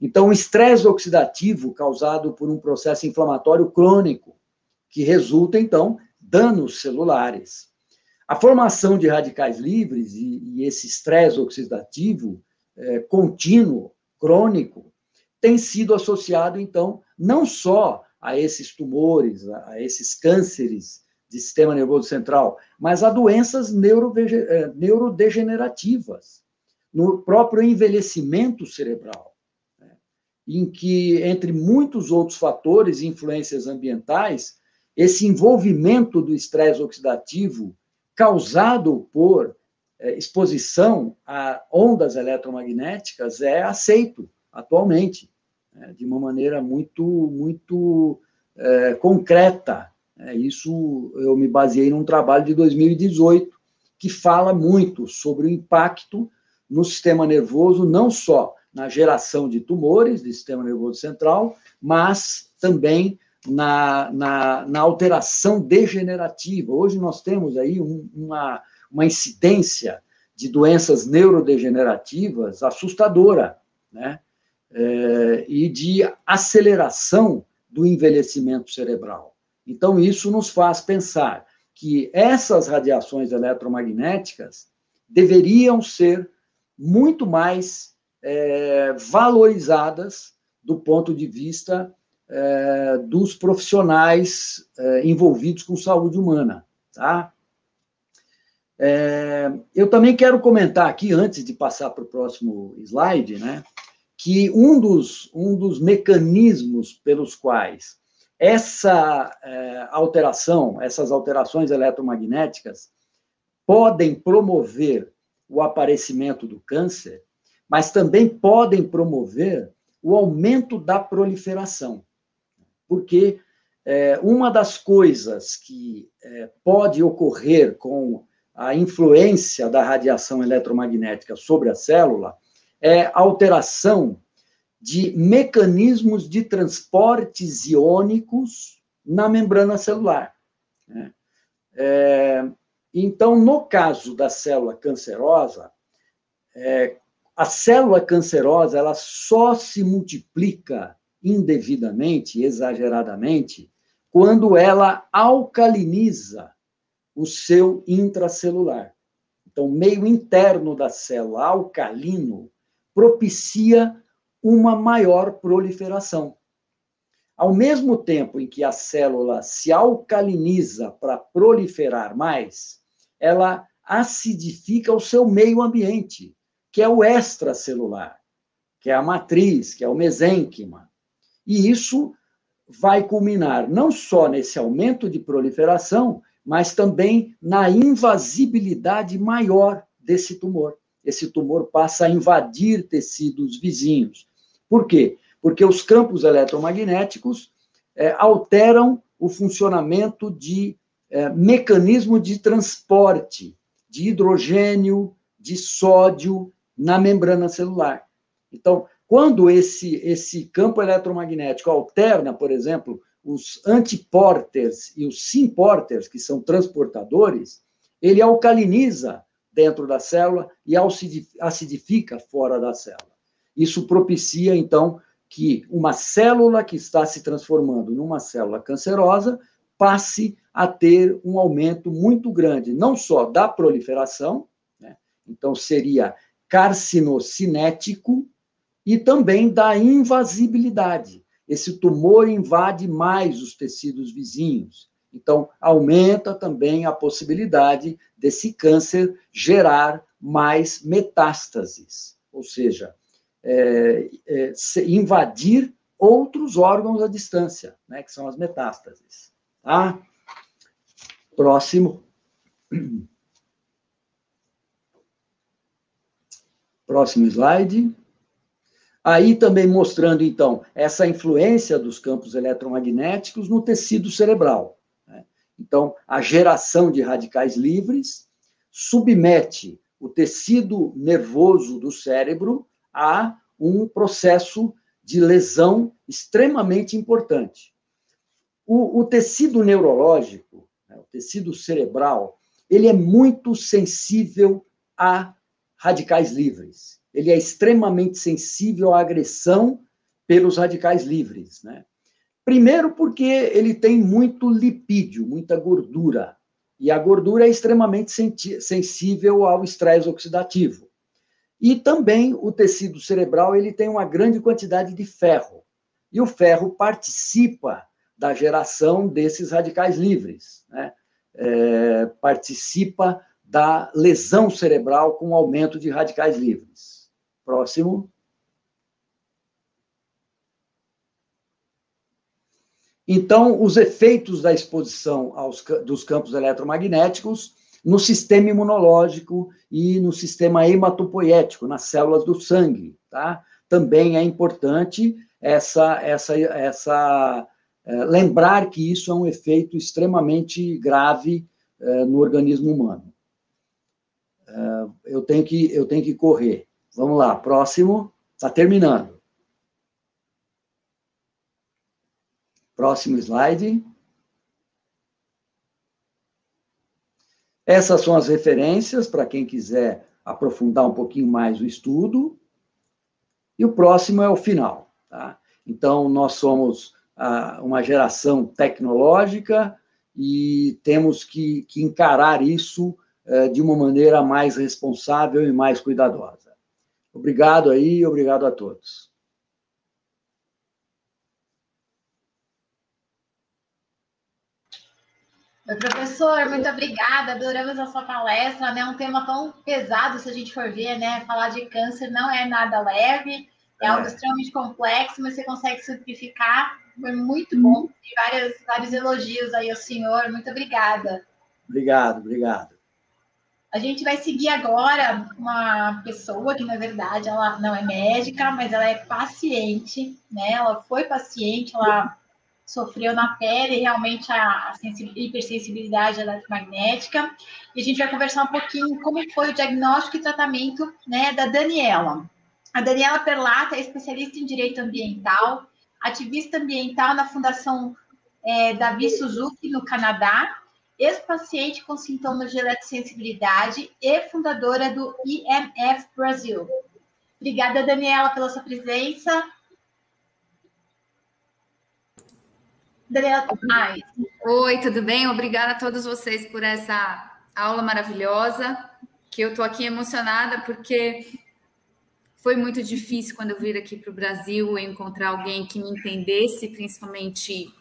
Então, o estresse oxidativo causado por um processo inflamatório crônico, que resulta, então, danos celulares. A formação de radicais livres e, e esse estresse oxidativo é, contínuo, crônico, tem sido associado, então, não só a esses tumores, a esses cânceres de sistema nervoso central, mas a doenças eh, neurodegenerativas, no próprio envelhecimento cerebral, né? em que, entre muitos outros fatores e influências ambientais, esse envolvimento do estresse oxidativo causado por eh, exposição a ondas eletromagnéticas é aceito atualmente né, de uma maneira muito, muito é, concreta. É, isso eu me baseei num trabalho de 2018 que fala muito sobre o impacto no sistema nervoso, não só na geração de tumores do sistema nervoso central, mas também na, na, na alteração degenerativa. Hoje nós temos aí um, uma, uma incidência de doenças neurodegenerativas assustadora, né? é, e de aceleração do envelhecimento cerebral. Então, isso nos faz pensar que essas radiações eletromagnéticas deveriam ser muito mais é, valorizadas do ponto de vista é, dos profissionais é, envolvidos com saúde humana, tá? É, eu também quero comentar aqui, antes de passar para o próximo slide, né, que um dos, um dos mecanismos pelos quais essa é, alteração, essas alterações eletromagnéticas, podem promover o aparecimento do câncer, mas também podem promover o aumento da proliferação. Porque é, uma das coisas que é, pode ocorrer com a influência da radiação eletromagnética sobre a célula é alteração de mecanismos de transportes iônicos na membrana celular. Né? É, então, no caso da célula cancerosa, é, a célula cancerosa ela só se multiplica indevidamente, exageradamente, quando ela alcaliniza o seu intracelular. Então, o meio interno da célula alcalino propicia uma maior proliferação. Ao mesmo tempo em que a célula se alcaliniza para proliferar mais, ela acidifica o seu meio ambiente, que é o extracelular, que é a matriz, que é o mesênquima. E isso vai culminar não só nesse aumento de proliferação, mas também na invasibilidade maior desse tumor. esse tumor passa a invadir tecidos vizinhos. Por quê? Porque os campos eletromagnéticos é, alteram o funcionamento de é, mecanismo de transporte de hidrogênio, de sódio na membrana celular. Então, quando esse, esse campo eletromagnético alterna, por exemplo, os antiporters e os simporters, que são transportadores, ele alcaliniza dentro da célula e acidifica fora da célula. Isso propicia, então, que uma célula que está se transformando numa célula cancerosa passe a ter um aumento muito grande, não só da proliferação, né? então seria carcinocinético, e também da invasibilidade. Esse tumor invade mais os tecidos vizinhos. Então, aumenta também a possibilidade desse câncer gerar mais metástases, ou seja, é, é, invadir outros órgãos à distância, né, que são as metástases. Tá? Próximo. Próximo slide. Aí também mostrando, então, essa influência dos campos eletromagnéticos no tecido cerebral. Né? Então, a geração de radicais livres submete o tecido nervoso do cérebro a um processo de lesão extremamente importante. O, o tecido neurológico, né, o tecido cerebral, ele é muito sensível a radicais livres. Ele é extremamente sensível à agressão pelos radicais livres, né? Primeiro porque ele tem muito lipídio, muita gordura, e a gordura é extremamente sensível ao estresse oxidativo. E também o tecido cerebral ele tem uma grande quantidade de ferro. E o ferro participa da geração desses radicais livres, né? É, participa da lesão cerebral com aumento de radicais livres. Próximo. Então, os efeitos da exposição aos, dos campos eletromagnéticos no sistema imunológico e no sistema hematopoético, nas células do sangue, tá? Também é importante essa, essa, essa é, lembrar que isso é um efeito extremamente grave é, no organismo humano. É, eu tenho que eu tenho que correr. Vamos lá, próximo. Está terminando. Próximo slide. Essas são as referências para quem quiser aprofundar um pouquinho mais o estudo. E o próximo é o final. Tá? Então, nós somos ah, uma geração tecnológica e temos que, que encarar isso eh, de uma maneira mais responsável e mais cuidadosa. Obrigado aí, obrigado a todos. Oi, professor, muito obrigada. Adoramos a sua palestra, né? Um tema tão pesado, se a gente for ver, né? Falar de câncer não é nada leve, é, é. algo extremamente complexo, mas você consegue simplificar. Foi muito bom. E vários, vários elogios aí ao senhor. Muito obrigada. Obrigado, obrigado. A gente vai seguir agora uma pessoa que, na verdade, ela não é médica, mas ela é paciente, né? Ela foi paciente, ela sofreu na pele realmente a, hipersensibilidade eletromagnética. E a gente vai conversar um pouquinho como foi o diagnóstico e tratamento né, da Daniela. A Daniela Perlata é especialista em direito ambiental, ativista ambiental na Fundação é, Davi Suzuki, no Canadá, ex-paciente com sintomas de eletrosensibilidade e fundadora do IMF Brasil. Obrigada, Daniela, pela sua presença. Daniela Ai. Oi, tudo bem? Obrigada a todos vocês por essa aula maravilhosa, que eu estou aqui emocionada porque foi muito difícil quando eu vir aqui para o Brasil encontrar alguém que me entendesse, principalmente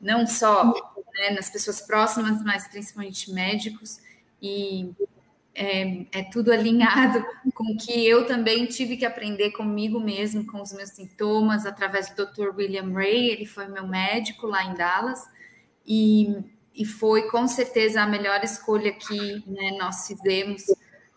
não só né, nas pessoas próximas, mas principalmente médicos, e é, é, tudo alinhado <laughs> com o que eu também tive que aprender comigo mesmo, com os meus sintomas, através do Dr. William Ray, ele foi meu médico lá em Dallas, e, e foi com certeza a melhor escolha que né, nós fizemos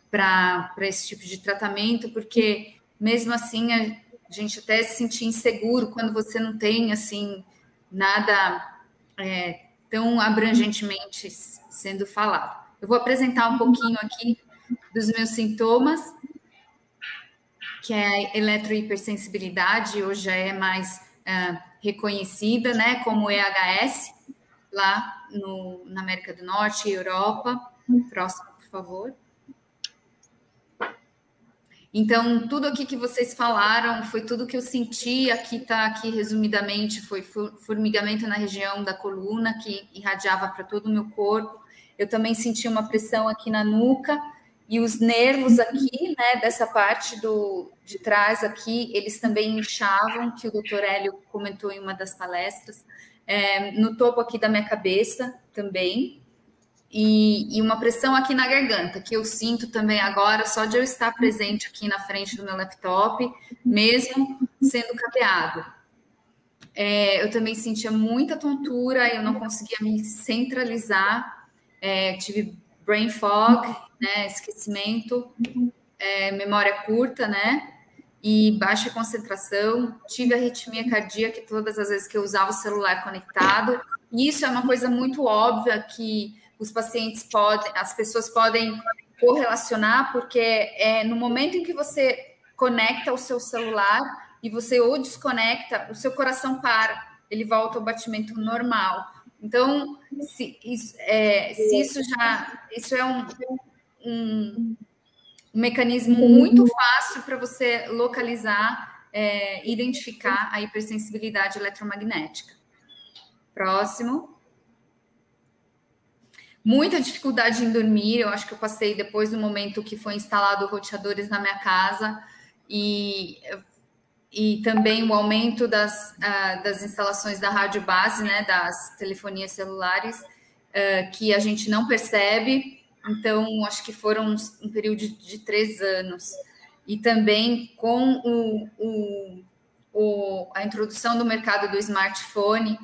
para esse tipo de tratamento, porque mesmo assim a gente até se sentir inseguro quando você não tem assim nada é, tão abrangentemente sendo falado. Eu vou apresentar um pouquinho aqui dos meus sintomas, que é eletrohipersensibilidade, hoje já é mais uh, reconhecida, né, como EHS, lá no, na América do Norte e Europa. Próximo, por favor. Então, tudo aqui que vocês falaram foi tudo que eu senti. Aqui está aqui resumidamente, foi formigamento na região da coluna que irradiava para todo o meu corpo. Eu também senti uma pressão aqui na nuca e os nervos aqui, né, dessa parte do de trás aqui, eles também inchavam, que o doutor Hélio comentou em uma das palestras, é, no topo aqui da minha cabeça também, e, e, uma pressão aqui na garganta, que eu sinto também agora, só de eu estar presente aqui na frente do meu laptop, mesmo sendo cabeado. É, eu também sentia muita tontura, eu não conseguia me centralizar, é, tive brain fog, né, esquecimento, é, memória curta, né, e baixa concentração, tive arritmia cardíaca todas as vezes que eu usava o celular conectado, e isso é uma coisa muito óbvia que os pacientes podem, as pessoas podem correlacionar, porque é no momento em que você conecta o seu celular e você ou desconecta, o seu coração para, ele volta ao batimento normal. Então, se isso, é, se isso já, isso é um, um, um mecanismo muito fácil para você localizar, é, identificar a hipersensibilidade eletromagnética. Próximo muita dificuldade em dormir. Eu acho que eu passei depois do momento que foi instalado roteadores na minha casa e, e também o aumento das, uh, das instalações da rádio base, né, das telefonias celulares, uh, que a gente não percebe. Então, acho que foram um período de, de três anos. E também com o, o, o, a introdução do mercado do smartphone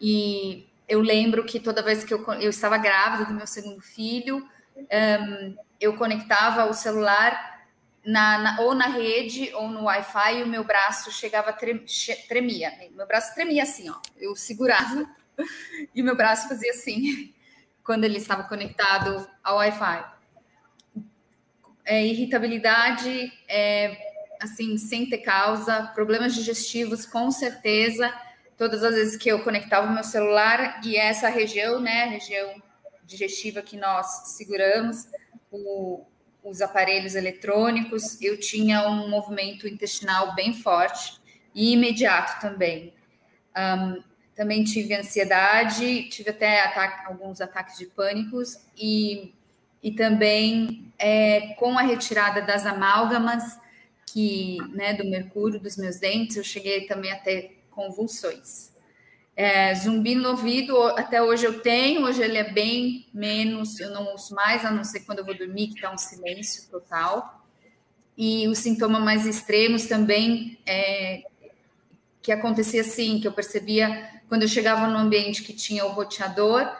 e eu lembro que toda vez que eu, eu estava grávida do meu segundo filho, um, eu conectava o celular na, na, ou na rede ou no Wi-Fi e o meu braço chegava, tre, tremia. Meu braço tremia assim, ó. Eu segurava <laughs> e meu braço fazia assim <laughs> quando ele estava conectado ao Wi-Fi. É, irritabilidade, é, assim, sem ter causa, problemas digestivos, com certeza todas as vezes que eu conectava o meu celular e essa região, né, a região digestiva que nós seguramos, o, os aparelhos eletrônicos, eu tinha um movimento intestinal bem forte e imediato também. Um, também tive ansiedade, tive até ataque, alguns ataques de pânicos e, e também é, com a retirada das amálgamas que, né, do mercúrio dos meus dentes, eu cheguei também até convulsões. É, zumbi no ouvido, até hoje eu tenho, hoje ele é bem menos, eu não ouço mais, a não ser quando eu vou dormir, que está um silêncio total. E os sintomas mais extremos também, é, que acontecia assim, que eu percebia quando eu chegava no ambiente que tinha o roteador,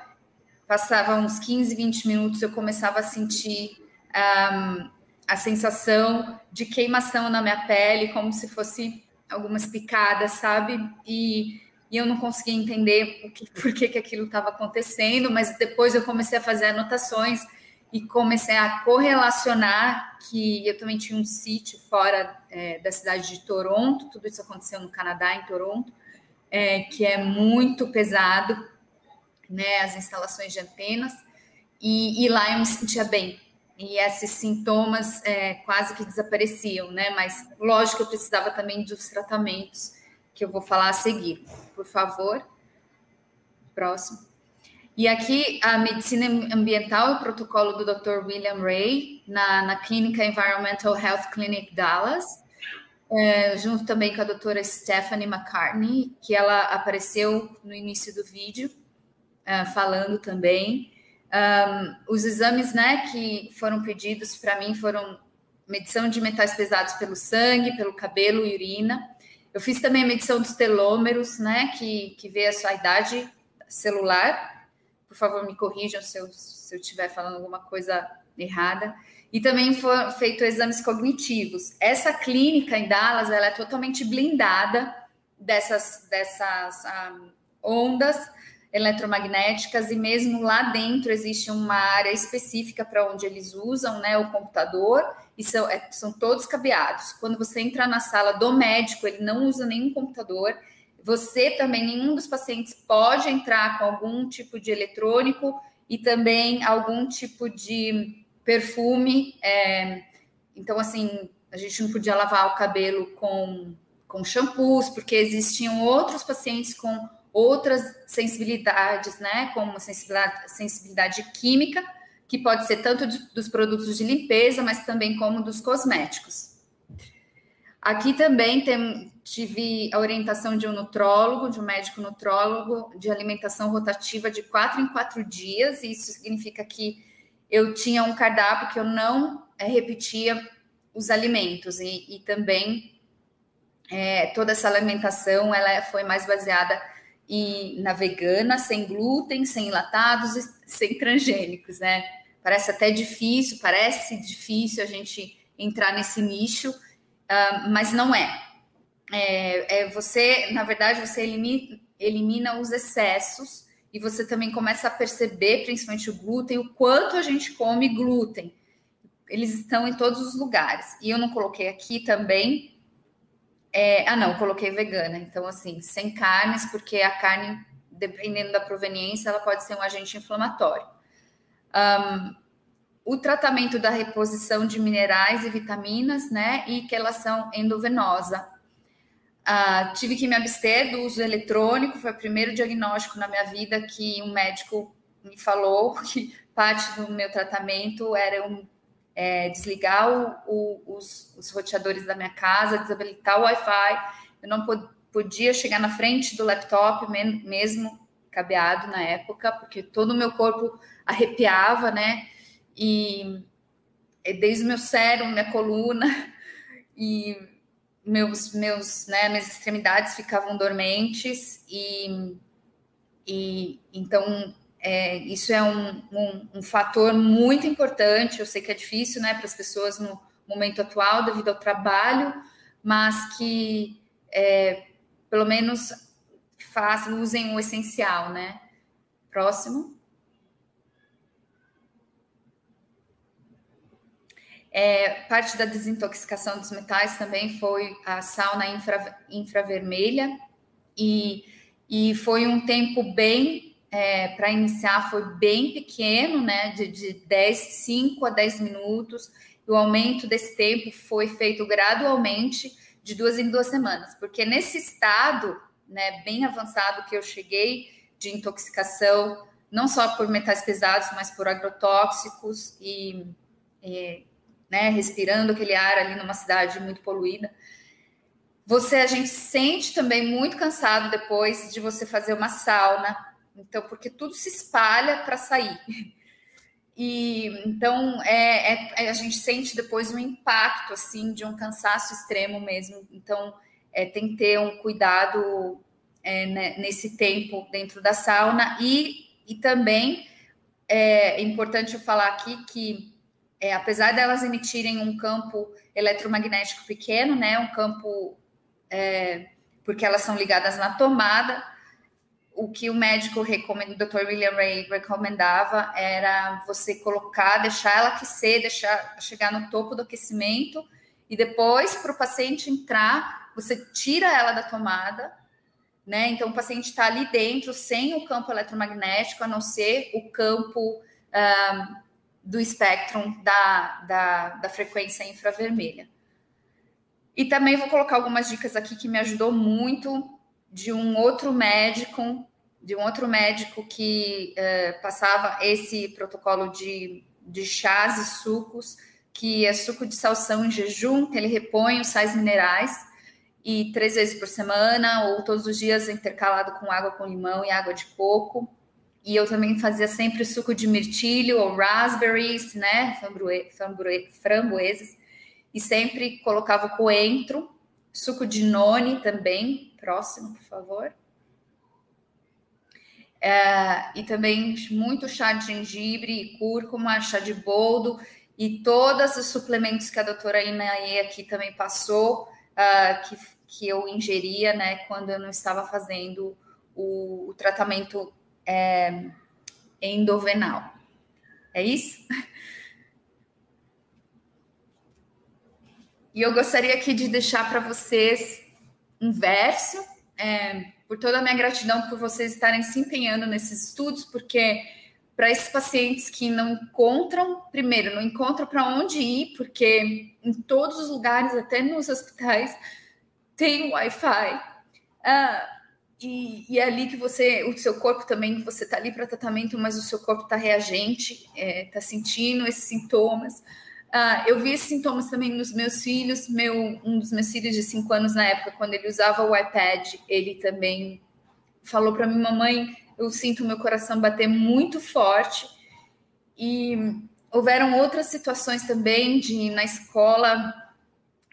passava uns 15, 20 minutos, eu começava a sentir um, a sensação de queimação na minha pele, como se fosse algumas picadas, sabe? E, e eu não conseguia entender o que, <laughs> por que, que aquilo estava acontecendo, mas depois eu comecei a fazer anotações e comecei a correlacionar que eu também tinha um sítio fora é, da cidade de Toronto, tudo isso aconteceu no Canadá, em Toronto, é, que é muito pesado, né, as instalações de antenas, e, e lá eu me sentia bem, e esses sintomas é, quase que desapareciam, né? Mas lógico, eu precisava também dos tratamentos que eu vou falar a seguir. Por favor, próximo. E aqui a medicina ambiental, o protocolo do Dr. William Ray, na, na clínica Environmental Health Clinic Dallas, é, junto também com a doutora Stephanie McCartney, que ela apareceu no início do vídeo, é, falando também. Um, os exames né, que foram pedidos para mim foram medição de metais pesados pelo sangue, pelo cabelo e urina. Eu fiz também a medição dos telômeros, né, que, que vê a sua idade celular. Por favor, me corrijam se eu, se eu estiver falando alguma coisa errada. e também foram feitos exames cognitivos. Essa clínica em Dallas, ela é totalmente blindada dessas, dessas um, ondas eletromagnéticas e mesmo lá dentro existe uma área específica para onde eles usam né, o computador e são, é, são todos cabeados. Quando você entra na sala do médico, ele não usa nenhum computador. Você também, nenhum dos pacientes pode entrar com algum tipo de eletrônico e também algum tipo de perfume. É, então, assim, a gente não podia lavar o cabelo com, com shampoos, porque existiam outros pacientes com outras sensibilidades, né, como sensibilidade, sensibilidade química, que pode ser tanto de, dos produtos de limpeza, mas também como dos cosméticos. Aqui também tem, tive a orientação de um nutrólogo, de um médico nutrólogo, de alimentação rotativa de quatro em quatro dias, e isso significa que eu tinha um cardápio que eu não é, repetia os alimentos, e, e também é, toda essa alimentação ela foi mais baseada e na vegana, sem glúten, sem enlatados e sem transgênicos, né? Parece até difícil, parece difícil a gente entrar nesse nicho, uh, mas não é. é. é. Você, na verdade, você elimina, elimina os excessos e você também começa a perceber, principalmente o glúten, o quanto a gente come glúten. Eles estão em todos os lugares. E eu não coloquei aqui também é, ah, não, coloquei vegana. Então, assim, sem carnes, porque a carne, dependendo da proveniência, ela pode ser um agente inflamatório. Um, o tratamento da reposição de minerais e vitaminas, né, e quelação endovenosa. Uh, tive que me abster do uso eletrônico, foi o primeiro diagnóstico na minha vida que um médico me falou <laughs> que parte do meu tratamento era um é, desligar o, o, os, os, roteadores da minha casa, desabilitar o Wi-Fi. Eu não pod podia chegar na frente do laptop, mesmo cabeado na época, porque todo o meu corpo arrepiava, né? E desde o meu cérebro, minha coluna <laughs> e meus, meus, né, minhas extremidades ficavam dormentes e, e então é, isso é um, um, um, fator muito importante. Eu sei que é difícil né, para as pessoas no momento atual, devido ao trabalho, mas que é, pelo menos usem o essencial, né? Próximo. É, parte da desintoxicação dos metais também foi a sauna infra, infravermelha, e, e foi um tempo bem é, para iniciar foi bem pequeno, né? De, de 10, 5 a 10 minutos. E o aumento desse tempo foi feito gradualmente de duas em duas semanas, porque nesse estado, né, bem avançado que eu cheguei de intoxicação, não só por metais pesados, mas por agrotóxicos e, e né, respirando aquele ar ali numa cidade muito poluída. Você, a gente sente também muito cansado depois de você fazer uma sauna, então, porque tudo se espalha para sair. E então é, é, a gente sente depois um impacto assim de um cansaço extremo mesmo. Então é, tem que ter um cuidado é, né, nesse tempo dentro da sauna e, e também é importante eu falar aqui que é, apesar delas emitirem um campo eletromagnético pequeno, né, um campo é, porque elas são ligadas na tomada, o que o médico recomenda, o Dr. William Ray recomendava era você colocar, deixar ela aquecer, deixar chegar no topo do aquecimento e depois para o paciente entrar, você tira ela da tomada, né? Então o paciente está ali dentro sem o campo eletromagnético, a não ser o campo um, do espectro da, da, da frequência infravermelha. E também vou colocar algumas dicas aqui que me ajudou muito de um outro médico de um outro médico que é, passava esse protocolo de, de chás e sucos, que é suco de salsão em jejum, que ele repõe os sais minerais, e três vezes por semana, ou todos os dias intercalado com água com limão e água de coco. E eu também fazia sempre suco de mirtilho ou raspberries, né, framboesas, e sempre colocava coentro, suco de noni também, próximo, por favor é, e também muito chá de gengibre, cúrcuma, chá de boldo e todos os suplementos que a doutora Inaê aqui também passou, uh, que, que eu ingeria, né, quando eu não estava fazendo o, o tratamento é, endovenal. É isso? E eu gostaria aqui de deixar para vocês um verso, é, por toda a minha gratidão por vocês estarem se empenhando nesses estudos, porque para esses pacientes que não encontram, primeiro, não encontram para onde ir, porque em todos os lugares, até nos hospitais, tem Wi-Fi. Ah, e, e, é ali que você, o seu corpo também, você está ali para tratamento, mas o seu corpo está reagente, está é, tá sentindo esses sintomas. Uh, eu vi esses sintomas também nos meus filhos. Meu, um dos meus filhos de 5 anos na época, quando ele usava o iPad, ele também falou para mim, mamãe, eu sinto meu coração bater muito forte. E houveram outras situações também de na escola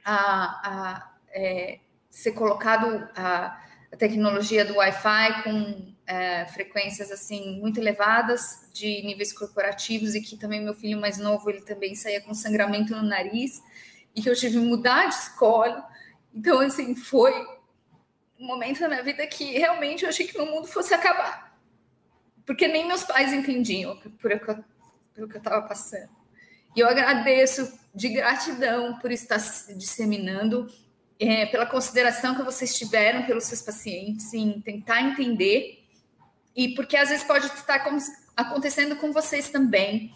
a, a é, ser colocado a a tecnologia do Wi-Fi com é, frequências assim muito elevadas de níveis corporativos e que também meu filho mais novo ele também saía com sangramento no nariz e que eu tive que mudar de escola. Então assim foi um momento da minha vida que realmente eu achei que meu mundo fosse acabar, porque nem meus pais entendiam por pelo que eu estava passando. E eu agradeço de gratidão por estar disseminando é, pela consideração que vocês tiveram pelos seus pacientes em tentar entender e porque às vezes pode estar acontecendo com vocês também,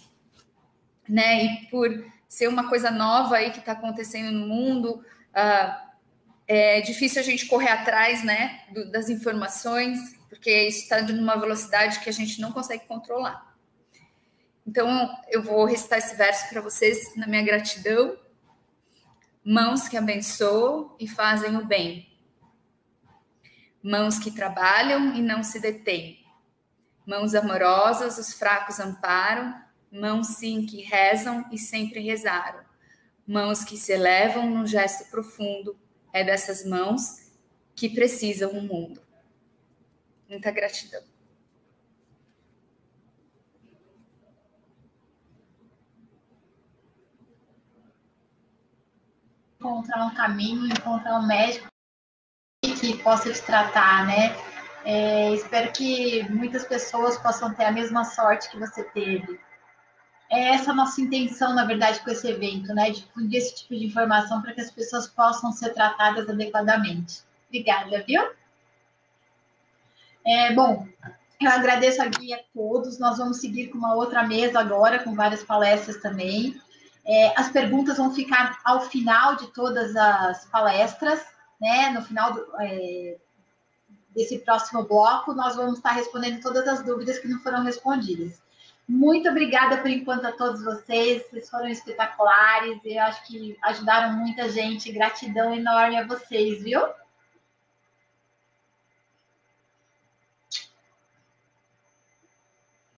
né? E por ser uma coisa nova aí que está acontecendo no mundo, uh, é difícil a gente correr atrás, né, do, das informações, porque isso está numa velocidade que a gente não consegue controlar. Então, eu vou recitar esse verso para vocês na minha gratidão mãos que abençoam e fazem o bem, mãos que trabalham e não se detêm, mãos amorosas os fracos amparam, mãos sim que rezam e sempre rezaram, mãos que se elevam num gesto profundo, é dessas mãos que precisam o mundo. Muita gratidão. encontrar um caminho, encontrar um médico que possa te tratar, né? É, espero que muitas pessoas possam ter a mesma sorte que você teve. É essa a nossa intenção, na verdade, com esse evento, né? Difundir esse tipo de informação para que as pessoas possam ser tratadas adequadamente. Obrigada, viu? É, bom, eu agradeço aqui a todos. Nós vamos seguir com uma outra mesa agora, com várias palestras também. É, as perguntas vão ficar ao final de todas as palestras, né? No final do, é, desse próximo bloco, nós vamos estar respondendo todas as dúvidas que não foram respondidas. Muito obrigada por enquanto a todos vocês, vocês foram espetaculares, eu acho que ajudaram muita gente, gratidão enorme a vocês, viu?